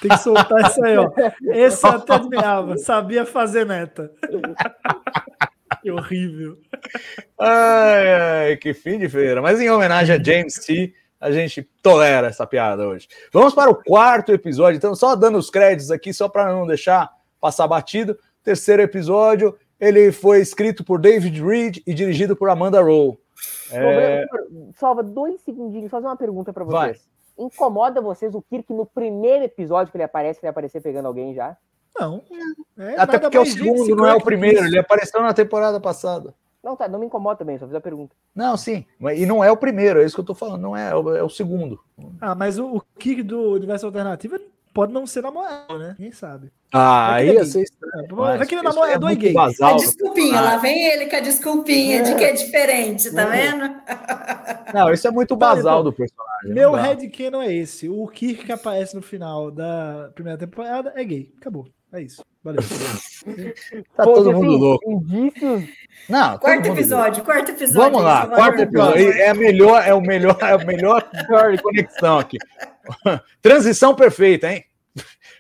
Tem que soltar isso aí, ó. Esse eu até admirava, sabia fazer neta. que horrível. Ai, ai, que fim de feira. Mas em homenagem a James T, a gente tolera essa piada hoje. Vamos para o quarto episódio. Então, só dando os créditos aqui, só para não deixar passar batido. Terceiro episódio, ele foi escrito por David Reed e dirigido por Amanda Rowe. É, Salva dois segundinhos, fazer uma pergunta pra Vai. vocês. Incomoda vocês o Kirk no primeiro episódio que ele aparece, que ele aparecer pegando alguém já? Não. É até porque o mais James segundo não é o primeiro, ele apareceu na temporada passada. Não, tá, não me incomoda também, só fiz a pergunta. Não, sim, e não é o primeiro, é isso que eu tô falando, não é, é o- é o segundo. Ah, mas o, o Kirk do universo alternativo pode não ser namorado, né? Quem sabe? Ah, aí é você Vai que ele é namorador é gay. A basal. desculpinha, lá vem ele com a desculpinha de que é diferente, tá vendo? Não, isso é muito basal então, do personagem. Meu não dá. headcanon é esse. O Kirk que aparece no final da primeira temporada é gay. Acabou. É isso. Valeu. Tá Pô, todo assim, mundo louco. Indícios. Não, Quarto episódio, quarto episódio. Vamos lá, isso, quarto episódio. É a melhor, é o melhor, é o melhor conexão aqui. Transição perfeita, hein?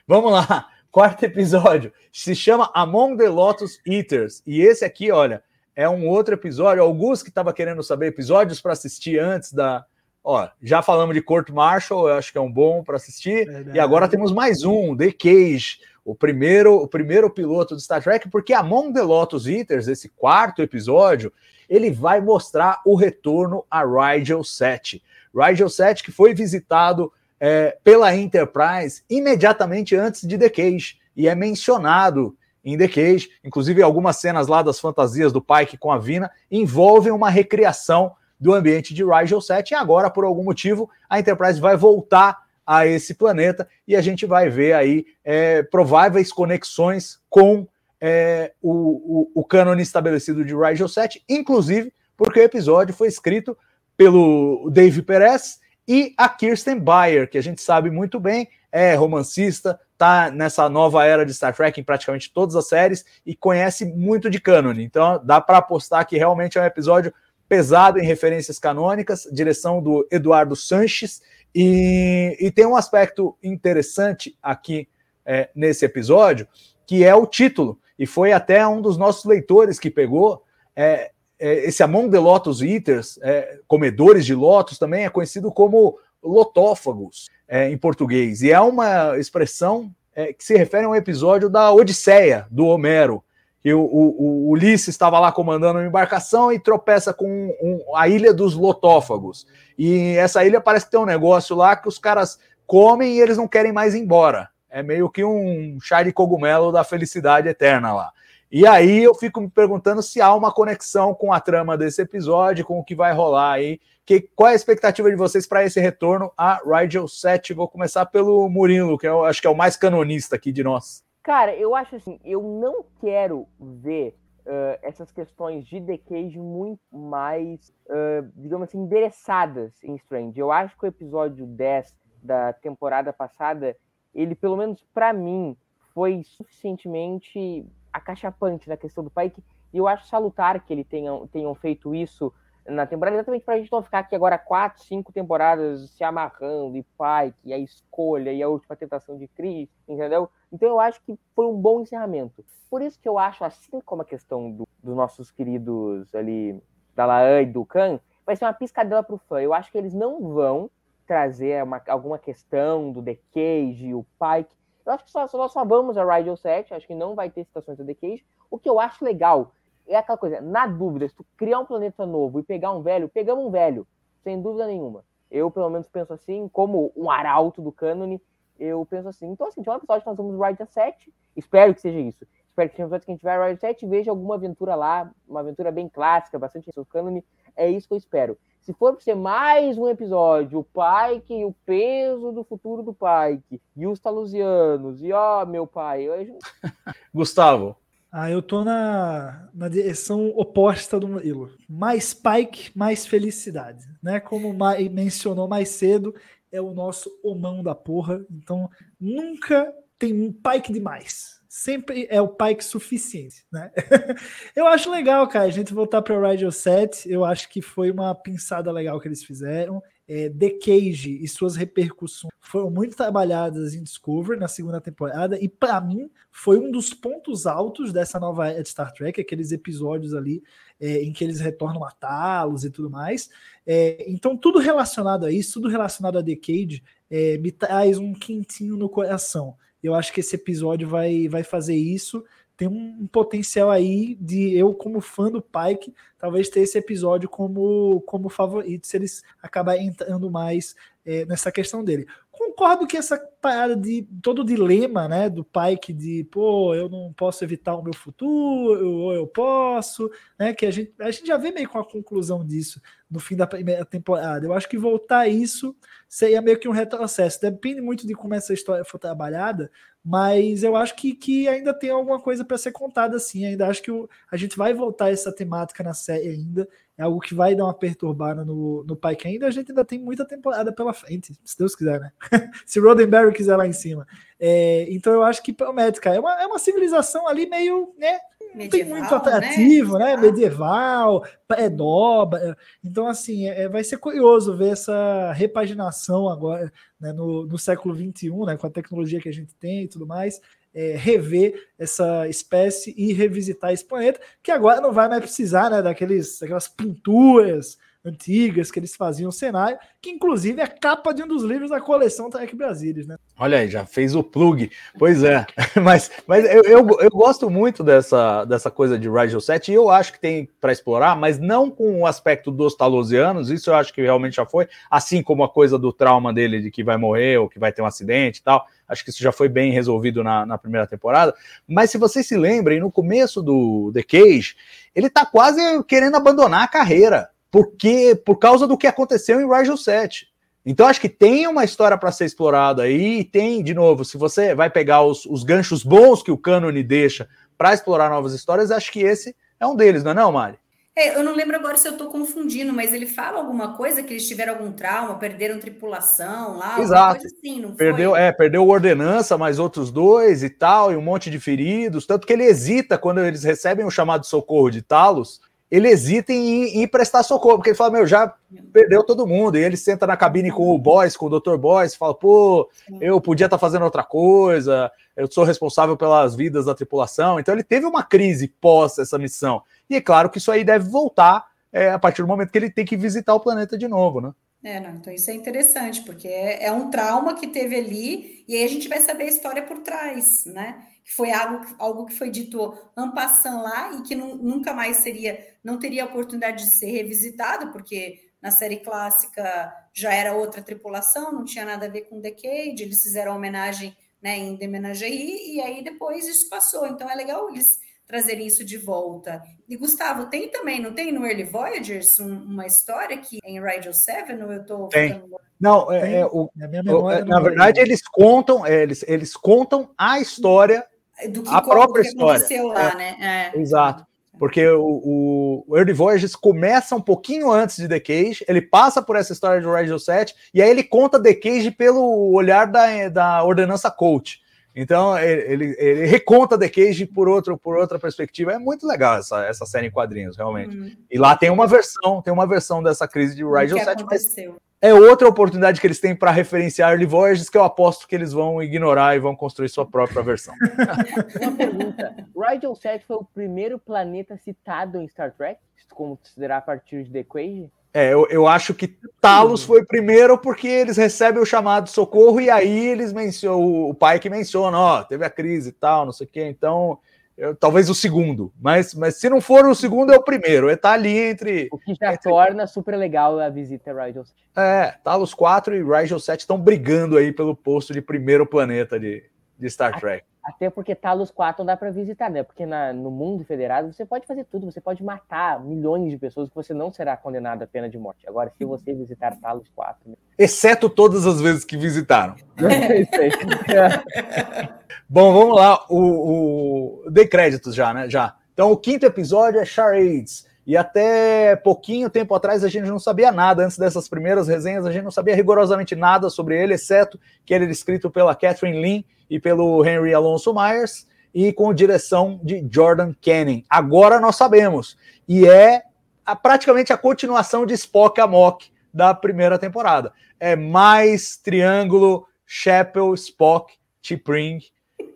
Vamos lá. Quarto episódio se chama Among the Lotus Eaters. E esse aqui, olha, é um outro episódio. Alguns que estava querendo saber episódios para assistir antes da. Ó, já falamos de Court Marshall, eu acho que é um bom para assistir. Verdade. E agora temos mais um, The Cage, o primeiro, o primeiro piloto do Star Trek, porque Among the Lotus Eaters, esse quarto episódio, ele vai mostrar o retorno a Rigel 7. Rigel 7 que foi visitado é, pela Enterprise imediatamente antes de The Cage, e é mencionado em The Cage, inclusive algumas cenas lá das fantasias do Pike com a Vina envolvem uma recriação do ambiente de Rigel 7, e agora, por algum motivo, a Enterprise vai voltar a esse planeta. E a gente vai ver aí é, prováveis conexões com é, o, o, o cânone estabelecido de Rigel 7, inclusive porque o episódio foi escrito pelo Dave Perez e a Kirsten Bayer, que a gente sabe muito bem, é romancista, tá nessa nova era de Star Trek em praticamente todas as séries e conhece muito de cânone. Então dá para apostar que realmente é um episódio pesado em referências canônicas, direção do Eduardo Sanches, e, e tem um aspecto interessante aqui é, nesse episódio, que é o título, e foi até um dos nossos leitores que pegou. É, esse Among the Lotus Eaters, é, comedores de lotos, também é conhecido como lotófagos é, em português, e é uma expressão é, que se refere a um episódio da Odisseia, do Homero, que o, o, o Ulisses estava lá comandando uma embarcação e tropeça com um, a ilha dos lotófagos. E essa ilha parece que tem um negócio lá que os caras comem e eles não querem mais ir embora. É meio que um chá de cogumelo da felicidade eterna lá. E aí eu fico me perguntando se há uma conexão com a trama desse episódio, com o que vai rolar aí. Que, qual é a expectativa de vocês para esse retorno a Rigel 7? Vou começar pelo Murilo, que eu acho que é o mais canonista aqui de nós. Cara, eu acho assim, eu não quero ver uh, essas questões de The Cage muito mais, uh, digamos assim, endereçadas em Strange. Eu acho que o episódio 10 da temporada passada, ele, pelo menos para mim, foi suficientemente acachapante na questão do Pike. E eu acho salutar que eles tenham, tenham feito isso na temporada, exatamente para a gente não ficar aqui agora quatro, cinco temporadas se amarrando, e Pike, e a escolha, e a última tentação de Chris, entendeu? Então eu acho que foi um bom encerramento. Por isso que eu acho, assim como a questão do, dos nossos queridos ali, da Laan e do Khan, vai ser uma piscadela pro fã. Eu acho que eles não vão trazer uma, alguma questão do The Cage, o Pike. Eu acho que só, só nós só vamos a Rigel 7, acho que não vai ter citações Cage. O que eu acho legal é aquela coisa, na dúvida, se tu criar um planeta novo e pegar um velho, pegamos um velho, sem dúvida nenhuma. Eu, pelo menos, penso assim, como um arauto do cânone, eu penso assim. Então, assim, tinha um episódio que nós vamos Rider 7, espero que seja isso. Espero que seja um episódio que a gente vai Rider 7 e veja alguma aventura lá, uma aventura bem clássica, bastante do cânone, é isso que eu espero. Se for pra ser mais um episódio, o Pike e o peso do futuro do Pike, e os talusianos, e ó, meu pai, eu... Gustavo. Ah, eu tô na, na direção oposta do Murilo. Mais Pike, mais felicidade. Né? Como o Mai mencionou mais cedo, é o nosso homão da porra. Então, nunca tem um Pike demais. Sempre é o Pike suficiente, né? eu acho legal, cara, a gente voltar para o Radio 7. Eu acho que foi uma pensada legal que eles fizeram. É, The Cage e suas repercussões foram muito trabalhadas em Discovery na segunda temporada e para mim foi um dos pontos altos dessa nova era de Star Trek, aqueles episódios ali é, em que eles retornam a Talos e tudo mais. É, então tudo relacionado a isso, tudo relacionado a The Cage é, me traz um quentinho no coração. Eu acho que esse episódio vai, vai fazer isso tem um, um, potencial aí de eu, como fã do Pike, talvez ter esse episódio como, como favorito, se eles acabarem entrando mais é, nessa questão dele. concordo que essa parada de todo o dilema, né, do Pike de, pô, eu não posso evitar o meu futuro, ou eu posso, né, que a gente, a gente já vê meio com a conclusão disso no fim da primeira temporada. Eu acho que voltar isso seria meio que um retrocesso. Depende muito de como essa história for trabalhada, mas eu acho que, que ainda tem alguma coisa para ser contada assim. Ainda acho que o, a gente vai voltar essa temática na série ainda é algo que vai dar uma perturbada no, no pai, que ainda a gente ainda tem muita temporada pela frente, se Deus quiser, né? se Roddenberry quiser lá em cima. É, então eu acho que promete, cara. É uma, é uma civilização ali meio, né? Não tem muito atrativo, né? né? Medieval, pré-dobra. Então, assim, é, vai ser curioso ver essa repaginação agora, né, no, no século XXI, né, com a tecnologia que a gente tem e tudo mais é, rever essa espécie e revisitar esse planeta, que agora não vai mais precisar né, daqueles, daquelas pinturas antigas que eles faziam cenário, que inclusive é capa de um dos livros da coleção Trek Brasilis, né? Olha aí, já fez o plug. Pois é, mas, mas eu, eu, eu, gosto muito dessa, dessa coisa de Rigel 7 e eu acho que tem para explorar, mas não com o aspecto dos talosianos, isso eu acho que realmente já foi, assim como a coisa do trauma dele de que vai morrer ou que vai ter um acidente e tal. Acho que isso já foi bem resolvido na, na primeira temporada. Mas se vocês se lembrem, no começo do The Cage, ele tá quase querendo abandonar a carreira porque por causa do que aconteceu em Rigel 7. Então acho que tem uma história para ser explorada aí, e tem, de novo, se você vai pegar os, os ganchos bons que o cânone deixa para explorar novas histórias, acho que esse é um deles, não é não, Mari? É, eu não lembro agora se eu estou confundindo, mas ele fala alguma coisa que eles tiveram algum trauma, perderam tripulação lá, Exato. assim, não perdeu, foi? É, perdeu ordenança, mais outros dois e tal, e um monte de feridos, tanto que ele hesita quando eles recebem o chamado socorro de Talos, ele hesita em, em, prestar socorro, porque ele fala, meu, já perdeu todo mundo. E ele senta na cabine com o Boys, com o Dr. Boys, fala, pô, eu podia estar tá fazendo outra coisa, eu sou responsável pelas vidas da tripulação. Então ele teve uma crise pós essa missão. E é claro que isso aí deve voltar é, a partir do momento que ele tem que visitar o planeta de novo, né? É, não, então isso é interessante, porque é, é um trauma que teve ali, e aí a gente vai saber a história por trás, né? Que foi algo, algo que foi dito ampassando lá e que nunca mais seria, não teria oportunidade de ser revisitado, porque na série clássica já era outra tripulação, não tinha nada a ver com Decade, eles fizeram homenagem né, em The Menagerie, e aí depois isso passou. Então é legal eles trazerem isso de volta. E Gustavo, tem também, não tem no Early Voyagers um, uma história que em Rigel 7, ou eu estou tem. Não, é, é, o, o, é, na verdade, eles contam, é, eles, eles contam a história do que a própria história. lá, é, né? É. Exato. Porque o, o Early Voyages começa um pouquinho antes de The Cage, ele passa por essa história de Rigel 7, e aí ele conta The Cage pelo olhar da, da ordenança coach. Então ele, ele, reconta The Cage por, outro, por outra perspectiva. É muito legal essa, essa série em quadrinhos, realmente. Hum. E lá tem uma versão, tem uma versão dessa crise de Rigel 7. Mas é outra oportunidade que eles têm para referenciar Early Voyages que eu aposto que eles vão ignorar e vão construir sua própria versão. Uma pergunta: Rigel 7 foi o primeiro planeta citado em Star Trek? Como considerar a partir de The Cage? É, eu, eu acho que Talos foi primeiro porque eles recebem o chamado socorro e aí eles mencionam, o pai que menciona, ó, teve a crise e tal, não sei o quê, então eu, talvez o segundo, mas, mas se não for o segundo, é o primeiro. É tá ali entre. O que já entre... torna super legal a visita a Rigel 7. É, Talos 4 e Rigel 7 estão brigando aí pelo posto de primeiro planeta de, de Star Trek. Até porque Talos 4 não dá para visitar, né? Porque na, no mundo federado você pode fazer tudo, você pode matar milhões de pessoas que você não será condenado à pena de morte. Agora, se você visitar Talos 4. Né? Exceto todas as vezes que visitaram. Bom, vamos lá. O, o... Dei créditos já, né? Já. Então, o quinto episódio é Charades. E até pouquinho tempo atrás a gente não sabia nada. Antes dessas primeiras resenhas, a gente não sabia rigorosamente nada sobre ele, exceto que ele era escrito pela Catherine Lin e pelo Henry Alonso Myers e com direção de Jordan Canning. Agora nós sabemos. E é a, praticamente a continuação de Spock Amok da primeira temporada. É mais triângulo Chapel, Spock, T'Pring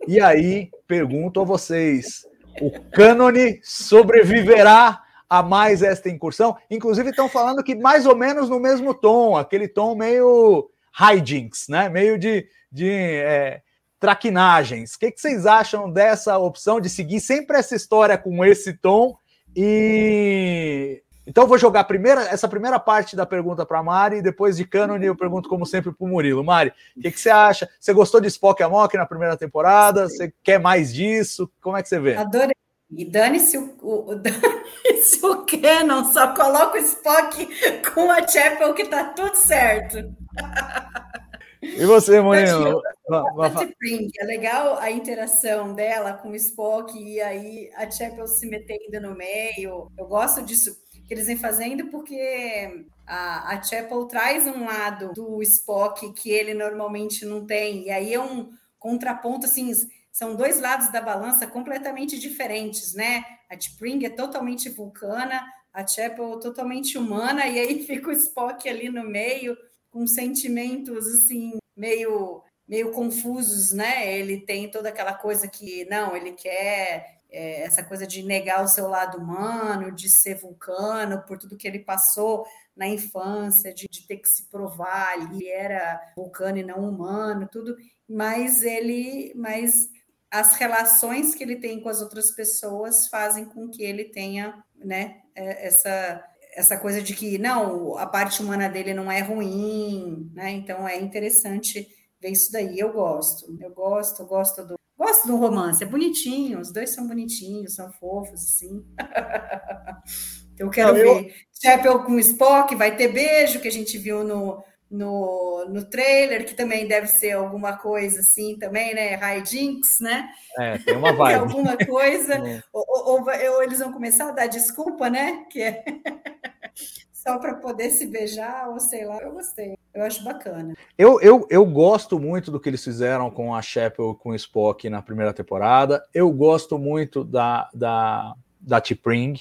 e aí, pergunto a vocês: o cânone sobreviverá a mais esta incursão? Inclusive, estão falando que mais ou menos no mesmo tom, aquele tom meio hijinks, né? Meio de, de é, traquinagens. O que, que vocês acham dessa opção de seguir sempre essa história com esse tom e Então eu vou jogar primeira, essa primeira parte da pergunta para Mari e depois de Canon eu pergunto como sempre para o Murilo. Mari, o que, que, você acha? Você gostou de Spock e Amok na primeira temporada? Você quer mais disso? Como é que você vê? Adorei. E dane-se o, o, dane o Canon, só coloca o Spock com a Chapel que tá tudo certo. E você, Murilo? É legal a interação dela com o Spock e aí a Chapel se metendo no meio. Eu gosto disso que eles vêm fazendo porque a, a Chapel traz um lado do Spock que ele normalmente não tem. E aí é um contraponto, assim, são dois lados da balança completamente diferentes, né? A T'Pring é totalmente vulcana, a Chapel totalmente humana, e aí fica o Spock ali no meio, com sentimentos, assim, meio meio confusos, né? Ele tem toda aquela coisa que não, ele quer é, essa coisa de negar o seu lado humano, de ser vulcano, por tudo que ele passou na infância, de, de ter que se provar, ele era vulcano e não humano, tudo, mas ele, mas as relações que ele tem com as outras pessoas fazem com que ele tenha, né, é, essa essa coisa de que não, a parte humana dele não é ruim, né? Então é interessante ver isso daí. Eu gosto, eu gosto, eu gosto do gosto do romance, é bonitinho, os dois são bonitinhos, são fofos, assim. então eu quero não, eu... ver. Chapel com Spock, vai ter beijo, que a gente viu no, no, no trailer, que também deve ser alguma coisa assim também, né? High Jinx, né? É, tem uma vibe. alguma coisa. ou, ou, ou, eles vão começar a dar desculpa, né? Que é só para poder se beijar, ou sei lá, eu gostei. Eu acho bacana. Eu, eu, eu gosto muito do que eles fizeram com a Chapel com o Spock na primeira temporada. Eu gosto muito da, da, da T-Pring,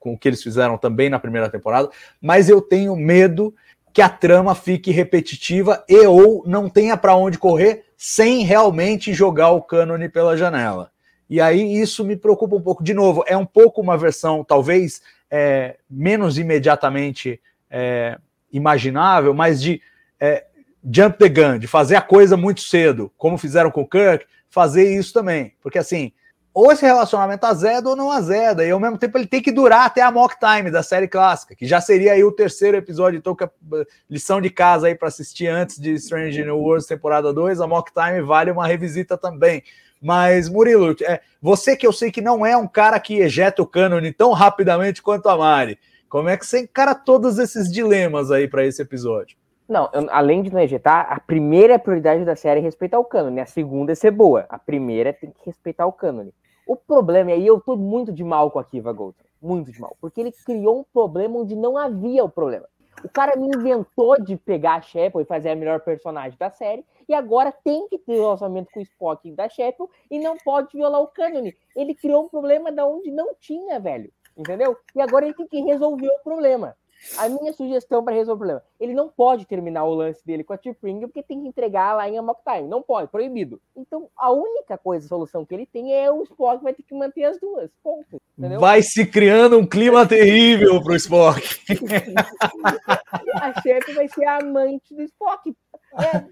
com o que eles fizeram também na primeira temporada, mas eu tenho medo que a trama fique repetitiva e ou não tenha para onde correr sem realmente jogar o cânone pela janela. E aí isso me preocupa um pouco. De novo, é um pouco uma versão, talvez, é, menos imediatamente é, imaginável, mas de é, jump the gun, de fazer a coisa muito cedo, como fizeram com o Kirk, fazer isso também. Porque assim, ou esse relacionamento azeda ou não azeda, e ao mesmo tempo ele tem que durar até a mock time da série clássica, que já seria aí o terceiro episódio, então que a lição de casa aí para assistir antes de Strange New Worlds temporada 2, a mock time vale uma revisita também. Mas, Murilo, é, você que eu sei que não é um cara que ejeta o cânone tão rapidamente quanto a Mari, como é que você encara todos esses dilemas aí para esse episódio? Não, eu, além de não ejetar, a primeira prioridade da série é respeitar o cânone, a segunda é ser boa, a primeira tem que respeitar o cânone. O problema, e aí eu tô muito de mal com a Kiva Golden, muito de mal, porque ele criou um problema onde não havia o problema. O cara me inventou de pegar a Shepard e fazer a melhor personagem da série, e agora tem que ter relacionamento com o Spock da Shepard e não pode violar o cânone. Ele criou um problema da onde não tinha, velho. Entendeu? E agora ele tem que resolver o problema. A minha sugestão para resolver o problema: ele não pode terminar o lance dele com a T-Pring porque tem que entregar lá em Amok Time. Não pode, proibido. Então, a única coisa, a solução que ele tem é o Spock vai ter que manter as duas. Ponto. Entendeu? Vai se criando um clima terrível pro Spock. a chefe vai ser a amante do Spock. É,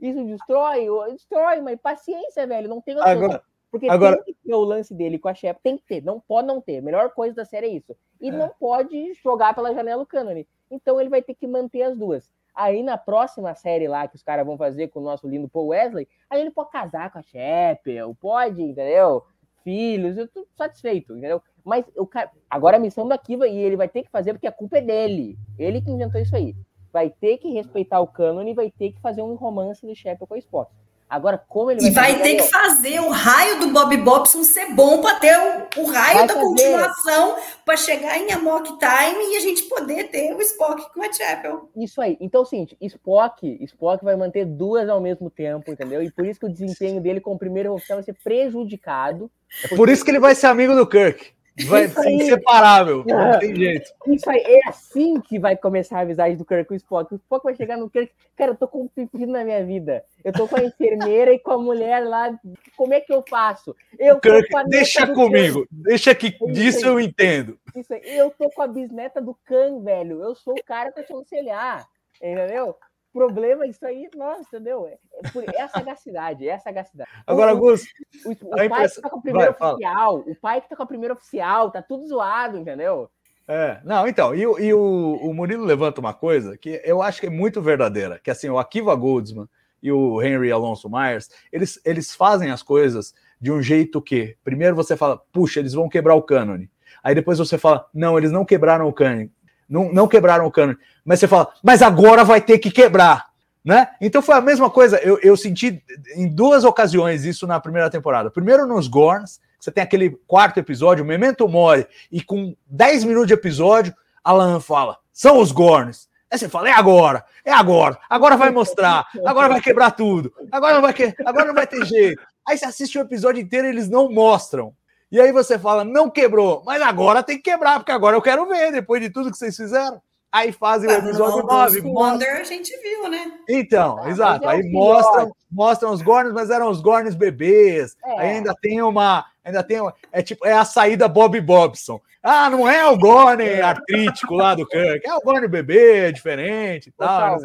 isso destrói, destrói, mas paciência, velho. Não tem outra Agora, porque Agora... tem que ter o lance dele com a Shep, tem que ter, não pode não ter. A melhor coisa da série é isso. E é. não pode jogar pela janela o cânone. Então ele vai ter que manter as duas. Aí na próxima série lá que os caras vão fazer com o nosso lindo Paul Wesley, aí ele pode casar com a Shep, pode, entendeu? Filhos, eu tô satisfeito, entendeu? Mas o cara, agora a missão do Akiva, e ele vai ter que fazer porque a culpa é dele. Ele que inventou isso aí. Vai ter que respeitar o cânone e vai ter que fazer um romance do Shep com a Spock. Agora, como ele vai. E vai ter que fazer o raio do Bob Bobson ser bom para ter o, o raio vai da fazer. continuação para chegar em Amok Time e a gente poder ter o Spock com a Chapel. Isso aí. Então, o seguinte: Spock, Spock vai manter duas ao mesmo tempo, entendeu? E por isso que o desempenho dele como primeiro oficial vai ser prejudicado. É por isso que ele vai ser amigo do Kirk. Vai ser inseparável, não é. tem jeito. Isso aí, é assim que vai começar a visagem do Kirk com o Spock. O Spock vai chegar no Kirk, cara, eu tô com um pepino na minha vida. Eu tô com a enfermeira e com a mulher lá, como é que eu faço? Eu Kirk, deixa comigo, Khan. deixa que disso eu entendo. Isso aí, eu tô com a bisneta do Khan, velho. Eu sou o cara pra te aconselhar, entendeu? Problema isso aí, nossa, entendeu? É, é, é a sagacidade, é a sagacidade. Agora, Gus, o, o, o pai que tá com o primeiro Vai, oficial, fala. o pai que tá com a primeira oficial, tá tudo zoado, entendeu? É, não, então, e, o- e o, o Murilo levanta uma coisa que eu acho que é muito verdadeira, que assim, o Akiva Goldsman e o Henry Alonso Myers, eles, eles fazem as coisas de um jeito que, primeiro você fala, puxa, eles vão quebrar o cânone. Aí depois você fala, não, eles não quebraram o cânone. Não, não quebraram o cânone. Mas você fala, mas agora vai ter que quebrar. Né? Então foi a mesma coisa. Eu, eu senti em duas ocasiões isso na primeira temporada. Primeiro nos Gorns, você tem aquele quarto episódio, Memento Mori, e com 10 minutos de episódio, Alan fala: são os Gorns. Aí você fala: é agora, é agora, agora vai mostrar, agora vai quebrar tudo, agora não vai, que... agora não vai ter jeito. Aí você assiste o episódio inteiro e eles não mostram. E aí você fala: não quebrou, mas agora tem que quebrar, porque agora eu quero ver, depois de tudo que vocês fizeram. Aí fazem o episódio 9. Wonder a gente viu, né? Então, Ah, exato. é Aí o mostram, mostram os Gorns, mas eram os Gorns bebês. É. Aí ainda tem uma. Ainda tem uma, É tipo, é a saída Bob Bobson. Ah, não é o Gorn artrítico lá do Kirk, é o Gorn bebê, é diferente e tal. o.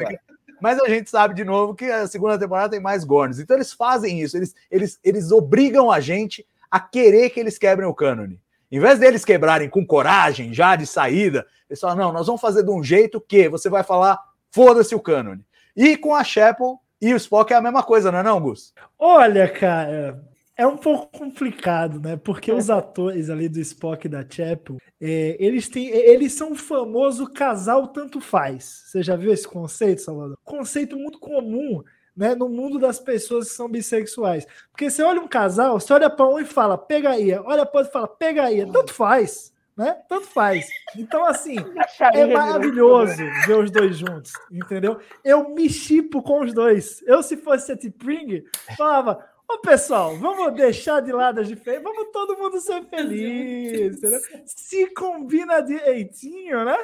Mas a gente sabe de novo que a segunda temporada tem mais Gorns. Então eles fazem isso, eles, eles, eles obrigam a gente a querer que eles quebrem o cânone. Em vez deles quebrarem com coragem, já de saída, eles falam: não, nós vamos fazer de um jeito que você vai falar, foda-se o cânone. E com a Chapel e o Spock é a mesma coisa, não é, não, Gus? Olha, cara, é um pouco complicado, né? Porque os atores ali do Spock e da Chapel, é, eles têm, eles são o famoso casal tanto faz. Você já viu esse conceito, Salvador? Conceito muito comum, né? No mundo das pessoas que são bissexuais. Porque você olha um casal, você olha para um e fala pegaria, olha para outro e fala pegaria, tanto faz. Né? Tanto faz. Então, assim, é maravilhoso ver os dois juntos, entendeu? Eu me chipo com os dois. Eu, se fosse a T-Pring, falava: Ô pessoal, vamos deixar de lado as diferenças, vamos todo mundo ser feliz, entendeu? Se combina direitinho, né?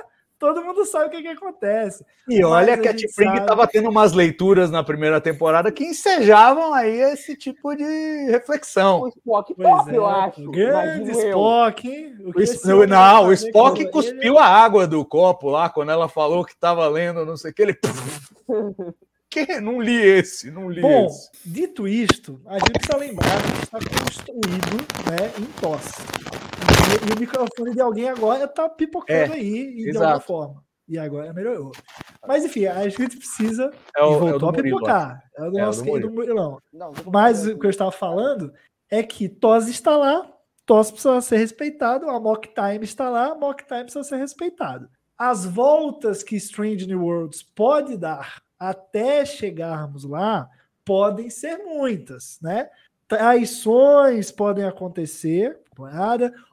Todo mundo sabe o que, que acontece. E olha que a sabe- estava tendo umas leituras na primeira temporada que ensejavam aí esse tipo de reflexão. O Spock Pois top, é, eu acho. grande eu. Spock, hein? O O homem não, vai o Spock cuspiu a água do copo lá quando ela falou que estava lendo, não sei o que. Ele. que? Não li esse, não li Bom, esse. dito isto, a gente precisa lembrar que está construído né, em tosse. E, e o microfone de alguém agora está pipocando É, aí e de exato. alguma forma. E agora melhorou. Mas enfim, a gente precisa. É o, e é o voltou do a pipocar. É o do É nosso querido Murilão. Não, Mas o que eu estava falando é que TOS está lá, TOS precisa ser respeitado, a Mock Time está lá, Mock Time precisa ser respeitado. As voltas que Strange New Worlds pode dar até chegarmos lá podem ser muitas, né? Traições podem acontecer,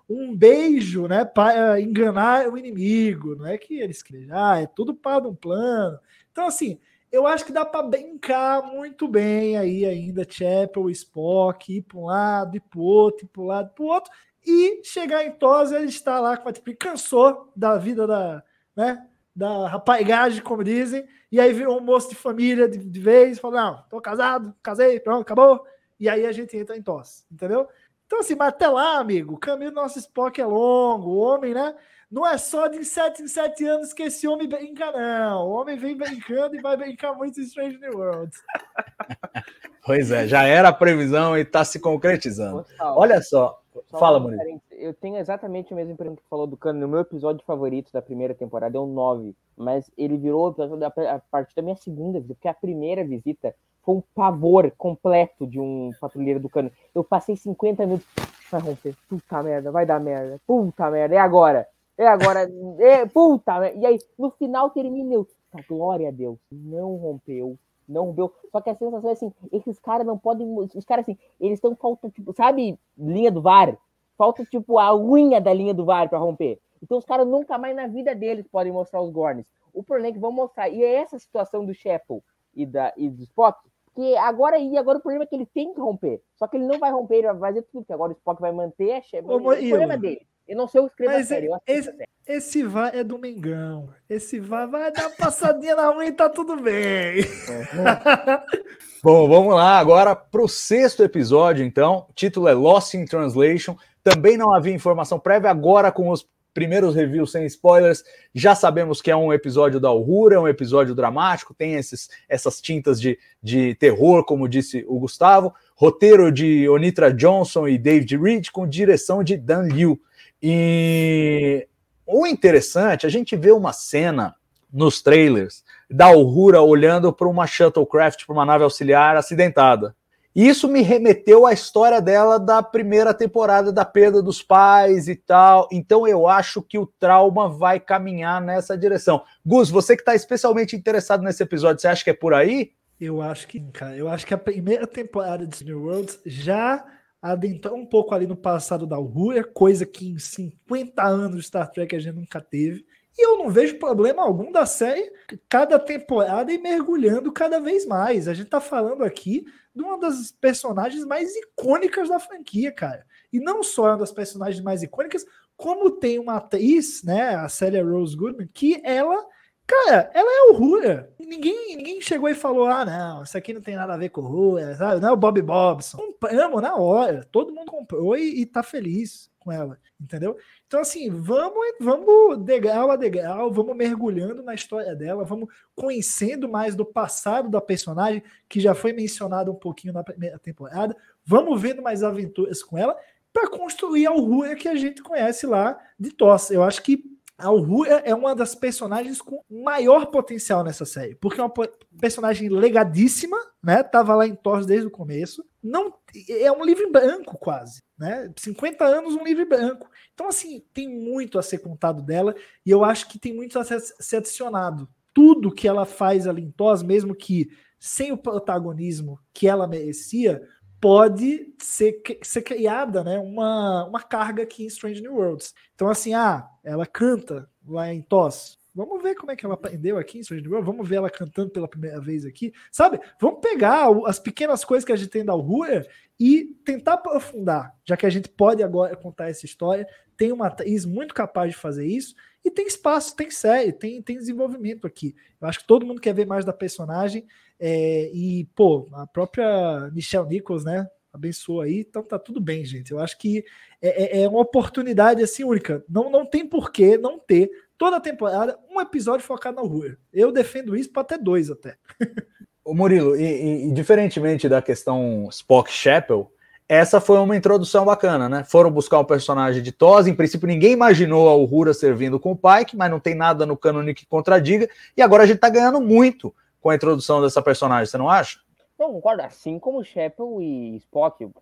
um beijo, né, para enganar o inimigo, não é que eles querem, ah, é tudo para um plano. Então assim, eu acho que dá para brincar muito bem aí ainda, Chapel, Spock, ir para um lado, ir para outro, ir para um lado, para o outro, e chegar em Tos, ele está lá com a tipo, cansou da vida da, né, da rapagagem, como dizem, e aí virou um moço de família de, de vez, falou, não, tô casado, casei, pronto, acabou, e aí a gente entra em Tos, entendeu? Então assim, mas até lá, amigo, o caminho do nosso Spock é longo, o homem, né, não é só de 7 em 7 anos que esse homem brinca, não. O homem vem brincando e vai brincar muito em Strange New Worlds. Pois é, já era a previsão e está se concretizando. Olha só, só fala, Murilo. Eu tenho exatamente o mesmo pergunta que falou do Cano. No meu episódio favorito da primeira temporada é o 9. Mas ele virou o episódio da- a partir da minha segunda visita, porque a primeira visita foi um pavor completo de um patrulheiro do Cano. Eu passei 50 minutos. Vai romper. Puta merda, vai dar merda. Puta merda, é agora. É agora. É, puta merda. E aí, no final termina eu. "Tá, Glória a Deus. Não rompeu. Não rompeu. Só que a sensação é assim: esses caras não podem. Os caras assim, eles estão falta, tipo, sabe, linha do VAR? Falta, tipo, a unha da linha do VAR para romper. Então os caras nunca mais na vida deles podem mostrar os Gorns. O problema é que vão mostrar. E é essa situação do Sheppel e, da, e do Spock. Que agora e agora o problema é que ele tem que romper. Só que ele não vai romper, ele vai fazer tudo, porque agora o Spock vai manter a Sheppel. O problema é dele. Eu não sei o que escrever a Mas. Eu acho esse- Esse VAR é do Mengão. Esse VAR vai dar uma passadinha na unha e tá tudo bem. Bom, vamos lá agora para o sexto episódio, então. O título é Lost in Translation. Também não havia informação prévia, agora com os primeiros reviews sem spoilers, já sabemos que é um episódio da Uhura, é um episódio dramático, tem esses, essas tintas de, de terror, como disse o Gustavo. Roteiro de Onitra Johnson e David Reed, com direção de Dan Liu. E o interessante, a gente vê uma cena nos trailers da Uhura olhando para uma shuttlecraft, para uma nave auxiliar acidentada. Isso me remeteu à história dela da primeira temporada da perda dos pais e tal. Então eu acho que o trauma vai caminhar nessa direção. Gus, você que está especialmente interessado nesse episódio, você acha que é por aí? Eu acho que, cara, eu acho que a primeira temporada de New Worlds já adentrou um pouco ali no passado da Uhura, coisa que em 50 anos de Star Trek a gente nunca teve. E eu não vejo problema algum da série cada temporada e mergulhando cada vez mais. A gente tá falando aqui de uma das personagens mais icônicas da franquia, cara. E não só é uma das personagens mais icônicas, como tem uma atriz, né, a Celia Rose Goodman, que ela, cara, ela é o Rura. Ninguém, ninguém chegou e falou, ah, não, isso aqui não tem nada a ver com o Rura, sabe? Não é o Bob Bobson. Compramos na hora, todo mundo comprou e, e tá feliz com ela, entendeu? Então, assim, vamos, vamos degrau a degrau, vamos mergulhando na história dela, vamos conhecendo mais do passado da personagem, que já foi mencionado um pouquinho na primeira temporada, vamos vendo mais aventuras com ela, para construir a Uhura que a gente conhece lá de Toss. Eu acho que a Uhura é uma das personagens com maior potencial nessa série, porque é uma personagem legadíssima, né? Tava lá em Thor desde o começo. Não é um livro branco quase, né? 50 anos um livro branco. Então assim, tem muito a ser contado dela e eu acho que tem muito a ser adicionado. Tudo que ela faz ali em Thor, mesmo que sem o protagonismo que ela merecia, pode ser, ser criada né, uma, uma carga aqui em Strange New Worlds. Então, assim, ah, ela canta lá em Toss. Vamos ver como é que ela aprendeu aqui em Strange New Worlds. Vamos ver ela cantando pela primeira vez aqui. Sabe? Vamos pegar as pequenas coisas que a gente tem da Uhura e tentar aprofundar, já que a gente pode agora contar essa história. Tem uma atriz muito capaz de fazer isso. E tem espaço, tem série, tem, tem desenvolvimento aqui. Eu acho que todo mundo quer ver mais da personagem. É, e, pô, a própria Michelle Nichols, né? Abençoa aí, então tá tudo bem, gente. Eu acho que é, é, é uma oportunidade assim única. Não, não tem porquê não ter toda a temporada um episódio focado na rua. Eu defendo isso para até dois até. O Murilo, e, e, e, diferentemente da questão Spock Chapel, essa foi uma introdução bacana, né? Foram buscar um personagem de TOS, em princípio ninguém imaginou a Uhura servindo com o Pike, mas não tem nada no cânone que contradiga, e agora a gente tá ganhando muito com a introdução dessa personagem, você não acha? Não, concordo. Assim como Chapel e Spock, uh,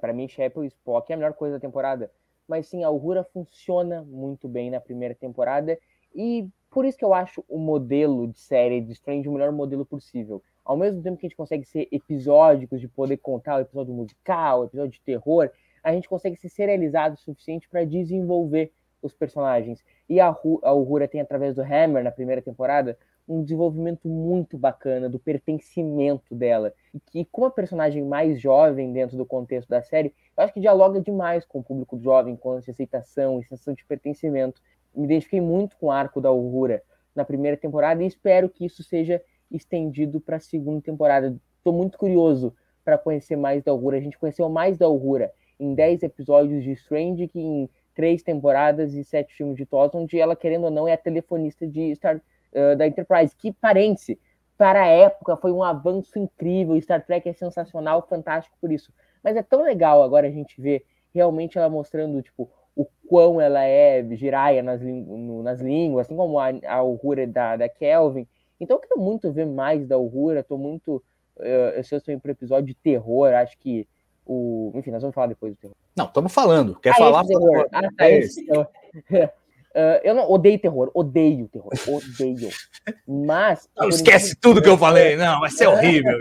para mim, Chapel e Spock é a melhor coisa da temporada. Mas sim, a Uhura funciona muito bem na primeira temporada e por isso que eu acho o modelo de série de Strange o melhor modelo possível. Ao mesmo tempo que a gente consegue ser episódicos, de poder contar o episódio musical, o episódio de terror, a gente consegue ser serializado o suficiente para desenvolver os personagens. E a, a Uhura tem, através do Hammer, na primeira temporada, um desenvolvimento muito bacana do pertencimento dela. E que, como a personagem mais jovem dentro do contexto da série, eu acho que dialoga demais com o público jovem, com essa aceitação e sensação de pertencimento. Me identifiquei muito com o arco da Aurora na primeira temporada e espero que isso seja estendido para a segunda temporada. Estou muito curioso para conhecer mais da Aurora. A gente conheceu mais da Aurora em 10 episódios de Strange que em três temporadas e sete filmes de Toss, onde ela, querendo ou não, é a telefonista de Star uh, da Enterprise, que, parente, para a época foi um avanço incrível. Star Trek é sensacional, fantástico por isso. Mas é tão legal agora a gente ver realmente ela mostrando, tipo, o quão ela é giraia nas, nas línguas, assim como a, a Uhura da, da Kelvin. Então eu quero muito ver mais da Uhura, tô muito. Uh, eu sei se para episódio de terror, acho que o. Enfim, nós vamos falar depois do terror. Não, estamos falando. Quer ah, falar? Terror. Ah, tá, é esse. Uh, eu não odeio terror, odeio terror, odeio. Mas. Não, esquece tudo que eu falei, não, vai ser horrível.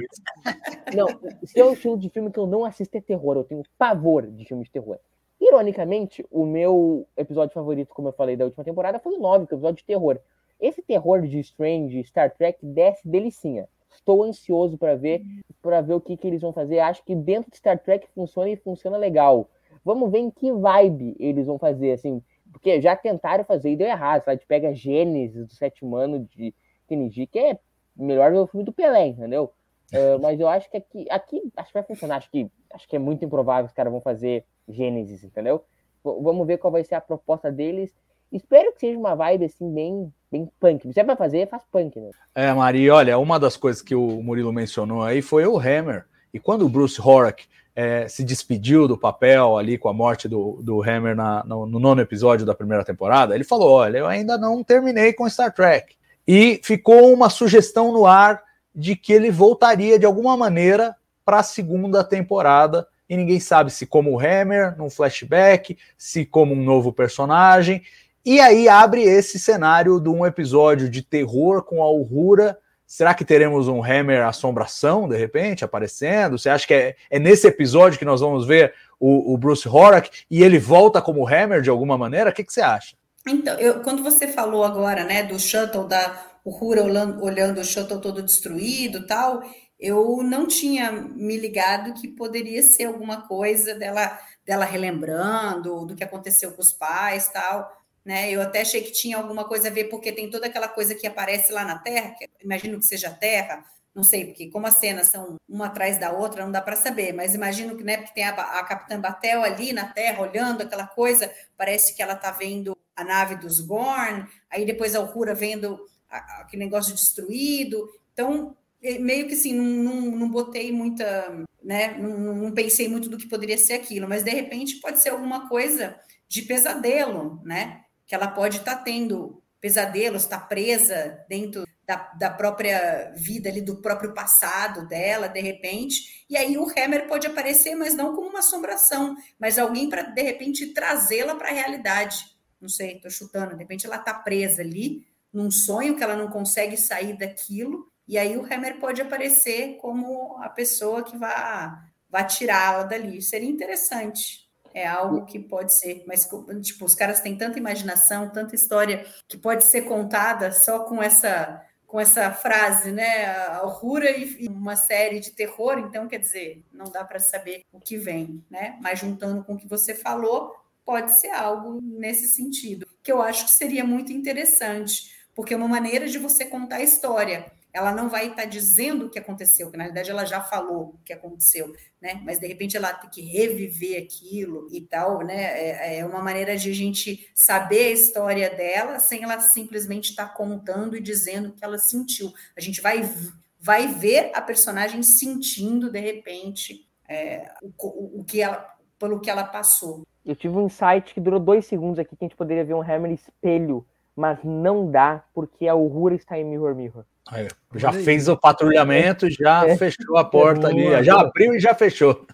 não, se é um estilo de filme que eu não assisto é terror, eu tenho pavor de filme de terror. Ironicamente, o meu episódio favorito, como eu falei, da última temporada foi o 9, que é o episódio de terror. Esse terror de Strange, Star Trek, desce delicinha. Estou ansioso para ver, para ver o que, que eles vão fazer. Acho que dentro de Star Trek funciona e funciona legal. Vamos ver em que vibe eles vão fazer, assim porque já tentaram fazer e deu errado. A gente pega Gênesis do sétimo ano de Kennedy, que é melhor do filme do Pelé, entendeu? Uh, mas eu acho que aqui, aqui acho que vai funcionar. Acho que, acho que é muito improvável que os caras vão fazer Gênesis, entendeu? V vamos ver qual vai ser a proposta deles. Espero que seja uma vibe assim, bem, bem punk. Se é pra fazer, faz punk, né? É, Mari, olha, uma das coisas que o Murilo mencionou aí foi o Hammer. E quando o Bruce Horak é, se despediu do papel ali com a morte do, do Hammer na, no, no, nono episódio da primeira temporada, ele falou: Olha, eu ainda não terminei com Star Trek. E ficou uma sugestão no ar de que ele voltaria de alguma maneira para a segunda temporada. E ninguém sabe se como Hammer, num flashback, se como um novo personagem. E aí abre esse cenário de um episódio de terror com a Uhura Será que teremos um Hammer assombração, de repente, aparecendo? Você acha que é, é nesse episódio que nós vamos ver o, o, Bruce Horak e ele volta como Hammer de alguma maneira? O que, que você acha? Então, eu, quando você falou agora, né, do shuttle, da Uhura olhando, olhando o shuttle todo destruído tal, eu não tinha me ligado que poderia ser alguma coisa dela, dela relembrando do que aconteceu com os pais tal né? Eu até achei que tinha alguma coisa a ver, porque tem toda aquela coisa que aparece lá na Terra, que imagino que seja a Terra, não sei, porque como as cenas são uma atrás da outra, não dá para saber, mas imagino que, né, porque tem a, a Capitã Batel ali na Terra, olhando aquela coisa, parece que ela está vendo a nave dos Gorn, aí depois a Uhura vendo a, aquele negócio destruído, então meio que assim, não, não, não botei muita, né, não, não pensei muito do que poderia ser aquilo, mas de repente pode ser alguma coisa de pesadelo, né? Que ela pode estar tá tendo pesadelos, está presa dentro da, da, própria vida ali, do próprio passado dela, de repente, e aí o Hammer pode aparecer, mas não como uma assombração, mas alguém para, de repente, trazê-la para a realidade. Não sei, estou chutando, de repente ela está presa ali, num sonho que ela não consegue sair daquilo, e aí o Hammer pode aparecer como a pessoa que vai, vai tirá-la dali. Seria interessante é algo que pode ser, mas tipo, os caras têm tanta imaginação, tanta história que pode ser contada só com essa com essa frase, né? A Rura e uma série de terror, então quer dizer, não dá para saber o que vem, né? Mas juntando com o que você falou, pode ser algo nesse sentido, que eu acho que seria muito interessante, porque é uma maneira de você contar a história ela não vai estar tá dizendo o que aconteceu, que na verdade ela já falou o que aconteceu, né? Mas de repente ela tem que reviver aquilo e tal, né? É, é uma maneira de a gente saber a história dela sem ela simplesmente estar tá contando e dizendo o que ela sentiu. A gente vai, vai ver a personagem sentindo de repente é, o, o que ela, pelo que ela passou. Eu tive um insight que durou dois segundos aqui que a gente poderia ver um Hammer espelho, mas não dá porque a Uhura está em Mirror Mirror. Aí, já fez o patrulhamento, já é. fechou a porta ali, já abriu e já fechou.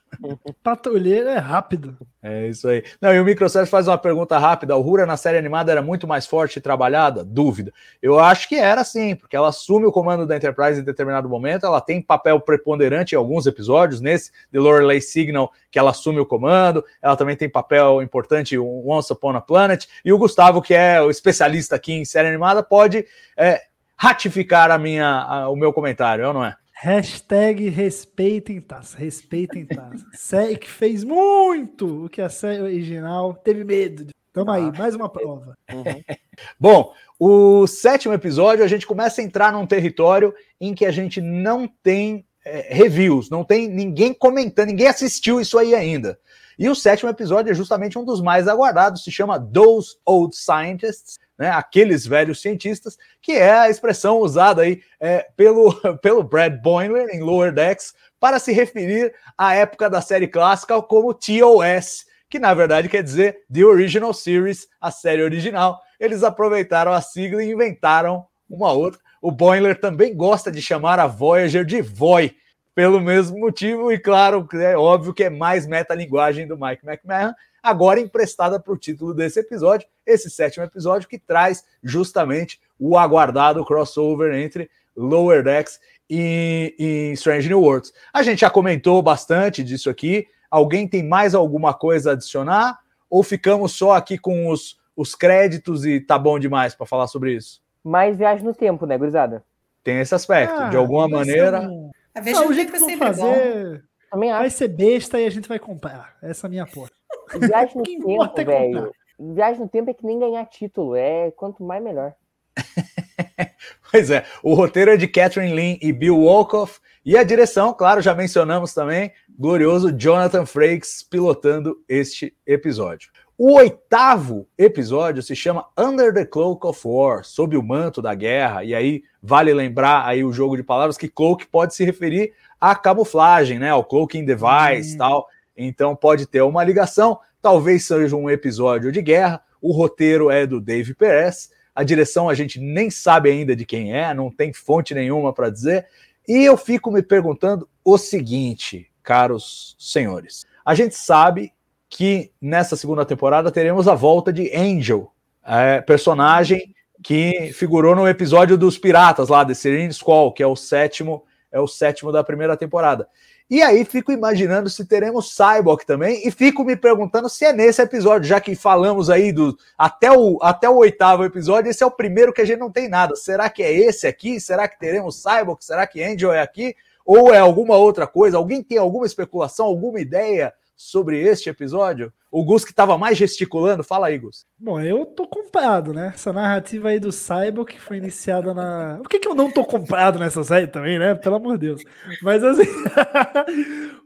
Patrulheiro é rápido. É isso aí. Não, e o Microsoft faz uma pergunta rápida. A Rura na série animada era muito mais forte e trabalhada? Dúvida. Eu acho que era sim, porque ela assume o comando da Enterprise em determinado momento, ela tem papel preponderante em alguns episódios, nesse The Lorelei Signal, que ela assume o comando, ela também tem papel importante em Once Upon a Planet, e o Gustavo, que é o especialista aqui em série animada, pode é, ratificar a minha, a, o meu comentário, é não é? Hashtag respeitem Taça, respeitem Taça. série que fez muito o que a série original teve medo. Tamo aí, ah. mais uma prova. Uhum. Bom, o sétimo episódio a gente começa a entrar num território em que a gente não tem é, reviews, não tem ninguém comentando, ninguém assistiu isso aí ainda. E o sétimo episódio é justamente um dos mais aguardados, se chama Those Old Scientists, né, aqueles velhos cientistas, que é a expressão usada aí é, pelo, pelo Brad Boimler em Lower Decks para se referir à época da série clássica como TOS, que na verdade quer dizer The Original Series, a série original. Eles aproveitaram a sigla e inventaram uma outra. O Boimler também gosta de chamar a Voyager de Voy, pelo mesmo motivo, e claro, é óbvio que é mais metalinguagem do Mike McMahon, agora emprestada para o título desse episódio, esse sétimo episódio que traz justamente o aguardado crossover entre Lower Decks e, e Strange New Worlds. A gente já comentou bastante disso aqui. Alguém tem mais alguma coisa a adicionar? Ou ficamos só aqui com os, os créditos e tá bom demais para falar sobre isso? Mais viagem no tempo, né, gurizada? Tem esse aspecto. Ah, de alguma maneira. Um... A ah, o jeito que vão fazer vai ser besta e a gente vai comprar. Essa é a minha aposta. Viagem no tempo, é velho. Viagem no tempo é que nem ganhar título. É quanto mais melhor. pois é. O roteiro é de Catherine Lynn e Bill Wolkoff. E a direção, claro, já mencionamos também, glorioso Jonathan Frakes pilotando este episódio. O oitavo episódio se chama Under the Cloak of War, sob o manto da guerra. E aí vale lembrar aí o jogo de palavras que cloak pode se referir à camuflagem, né, ao cloaking device, hum. tal Então pode ter uma ligação, talvez seja um episódio de guerra. O roteiro é do Dave Perez, a direção a gente nem sabe ainda de quem é, não tem fonte nenhuma para dizer. E eu fico me perguntando o seguinte, caros senhores. A gente sabe que nessa segunda temporada teremos a volta de Angel, é, personagem que figurou no episódio dos Piratas lá, de Serene Squall, que é o sétimo, é o sétimo da primeira temporada. E aí fico imaginando se teremos Cyborg também, e fico me perguntando se é nesse episódio, já que falamos aí do até o, até o oitavo episódio, esse é o primeiro que a gente não tem nada. Será que é esse aqui? Será que teremos Cyborg? Será que Angel é aqui? Ou é alguma outra coisa? Alguém tem alguma especulação, alguma ideia sobre este episódio? O Gus que estava mais gesticulando, fala aí, Gus. Bom, eu tô comprado, né? Essa narrativa aí do Cyborg que foi iniciada na. Por que, que eu não tô comprado nessa série também, né? Pelo amor de Deus. Mas assim.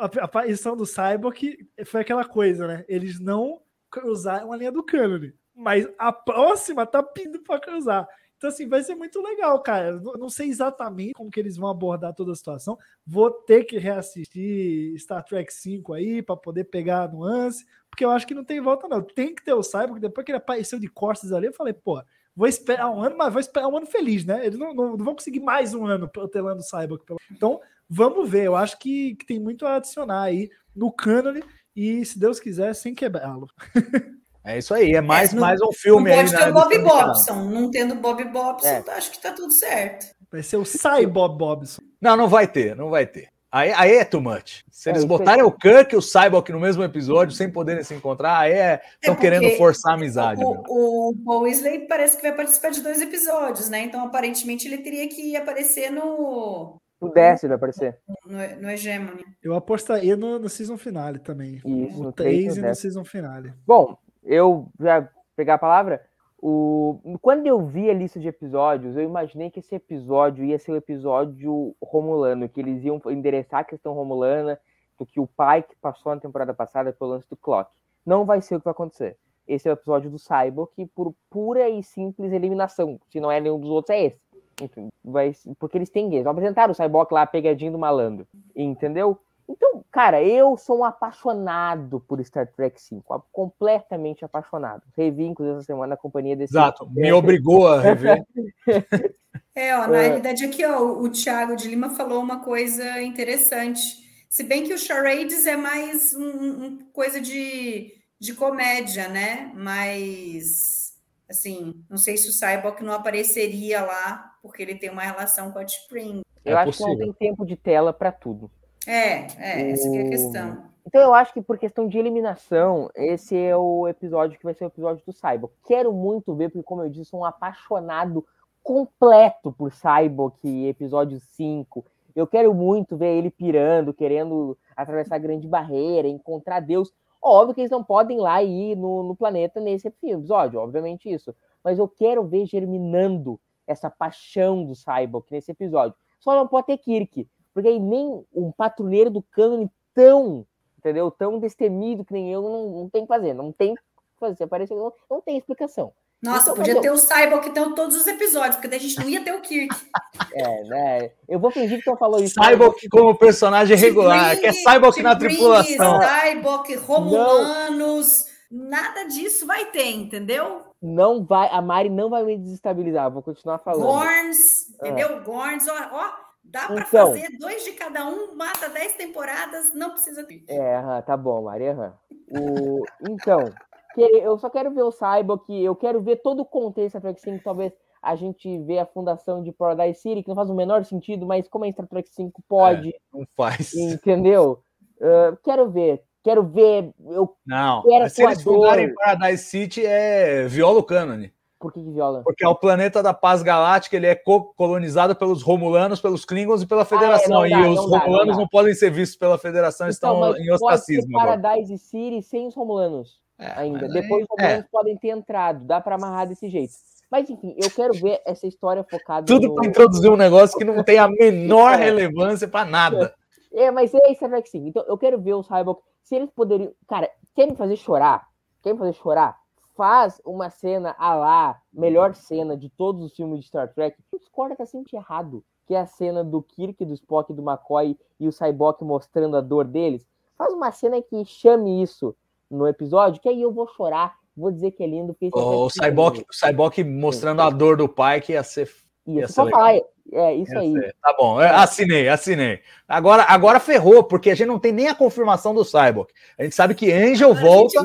a, aparição do Cyborg foi aquela coisa, né? Eles não cruzaram a linha do cânone. Mas a próxima tá pedindo para cruzar. Então, assim, vai ser muito legal, cara. Não sei exatamente como que eles vão abordar toda a situação. Vou ter que reassistir Star Trek 5 aí para poder pegar a nuance, porque eu acho que não tem volta, não. Tem que ter o Cyborg, depois que ele apareceu de costas ali, eu falei, pô, vou esperar um ano, mas vou esperar um ano feliz, né? Eles não, não, não vão conseguir mais um ano protelando o Cyborg. Então, vamos ver. Eu acho que, que tem muito a adicionar aí no cânone e, se Deus quiser, sem quebrá-lo. É isso aí, é mais, é, não, mais um filme não pode aí. Pode ter o Bob Bobson. Não tendo Bob Bobson, é. acho que tá tudo certo. Vai ser o Sai Bob Bobson. Não, não vai ter, não vai ter. Aí, aí é too much. Se eles é, botarem o Kirk e o Cyborg no mesmo episódio, sem poderem se encontrar, aí é. Estão é querendo forçar a amizade. O, o, Paul Weasley parece que vai participar de dois episódios, né? Então, aparentemente, ele teria que aparecer no. O décimo vai aparecer. No, no Hegemony. Eu apostaria no, no season finale também. Isso, no 3 e no season finale. Bom, eu já pegar a palavra. O... Quando eu vi a lista de episódios, eu imaginei que esse episódio ia ser o episódio romulano, que eles iam endereçar a questão romulana, do que o pai que passou na temporada passada pelo lance do Clock. Não vai ser o que vai acontecer. Esse é o episódio do Cyborg, por pura e simples eliminação. Se não é nenhum dos outros, é esse. Enfim, vai, porque eles têm gays. Apresentaram o Cyborg lá, pegadinho do malandro. Entendeu? Então, cara, eu sou um apaixonado por Star Trek 5, completamente apaixonado. Revi, inclusive, essa semana na companhia desse. Exato, me obrigou a rever. é, ó, na é. realidade, aqui, ó, o Thiago de Lima falou uma coisa interessante. Se bem que o Charades é mais um, um coisa de, de comédia, né? Mas, assim, não sei se o Cyborg não apareceria lá, porque ele tem uma relação com a Spring. Eu é acho possível. que não tem tempo de tela para tudo. É, é, essa é a questão. Então eu acho que por questão de eliminação, esse é o episódio que vai ser o episódio do Cyborg. Quero muito ver, porque como eu disse, sou um apaixonado completo por Cyborg, episódio 5. Eu quero muito ver ele pirando, querendo atravessar a grande barreira, encontrar Deus. Óbvio que eles não podem ir lá ir no, no planeta nesse episódio, obviamente isso. Mas eu quero ver germinando essa paixão do Cyborg nesse episódio. Só não pode ter Kirk, porque aí nem um patrulheiro do cânone tão, entendeu? Tão destemido que nem eu não, não tem que fazer, não tem que fazer. Aparece, não, não tem explicação. Nossa, então, podia ter o Cyborg que tem todos os episódios, porque daí a gente não ia ter o Kirk. É, né? Eu vou fingir que estão falando isso. Cyborg como personagem regular, que é Cyborg na tripulação. Cyborg, Romulanos, não. nada disso vai ter, entendeu? Não vai, a Mari não vai me desestabilizar, vou continuar falando. Gorns, entendeu? Ah. Gorns, ó, ó Dá para então, fazer dois de cada um, mata dez temporadas, não precisa ter. É, tá bom, Maria. O... Então, eu só quero ver o Cyborg, eu quero ver todo o contexto da Trek 5, talvez a gente vê a fundação de Paradise City, que não faz o menor sentido, mas como é Star Trek 5 pode. É, não faz. Entendeu? Uh, quero ver. Quero ver. Eu não, se eles fundarem Paradise City é Viola Canone. Por que, que viola? Porque é o planeta da paz galáctica, ele é colonizado pelos Romulanos, pelos Klingons e pela Federação. Ah, é, dá, e os não Romulanos dá, não, não, podem ser vistos pela Federação, então, estão em ostracismo. Pode Paradise City sem os Romulanos é, ainda. Depois os Romulanos é. podem ter entrado, dá para amarrar desse jeito. Mas enfim, eu quero ver essa história focada. Tudo no... para introduzir um negócio que não tem a menor relevância para nada. É, mas é isso, é que sim. Então eu quero ver os Cyborg. Se eles poderiam. Cara, querem fazer chorar? Querem fazer chorar? Faz uma cena a lá, melhor cena de todos os filmes de Star Trek, que o Discord tá sempre errado, que é a cena do Kirk, do Spock, do McCoy e o Cyborg mostrando a dor deles. faz uma cena que chame isso no episódio, que aí eu vou chorar, vou dizer que é lindo. porque isso O é Cyborg, o Cyborg mostrando a dor do pai que ia ser. ia Isso, ser falar, é isso ia aí. ser. Tá bom, é, assinei, assinei. Agora, agora ferrou, porque a gente não tem nem a confirmação do Cyborg. A gente sabe que Angel a volta,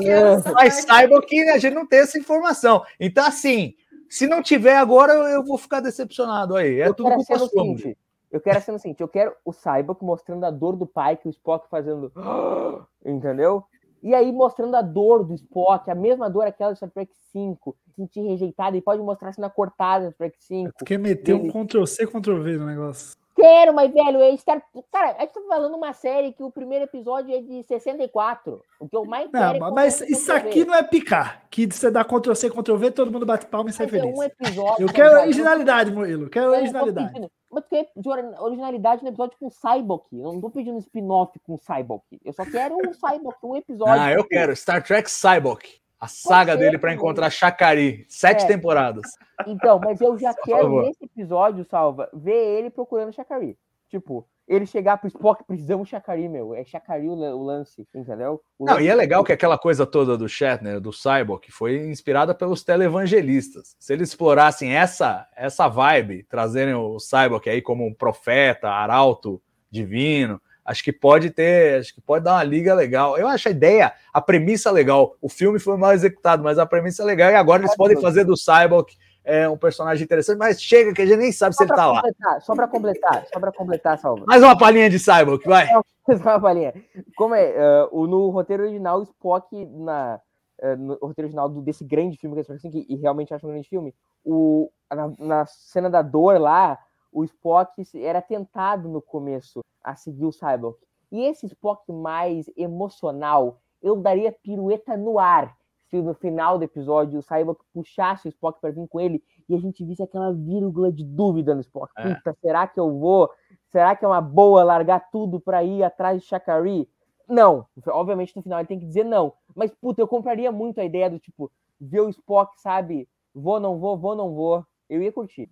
mas. Cyborg a gente não tem essa informação. Então, assim, se não tiver agora, eu- eu vou ficar decepcionado aí. É eu tudo culpa sua. seguinte. Eu quero a cena seguinte. Eu quero o Cyborg mostrando a dor do pai que o Spock fazendo. Entendeu? E aí mostrando a dor do Spock, a mesma dor aquela do Star Trek 5, sentir rejeitado, e pode mostrar a cena cortada do Star Trek 5. Tu quer meter um Ele- Ctrl-C, Ctrl-V no negócio. Quero, mas, velho, é Star... Cara, a gente tá falando uma série que o primeiro episódio é de 64. O que eu mais quero Não, é mas isso aqui não é picar. Que você dá Ctrl-C, Ctrl-V, todo mundo bate palma e sai é feliz. um episódio. Eu quero originalidade, Murilo. Eu quero Eu originalidade. pedindo- Mas tu quer de ori- originalidade no episódio com o Cyborg. Eu não tô pedindo um spin-off com o Cyborg. Eu só quero um Cyborg, um episódio. Ah, eu quero. Star Trek Cyborg. A saga dele para encontrar Chakari. Sete É. temporadas. Então, mas eu já quero, nesse episódio, Salva, ver ele procurando Chakari. Tipo, ele chegar pro Spock, precisamos Chakari, meu. É Chakari o, o lance, entendeu? O Não, lance e é legal que aquela coisa toda do Shatner, do Cyborg, foi inspirada pelos televangelistas. Se eles explorassem essa essa vibe, trazerem o Cyborg aí como um profeta, arauto divino, acho que pode ter, acho que pode dar uma liga legal. Eu acho a ideia, a premissa legal. O filme foi mal executado, mas a premissa é legal e agora eles podem fazer do Cyborg é, um personagem interessante, mas chega que a gente nem sabe se Só ele pra tá lá. só pra completar, só pra completar, Salva. Mais uma palhinha de Cyborg, vai. Só uma palhinha. Como é, o, no roteiro original, o Spock, na, eh, no roteiro original do- desse grande filme, que, é Star Trek, que e realmente acho um grande filme, o, na, na cena da dor lá, o Spock era tentado no começo a seguir o Cyborg. E esse Spock mais emocional, eu daria pirueta no ar se no final do episódio o Cyborg puxasse o Spock para vir com ele e a gente visse aquela vírgula de dúvida no Spock. É. Puta, será que eu vou? Será que é uma boa largar tudo para ir atrás de Shakari? Não. Obviamente no final ele tem que dizer não. Mas, puta, eu compraria muito a ideia do tipo, ver o Spock, sabe? Vou, não vou, vou, não vou. Eu ia curtir.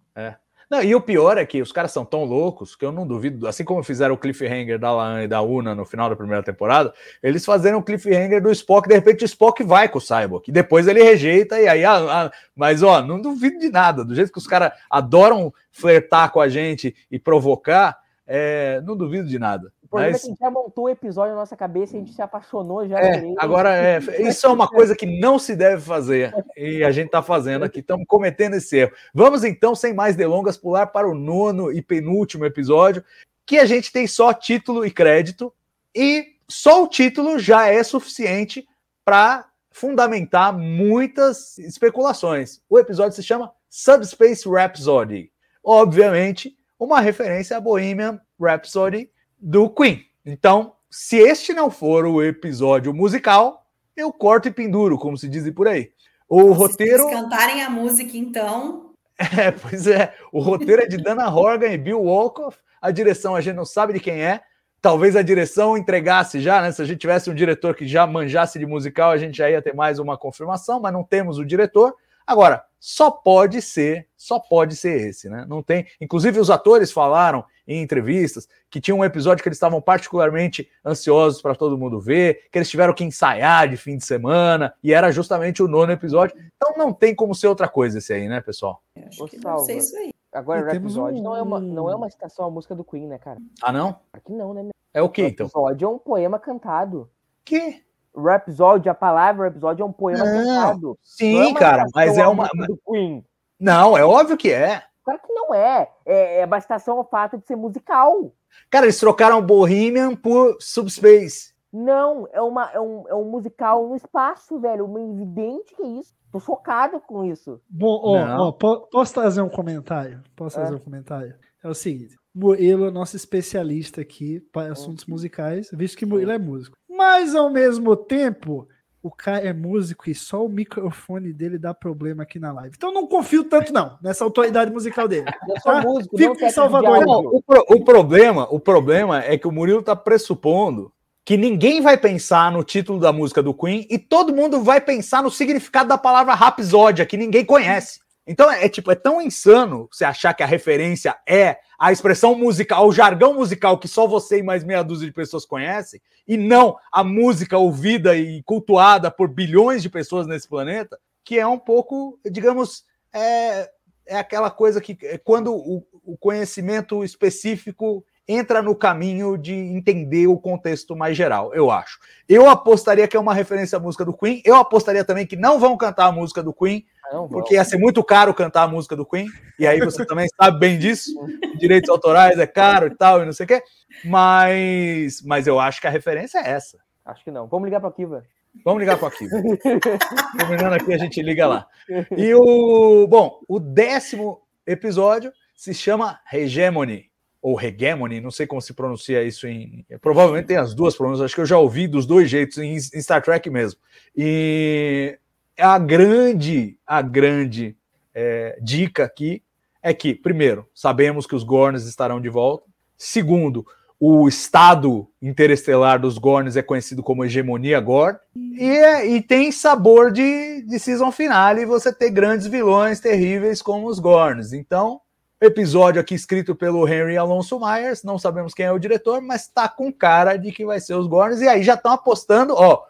Não, e o pior é que os caras são tão loucos que eu não duvido, assim como fizeram o cliffhanger da Lan e da Una no final da primeira temporada, eles fazerem o cliffhanger do Spock, de repente o Spock vai com o Cyborg, e depois ele rejeita, e aí, ah, ah, mas ó, não duvido de nada, do jeito que os caras adoram flertar com a gente e provocar, é, não duvido de nada. O problema Mas- é que a gente já montou o episódio na nossa cabeça e a gente se apaixonou já. É, ele. agora é, isso é uma coisa que não se deve fazer e a gente está fazendo aqui, estamos cometendo esse erro. Vamos então, sem mais delongas, pular para o nono e penúltimo episódio, que a gente tem só título e crédito, e só o título já é suficiente para fundamentar muitas especulações. O episódio se chama Subspace Rhapsody. Obviamente, uma referência a Bohemian Rhapsody do Queen. Então, se este não for o episódio musical, eu corto e penduro, como se dizem por aí. O roteiro. Se eles cantarem a música, então. É, pois é. O roteiro é de Dana Horgan e Bill Wolkoff. A direção a gente não sabe de quem é. Talvez a direção entregasse já, né? Se a gente tivesse um diretor que já manjasse de musical, a gente já ia ter mais uma confirmação, mas não temos o diretor. Agora, só pode ser, só pode ser esse, né? Não tem. Inclusive, os atores falaram em entrevistas que tinha um episódio que eles estavam particularmente ansiosos para todo mundo ver, que eles tiveram que ensaiar de fim de semana, e era justamente o nono episódio. Então não tem como ser outra coisa esse aí, né, pessoal? eu Acho Ô, que Salva. deve ser isso aí. Agora, o episódio um- não, é uma, não é uma citação à música do Queen, né, cara? Ah, não? Aqui não, né? meu? É o que O então? episódio é um poema cantado. Que? O Rhapsody, a palavra Rhapsody é um poema Não. cantado. Não é Sim, uma cara, mas é uma. música do Queen. Não, é óbvio que é. Claro que não é. É, é uma citação ao fato de ser musical. Cara, eles trocaram Bohemian por Subspace. Não, é, uma, é, um, é um musical no espaço, velho. Uma evidente que é isso. Tô chocado com isso. Bom, ó, ó, po- posso trazer um comentário? Posso É. trazer um comentário? É o seguinte: Murilo é nosso especialista aqui para assuntos musicais, visto que Murilo é músico. Mas ao mesmo tempo, o cara é músico e só o microfone dele dá problema aqui na live. Então não confio tanto, não, nessa autoridade musical dele. Eu sou Ah, músico, fico não em Salvador. Não, o, pro- o problema, o problema é que o Murilo tá pressupondo que ninguém vai pensar no título da música do Queen e todo mundo vai pensar no significado da palavra Rhapsódia, que ninguém conhece. Então é, é, tipo, é tão insano você achar que a referência é a expressão musical, o jargão musical que só você e mais meia dúzia de pessoas conhecem, e não a música ouvida e cultuada por bilhões de pessoas nesse planeta, que é um pouco, digamos, é, é aquela coisa que é quando o, o conhecimento específico entra no caminho de entender o contexto mais geral, eu acho. Eu apostaria que é uma referência à música do Queen. Eu apostaria também que não vão cantar a música do Queen, não porque ia ser muito caro cantar a música do Queen. E aí você também sabe bem disso. Direitos autorais é caro e tal, e não sei o quê. Mas, mas eu acho que a referência é essa. Acho que não. Vamos ligar para a Kiva. Vamos ligar para a Kiva. Terminando aqui, a gente liga lá. E o. Bom, o décimo episódio se chama Hegemony ou Hegemony, não sei como se pronuncia isso em. Provavelmente tem as duas pronúncias, acho que eu já ouvi dos dois jeitos em, em Star Trek mesmo. E a grande, a grande é, dica aqui é que, primeiro, sabemos que os Gorns estarão de volta. Segundo, o estado interestelar dos Gorns é conhecido como hegemonia Gorn. E, é, e tem sabor de, de season finale você ter grandes vilões terríveis como os Gorns. Então, Episódio aqui escrito pelo Henry Alonso Myers, não sabemos quem é o diretor, mas tá com cara de que vai ser os Gorns, e aí já estão apostando, ó,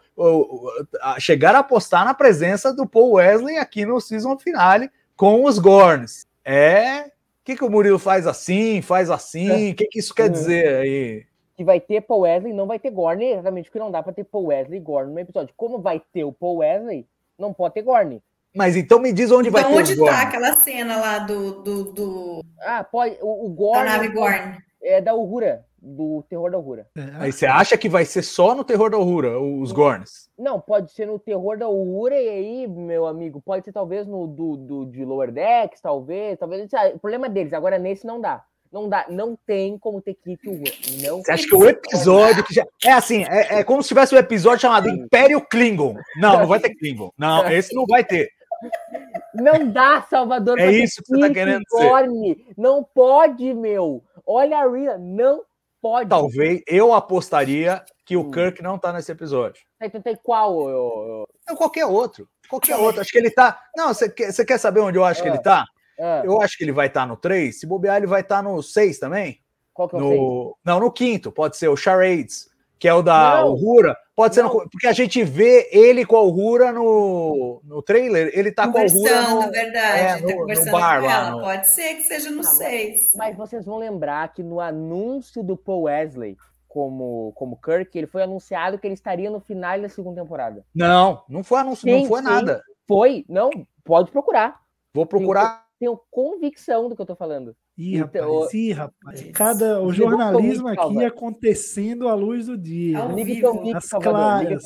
chegaram a apostar na presença do Paul Wesley aqui no season finale com os Gorns. É. O que, que o Murilo faz assim, faz assim? O que, que isso quer dizer aí? Que vai ter Paul Wesley, não vai ter Gorn, exatamente porque não dá para ter Paul Wesley e Gorn no episódio. Como vai ter o Paul Wesley, não pode ter Gorn. Mas então me diz onde então, vai ter onde tá aquela cena lá do, do, do... Ah, pode. O, o Gorn. Da nave Gorn. É da Uhura, do terror da Uhura. É. Aí você acha que vai ser só no terror da Uhura, os Gorns? Não, pode ser no terror da Uhura e aí, meu amigo, pode ser talvez no do, do de Lower Decks, talvez, talvez. O problema deles, agora nesse não dá. Não dá, não tem como ter Kit Uhura. Não Você acha que o episódio que já. É assim, é, é como se tivesse um episódio chamado Império Klingon. Não, não vai ter Klingon. Não, esse não vai ter. Não dá, Salvador. É isso que você tá querendo dizer. Não pode, meu. Olha a Rhea, não pode. Talvez eu apostaria que o hum. Kirk não tá nesse episódio. Então tem qual? Eu, eu... qualquer outro. Qualquer outro. Acho que ele tá. Não, você quer, você quer saber onde eu acho que ele ah. tá? Ah. Eu acho que ele vai estar tá no 3. Se bobear, ele vai estar tá no 6 também. Qual que é o no... 6? Não, no quinto. Pode ser o Charades, que é o da Uhura. Pode ser, no, porque a gente vê ele com a Uhura no, no trailer, ele tá com a Uhura no, verdade, é, no, tá no bar lá. No... Pode ser que seja no 6. Mas vocês vão lembrar que no anúncio do Paul Wesley como, como Kirk, ele foi anunciado que ele estaria no final da segunda temporada. Não, não foi anúncio, sim, não foi sim, nada. Foi, não, pode procurar. Vou procurar. Tenho, tenho convicção do que eu tô falando. Ih, então, rapaz, ih, rapaz. Cada, o jornalismo aqui acontecendo à luz do dia. Ao vivo. As claras.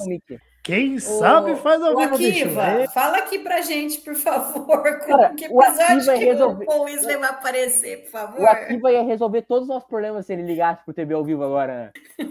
Quem sabe faz ao vivo. Akiva, fala aqui pra gente, por favor, como que episódio que resolver... o Weasley vai aparecer, por favor. O Akiva ia resolver todos os nossos problemas se ele ligasse pro TV ao vivo agora, né?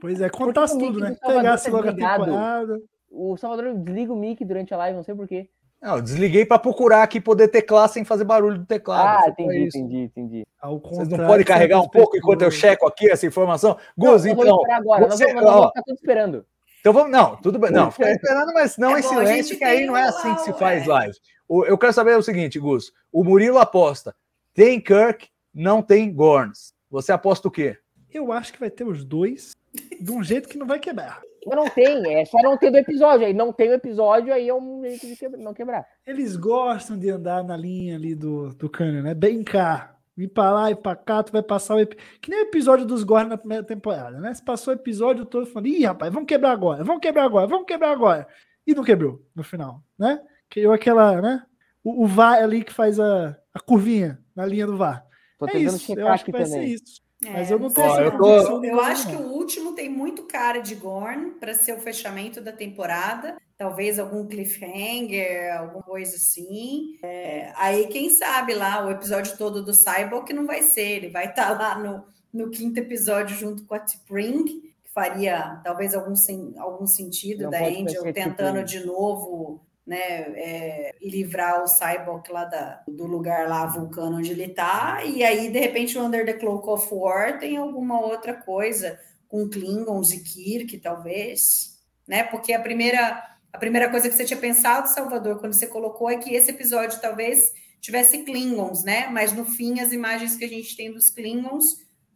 Pois é, contasse tudo, né? Pegasse logo a temporada. O Salvador desliga o mic durante a live, não sei porquê. Não, desliguei para procurar aqui poder teclar sem fazer barulho do teclado. Ah, entendi, entendi, entendi. Vocês não podem carregar um pouco enquanto eu checo aqui essa informação? Gus, então. Vamos agora, você, nós vamos, nós vamos ficar tudo esperando. Então vamos, não, tudo bem. Não, ficar esperando, mas não é em bom, silêncio, que aí não é assim que se faz live. eu quero saber o seguinte, Gus. O Murilo aposta: tem Kirk, não tem Gorns. Você aposta o quê? Eu acho que vai ter os dois de um jeito que não vai quebrar. Mas não tem, é só não ter do episódio. Aí não tem o episódio, aí é um jeito de não quebrar. Eles gostam de andar na linha ali do, do cano, né? Bem cá. Ir pra lá e pra cá, tu vai passar o ep... Que nem o episódio dos Gorn na primeira temporada, né? Você passou o episódio todo falando, ih, rapaz, vamos quebrar agora, vamos quebrar agora, vamos quebrar agora. E não quebrou no final, né? Criou aquela, né? O, o VAR ali que faz a, a curvinha na linha do VAR. Tô é isso, eu acho que vai também. ser isso. É, Mas eu não tenho essa eu, tô... eu acho que o último tem muito cara de Gorn para ser o fechamento da temporada. Talvez algum cliffhanger, alguma coisa assim. É, aí, quem sabe lá, o episódio todo do Cyborg não vai ser. Ele vai estar tá lá no, no quinto episódio junto com a T'Pring, que faria talvez algum, algum sentido não da Angel tentando de novo né, é, livrar o Cyborg lá da, do lugar lá, vulcano onde ele tá, e aí, de repente, o Under the Cloak of War tem alguma outra coisa, com Klingons e Kirk, talvez, né, porque a primeira, a primeira coisa que você tinha pensado, Salvador, quando você colocou é que esse episódio talvez tivesse Klingons, né? Mas no fim, as imagens que a gente tem dos Klingons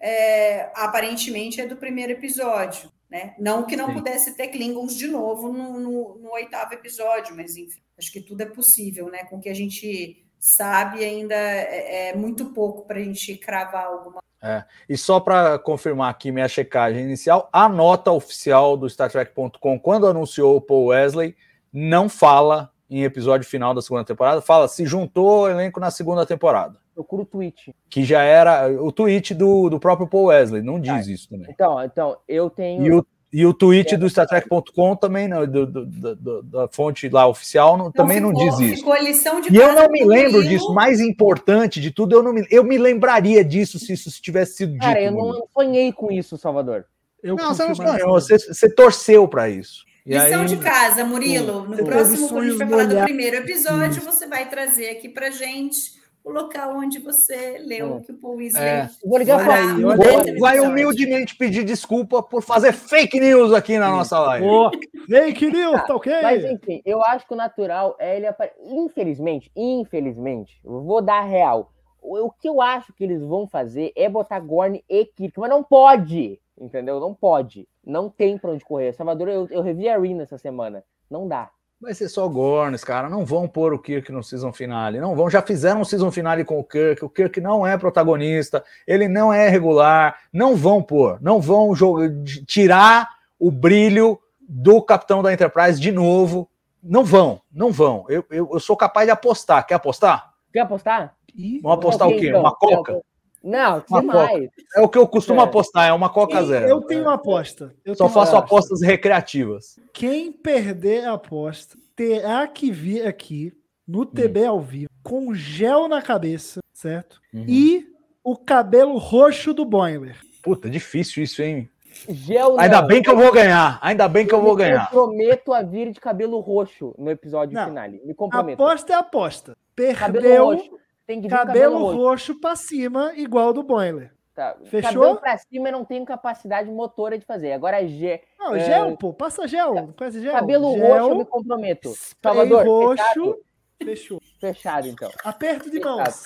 é, aparentemente é do primeiro episódio, né? Não que não Sim. pudesse ter Klingons de novo no, no, no, oitavo episódio, mas enfim, acho que tudo é possível, né? Com o que a gente sabe, ainda é, é muito pouco para a gente cravar alguma. É. E só para confirmar aqui minha checagem inicial, a nota oficial do Star Trek.com, quando anunciou o Paul Wesley, não fala em episódio final da segunda temporada, fala se juntou o elenco na segunda temporada. Procura o tweet. Que já era o tweet do, do próprio Paul Wesley, não diz ah, isso também. Então, então, eu tenho. E o, e o tweet é, do StarTrek.com também, não, do, do, do, da fonte lá oficial, não, também ficou, não diz isso. Ficou a lição de e eu não me lembro disso. Mais importante de tudo, eu não me, eu me lembraria disso se isso tivesse sido dito. Cara, eu não sonhei com isso, Salvador. Eu não, você não sonhou, você, você torceu para isso. E Lição aí, de casa, Murilo. No próximo, quando a gente vai falar do primeiro episódio, você vai trazer aqui pra gente o local onde você leu é. que o Paul Weasley... É. Vou ligar para aí. Vai humildemente pedir desculpa por fazer fake news aqui na nossa live. Oh, fake news, tá ok? Mas enfim, eu acho que o natural é ele... Infelizmente, infelizmente, vou dar real. O que eu acho que eles vão fazer é botar Gorn e Kirk, mas não pode, entendeu? Não pode. Não tem para onde correr. Salvador, eu, eu revi a Arena essa semana. Não dá. Vai ser só Gorns, cara. Não vão pôr o Kirk no season finale. Não vão. Já fizeram um season finale com o Kirk. O Kirk não é protagonista. Ele não é regular. Não vão pôr. Não vão jogar, tirar o brilho do capitão da Enterprise de novo. Não vão. Não vão. Eu, eu, eu sou capaz de apostar. Quer apostar? Quer apostar? Vamos apostar o quê? Então, Uma coca? Não, que mais? É o que eu costumo é. apostar, é uma Coca Zero. Eu tenho uma aposta. Eu Só faço apostas recreativas. Quem perder a aposta terá que vir aqui no TB hum. ao vivo com gel na cabeça, certo? Uhum. E o cabelo roxo do Boiler. Puta, difícil isso, hein? Gel Ainda não. bem que eu vou ganhar. Ainda bem que eu, eu vou ganhar. Eu prometo a vir de cabelo roxo no episódio não. finale. Me comprometo. Aposta é aposta. Perdeu. Cabelo roxo tem que cabelo, cabelo roxo. para cima, igual do Boiler. Tá. Fechou? Cabelo pra cima eu não tenho capacidade motora de fazer. Agora, gel. Não, é... gel, pô. Passa gel. Tá. Conhece gel? Cabelo gel, roxo eu me comprometo. Salvador, roxo. Fechado. Fechou. Fechado, então. Aperto de mãos.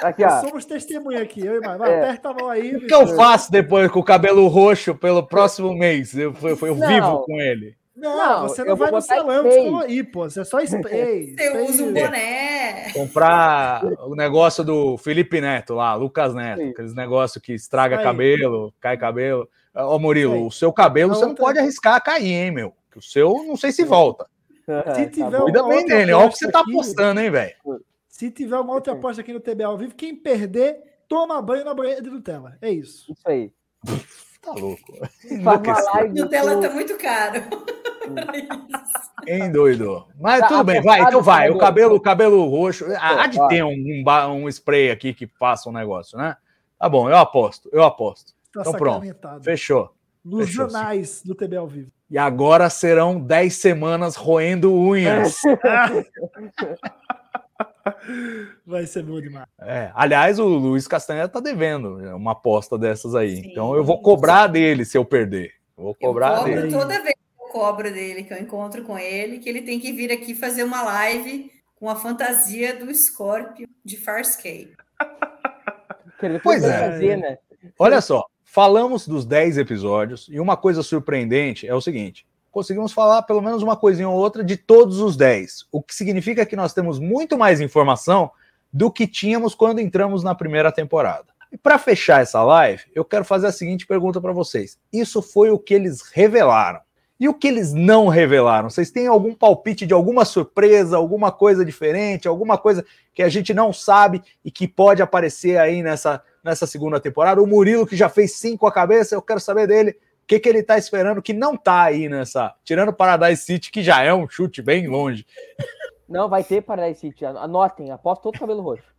Aqui, ó. Somos testemunha aqui. Eu e mais. Vai, é. Aperta a mão aí. O que eu faço depois com o cabelo roxo pelo próximo mês? Eu, eu, eu vivo com ele. Não, não, você não vai no salão aí, pô. Você só spray. Você usa um boné. Comprar o negócio do Felipe Neto lá, Lucas Neto, Sim. aqueles negócios que estraga cabelo, cai cabelo. Ô, Murilo, o seu cabelo você não pode arriscar cair, hein, meu? o seu não sei se volta. Se tiver Cuida bem dele, olha o que você tá apostando, hein, velho? Se tiver uma outra aposta aqui no TB ao vivo, quem perder, toma banho na banheira de Nutella. É isso. Isso aí. Tá louco. Nutella tá muito caro. Hein, doido? Mas tá tudo bem, vai, então vai. O cabelo, o cabelo roxo. Há de ter um, um, um, spray aqui que passa um negócio, né? Tá bom, eu aposto, eu aposto. Tá então pronto. Fechou. Nos Fechou, jornais sim. do TB ao vivo. E agora serão 10 semanas roendo unhas. Vai ser bom demais. É, aliás, o Luiz Castanha tá devendo uma aposta dessas aí. Sim. Então eu vou cobrar dele se eu perder. vou cobrar eu dele. Toda vez que eu cobro dele, que eu encontro com ele, que ele tem que vir aqui fazer uma live com a fantasia do Scorpio de Farscape. pois é. né? Olha só, falamos dos 10 episódios e uma coisa surpreendente é o seguinte: conseguimos falar pelo menos uma coisinha ou outra de todos os 10, o que significa que nós temos muito mais informação do que tínhamos quando entramos na primeira temporada. E para fechar essa live, eu quero fazer a seguinte pergunta para vocês: isso foi o que eles revelaram? E o que eles não revelaram? Vocês têm algum palpite de alguma surpresa, alguma coisa diferente, alguma coisa que a gente não sabe e que pode aparecer aí nessa, nessa segunda temporada? O Murilo, que já fez cinco a cabeça, eu quero saber dele que, que ele está esperando que não está aí nessa. Tirando Paradise City, que já é um chute bem longe. Não, vai ter Paradise City. Anotem, aposto todo o cabelo roxo.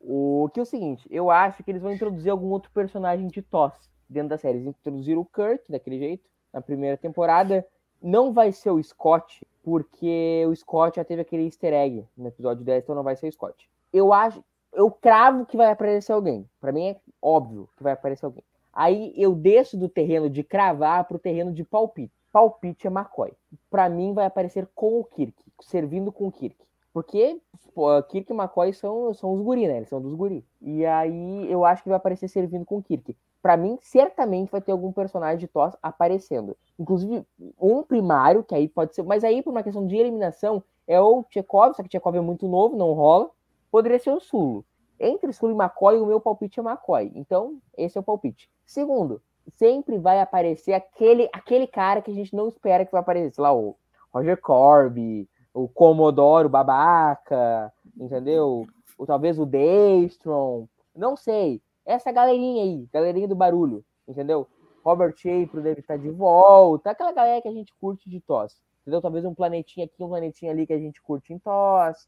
O que é o seguinte, eu acho que eles vão introduzir algum outro personagem de tosse dentro da série. Eles introduziram o Kurt daquele jeito na primeira temporada. Não vai ser o Scott, porque o Scott já teve aquele easter egg no episódio 10, então não vai ser o Scott. Eu acho, eu cravo que vai aparecer alguém. Para mim é óbvio que vai aparecer alguém. Aí eu desço do terreno de cravar para o terreno de palpite. palpite é McCoy. Para mim, vai aparecer com o Kirk, servindo com o Kirk. Porque pô, Kirk e McCoy são, são os guri, né? Eles são dos guri. E aí eu acho que vai aparecer servindo com o Kirk. Para mim, certamente vai ter algum personagem de TOS aparecendo. Inclusive, um primário, que aí pode ser. Mas aí, por uma questão de eliminação, é o Chekhov, só que Chekhov é muito novo, não rola. Poderia ser o Sulo. Entre Sulo e McCoy, o meu palpite é McCoy. Então, esse é o palpite. Segundo, sempre vai aparecer aquele, aquele cara que a gente não espera que vai aparecer. Sei lá, o Roger Corby, o Comodoro Babaca, entendeu? Ou talvez o Daystrom. Não sei. Essa galerinha aí, galerinha do barulho, entendeu? Robert Shapiro deve estar de volta. Aquela galera que a gente curte de tosse. Entendeu? Talvez um planetinha aqui, um planetinha ali que a gente curte em tosse.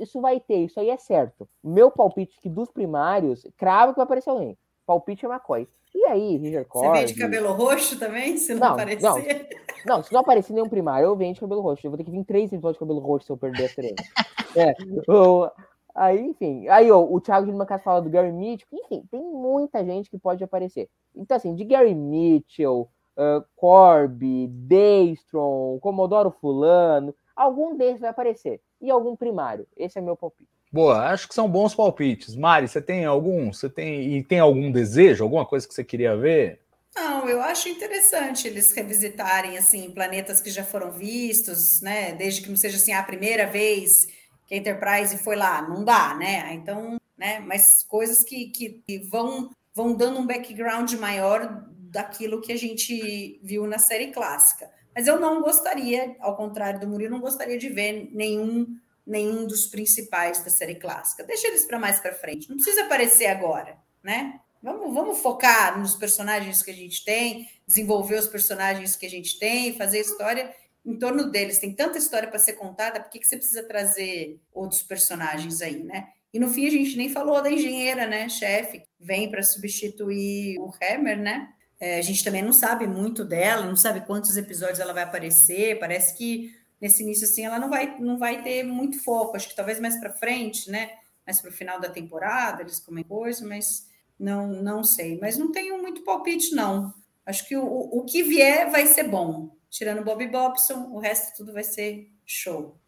Isso vai ter, isso aí é certo. Meu palpite que dos primários, cravo que vai aparecer alguém. Palpite é McCoy. E aí, Roger Corby... Você vem de cabelo roxo também, se não, não aparecer? Não, não, se não aparecer nenhum primário, eu venho de cabelo roxo. Eu vou ter que vir três episódios de cabelo roxo se eu perder a treino. é, eu, aí, enfim. Aí, ó, o Thiago de Mancas fala do Gary Mitchell. Enfim, tem muita gente que pode aparecer. Então, assim, de Gary Mitchell, uh, Corby, Daystrom, Comodoro Fulano, algum desses vai aparecer. E algum primário. Esse é meu palpite. Boa, acho que são bons palpites. Mari, você tem algum? Você tem e tem algum desejo, alguma coisa que você queria ver? Não, eu acho interessante eles revisitarem assim planetas que já foram vistos, né? Desde que não seja assim a primeira vez que a Enterprise foi lá, não dá, né? Então, né? Mas coisas que, que, que vão vão dando um background maior daquilo que a gente viu na série clássica. Mas eu não gostaria, ao contrário do Murilo, não gostaria de ver nenhum nenhum dos principais da série clássica. Deixa eles para mais para frente. Não precisa aparecer agora, né? Vamos, vamos focar nos personagens que a gente tem, desenvolver os personagens que a gente tem, fazer história em torno deles. Tem tanta história para ser contada, por que, que você precisa trazer outros personagens aí, né? E no fim a gente nem falou da engenheira, né, chefe, vem para substituir o Hammer, né? É, a gente também não sabe muito dela, não sabe quantos episódios ela vai aparecer. Parece que nesse início assim ela não vai não vai ter muito foco. Acho que talvez mais para frente né? Mais para o final da temporada eles comem coisa mas não não sei. Mas não tenho muito palpite não. Acho que o, o que vier vai ser bom. Tirando Bob Bobson o resto tudo vai ser show.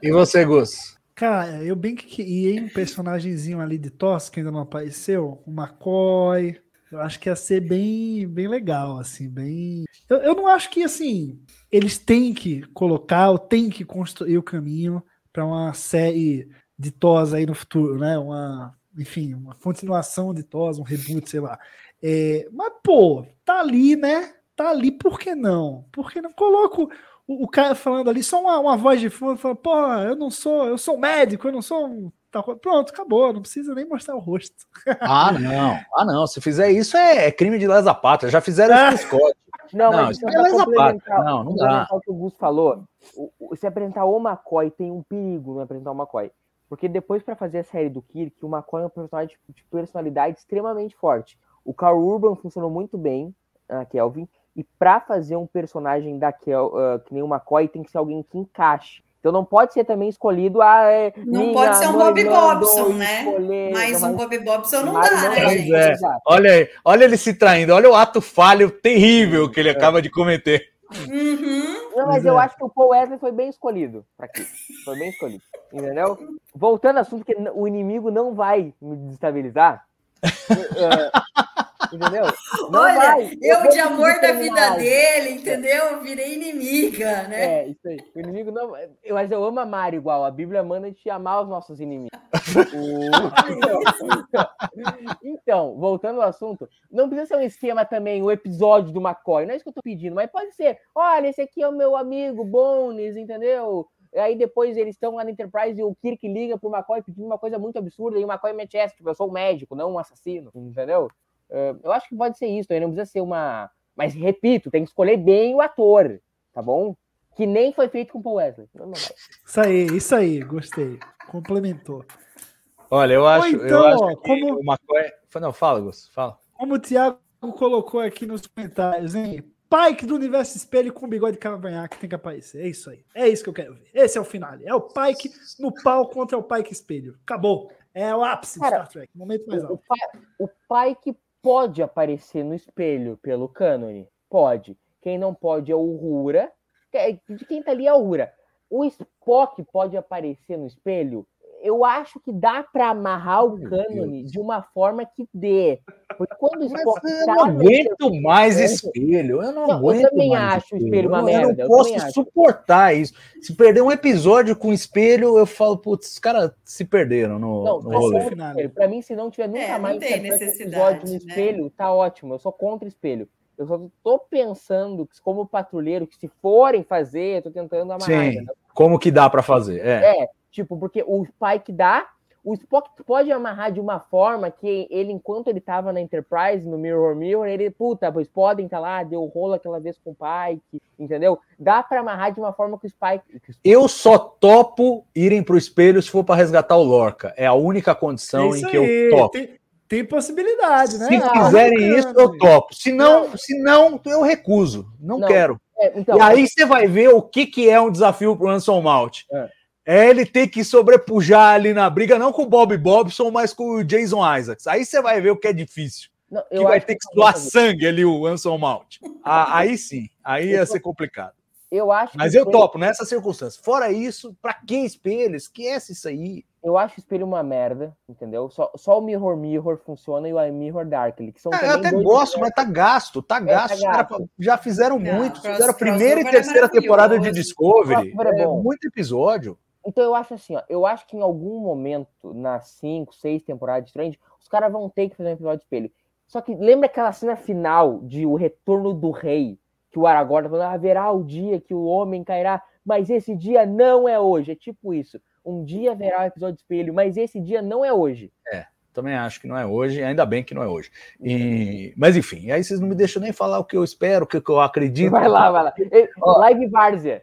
E você Gus? Cara, eu bem que ia um personagemzinho ali de Toss que ainda não apareceu, o McCoy. Eu acho que ia ser bem, bem legal, assim, bem. Eu, eu não acho que assim eles têm que colocar, ou têm que construir o caminho para uma série de TOS aí no futuro, né? Uma, enfim, uma continuação de TOS, um reboot, sei lá. É, mas, pô, tá ali, né? Tá ali, por que não? Por que não? Coloco o, o cara falando ali, só uma, uma voz de fundo, falando, pô, eu não sou, eu sou médico, eu não sou um. Pronto, acabou, não precisa nem mostrar o rosto. Ah, não. Ah, não. Se fizer isso é, é crime de lesa pátria. Já fizeram isso com o Scott. Não, não mas isso é complementar, não, não dá. o que o Gus falou, se apresentar o McCoy tem um perigo no apresentar o McCoy. Porque depois, para fazer a série do Kirk, o McCoy é um personagem de personalidade extremamente forte. O Carl Urban funcionou muito bem na Kelvin, e para fazer um personagem da Kel, uh, que nem o McCoy, tem que ser alguém que encaixe. Então não pode ser também escolhido a. Ah, é, não pode ser um Bob Bobson, né? Escolher, Mas um Bob Bobson não dá, né? É. Olha aí, olha ele se traindo, olha o ato falho terrível que ele é. acaba de cometer. Uhum. Não, mas eu é. acho que o Paul Wesley foi bem escolhido aqui. Foi bem escolhido. Entendeu? Voltando ao assunto, que o inimigo não vai me desestabilizar. Entendeu? Não Olha, vai. eu, de amor da vida dele, entendeu? Virei inimiga, né? É, isso aí. O inimigo não. Mas eu amo amar igual. A Bíblia manda a gente amar os nossos inimigos. então, voltando ao assunto, não precisa ser um esquema também, o episódio do McCoy. Não é isso que eu tô pedindo, mas pode ser. Olha, esse aqui é o meu amigo Bones, entendeu? Aí depois eles estão lá na Enterprise e o Kirk liga pro McCoy pedindo uma coisa muito absurda e o McCoy mete essa, tipo, eu sou um médico, não um assassino, entendeu? Uh, eu acho que pode ser isso, aí não precisa ser uma. Mas repito, tem que escolher bem o ator, tá bom? Que nem foi feito com o Paul Wesley. Isso aí, isso aí, gostei. Complementou. Olha, eu acho, então, eu acho que como... o McCoy. Não, fala, Gus, fala. Como o Thiago colocou aqui nos comentários, hein? Pike do universo espelho com bigode de cavanhaque tem que aparecer. É isso aí. É isso que eu quero ver. Esse é o final. É o Pike no pau contra o Pike espelho. Acabou. É o ápice Cara, Star Trek. Momento mais alto. O, o Pike pode aparecer no espelho pelo cânone. Pode. Quem não pode é o Rura. De quem tá ali é o Rura. O Spock pode aparecer no espelho? Eu acho que dá para amarrar o cânone de uma forma que dê. Porque quando o Spock eu não aguento mais espelho. Eu não, não aguento. Eu também acho o espelho uma eu, merda. Eu não posso suportar isso. Se perder um episódio com espelho, eu falo, putz, os caras se perderam no, não, no rolê. Para mim, se não tiver nunca é, mais episódio no né? espelho, tá ótimo. Eu sou contra espelho. Eu só tô pensando que, como patrulheiro, que se forem fazer, eu tô tentando amarrar. Sim, né? como que dá para fazer? É. é Tipo, porque o Spike dá, o Spock pode amarrar de uma forma que ele, enquanto ele tava na Enterprise, no Mirror Mirror, ele, puta, pois podem tá lá, deu rolo aquela vez com o Pike, entendeu? Dá para amarrar de uma forma que o Spike. Eu só topo irem pro espelho se for para resgatar o Lorca. É a única condição em que aí. eu topo. Tem, tem possibilidade, né? Se ah, fizerem isso, eu topo. Se não, não, se não, eu recuso. Não, não. quero. É, então, e aí você vai ver o que, que é um desafio pro Anson Malt. É é ele ter que sobrepujar ali na briga, não com o Bob Bobson, mas com o Jason Isaacs. Aí você vai ver o que é difícil. Não, que vai ter que doar sangue ali o Anson Mount. Ah, aí sim, aí ia ser complicado. Eu acho Mas eu topo nessa circunstância. Fora isso, para que espelho? Esquece isso aí. Eu acho o espelho uma merda, entendeu? Só, só o Mirror Mirror funciona e o Mirror Darkly, que são é, Eu até gosto, mas tá gasto, tá gasto. É, tá gasto. já fizeram Não, muito, fizeram a primeira e terceira temporada de Discovery. É, muito episódio. Então eu acho assim, ó, eu acho que em algum momento, nas 5, 6 temporadas de Strange, os caras vão ter que fazer um episódio de espelho. Só que lembra aquela cena final de O Retorno do Rei, que o Aragorn tá falando, ah, haverá o dia que o homem cairá, mas esse dia não é hoje. É tipo isso. Um dia haverá o um episódio de espelho, mas esse dia não é hoje. É, também acho que não é hoje, ainda bem que não é hoje. E... Mas enfim, aí vocês não me deixam nem falar o que eu espero, o que eu acredito. Vai lá, vai lá. Live Várzea.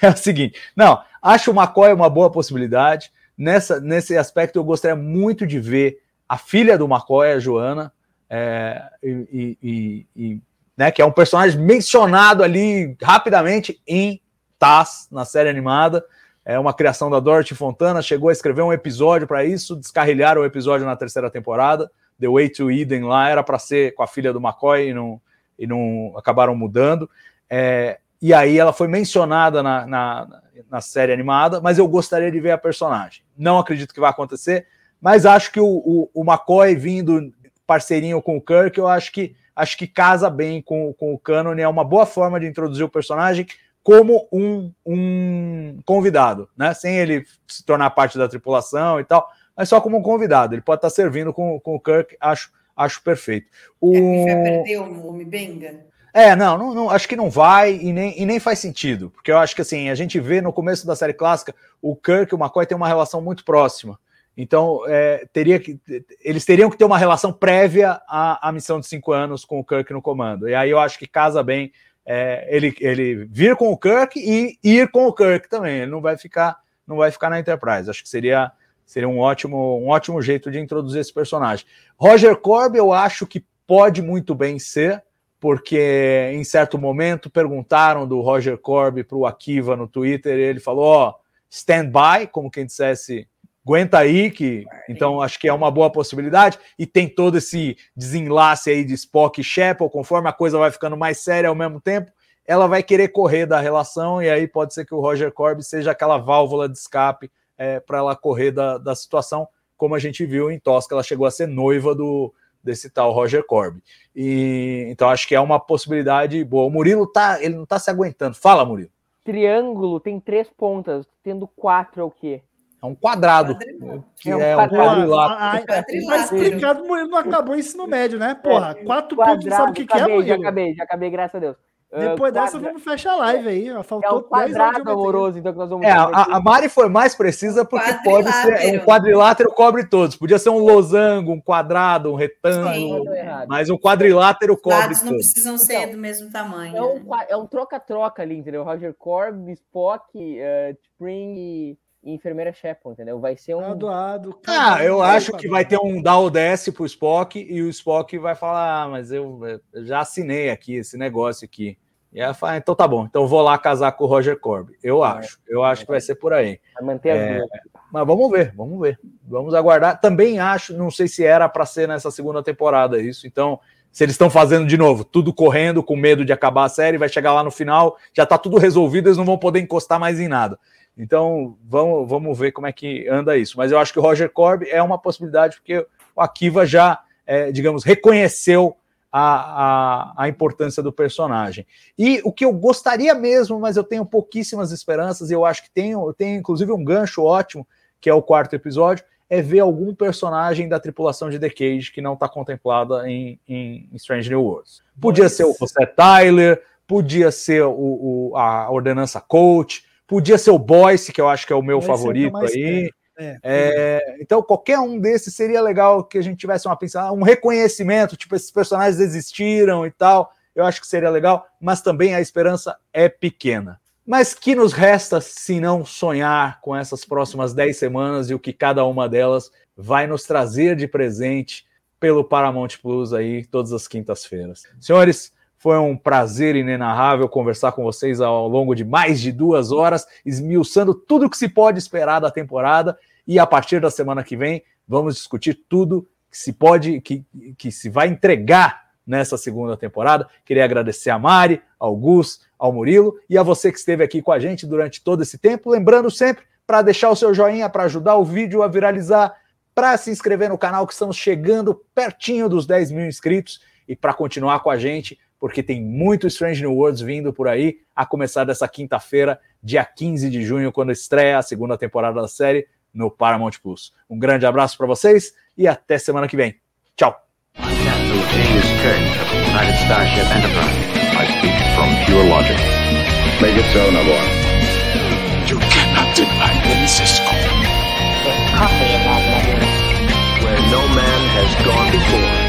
É o seguinte: não, acho o McCoy uma boa possibilidade. Nessa, nesse aspecto, eu gostaria muito de ver a filha do McCoy, a Joana, é, e, e, e, né, que é um personagem mencionado ali rapidamente em Taz, na série animada. É uma criação da Dorothy Fontana, chegou a escrever um episódio para isso, descarrilharam o episódio na terceira temporada. The Way to Eden lá era para ser com a filha do McCoy e não, e não acabaram mudando. É, e aí ela foi mencionada na, na, na, série animada, mas eu gostaria de ver a personagem. Não acredito que vai acontecer, mas acho que o, o, o McCoy vindo parceirinho com o Kirk, eu acho que acho que casa bem com, com o canon, é uma boa forma de introduzir o personagem como um, um convidado, né? Sem ele se tornar parte da tripulação e tal, mas só como um convidado. Ele pode estar servindo com, com o Kirk, acho, acho perfeito. O... É, perdeu o nome Benga? É, não, não, não, acho que não vai e nem, e nem faz sentido, porque eu acho que assim, a gente vê no começo da série clássica, o Kirk e o McCoy têm uma relação muito próxima. Então, é, teria que, eles teriam que ter uma relação prévia à, à missão de cinco anos com o Kirk no comando. E aí eu acho que casa bem é, ele, ele vir com o Kirk e ir com o Kirk também. Ele não vai ficar, não vai ficar na Enterprise. Acho que seria, seria um ótimo, um ótimo jeito de introduzir esse personagem. Roger Corb, eu acho que pode muito bem ser porque em certo momento perguntaram do Roger Corby para o Akiva no Twitter, e ele falou: ó, oh, stand by, como quem dissesse, aguenta aí, que então acho que é uma boa possibilidade, e tem todo esse desenlace aí de Spock e Shepard, conforme a coisa vai ficando mais séria ao mesmo tempo, ela vai querer correr da relação, e aí pode ser que o Roger Corby seja aquela válvula de escape é, para ela correr da, da situação, como a gente viu em Tosca, ela chegou a ser noiva do, desse tal Roger Corby. E então acho que é uma possibilidade boa. O Murilo tá, ele não tá se aguentando. Fala, Murilo. Triângulo tem três pontas, tendo quatro é o quê? É um quadrado. Que é um, é um quadrilátero. Tá explicado, o Murilo não acabou o ensino médio, né? Porra, é, quatro pontos, sabe o que, que é, Murilo? Já acabei, já acabei, graças a Deus. Depois uh, dessa, vamos fechar a live aí. Faltou é um quadrado amoroso, então, que nós vamos É, a, a, Mari foi mais precisa porque pode ser um quadrilátero cobre todos. Podia ser um losango, um quadrado, um retângulo, mas um quadrilátero cobre Lados não precisam ser então, do mesmo tamanho. É um, né? é um troca-troca ali, entendeu? Roger Corb, Spock, uh, Spring e enfermeira Shepard, entendeu? Vai ser um. Adoado. Ah, eu acho que vai ter um dar o DS pro Spock e o Spock vai falar: ah, mas eu, eu já assinei aqui esse negócio aqui. E ela fala, então tá bom, então vou lá casar com o Roger Corby. Eu acho, eu acho que vai ser por aí. Vai manter as é, Mas vamos ver, vamos ver. Vamos aguardar. Também acho, não sei se era para ser nessa segunda temporada isso, então Se eles estão fazendo de novo, tudo correndo, com medo de acabar a série, vai chegar lá no final, já tá tudo resolvido, eles não vão poder encostar mais em nada. Então, vamos, vamos ver como é que anda isso. Mas eu acho que o Roger Corb é uma possibilidade, porque o Akiva já, é, digamos, reconheceu a, a, a, importância do personagem. E o que eu gostaria mesmo, mas eu tenho pouquíssimas esperanças, e eu acho que tem, tem inclusive um gancho ótimo, que é o quarto episódio, é ver algum personagem da tripulação de The Cage que não está contemplada em, em, Strange New Worlds. Podia ser o José Tyler, podia ser o, o, a Ordenança Coach, podia ser o Boyce, que eu acho que é o meu Esse favorito é aí. É, é, então, qualquer um desses seria legal que a gente tivesse uma pensada, um reconhecimento, tipo, esses personagens existiram e tal. Eu acho que seria legal, mas também a esperança é pequena. Mas que nos resta se não sonhar com essas próximas 10 semanas e o que cada uma delas vai nos trazer de presente pelo Paramount Plus aí todas as quintas-feiras. Senhores, foi um prazer inenarrável conversar com vocês ao longo de mais de duas horas, esmiuçando tudo o que se pode esperar da temporada. E a partir da semana que vem, vamos discutir tudo que se pode, que, que se vai entregar nessa segunda temporada. Queria agradecer a Mari, ao Gus, ao Murilo e a você que esteve aqui com a gente durante todo esse tempo. Lembrando sempre para deixar o seu joinha, para ajudar o vídeo a viralizar, para se inscrever no canal, que estamos chegando pertinho dos 10 mil inscritos e para continuar com a gente porque tem muito Strange New Worlds vindo por aí, a começar dessa quinta-feira, dia 15 de junho, quando estreia a segunda temporada da série no Paramount Plus. Um grande abraço para vocês e até semana que vem. Tchau. Where no man has gone before.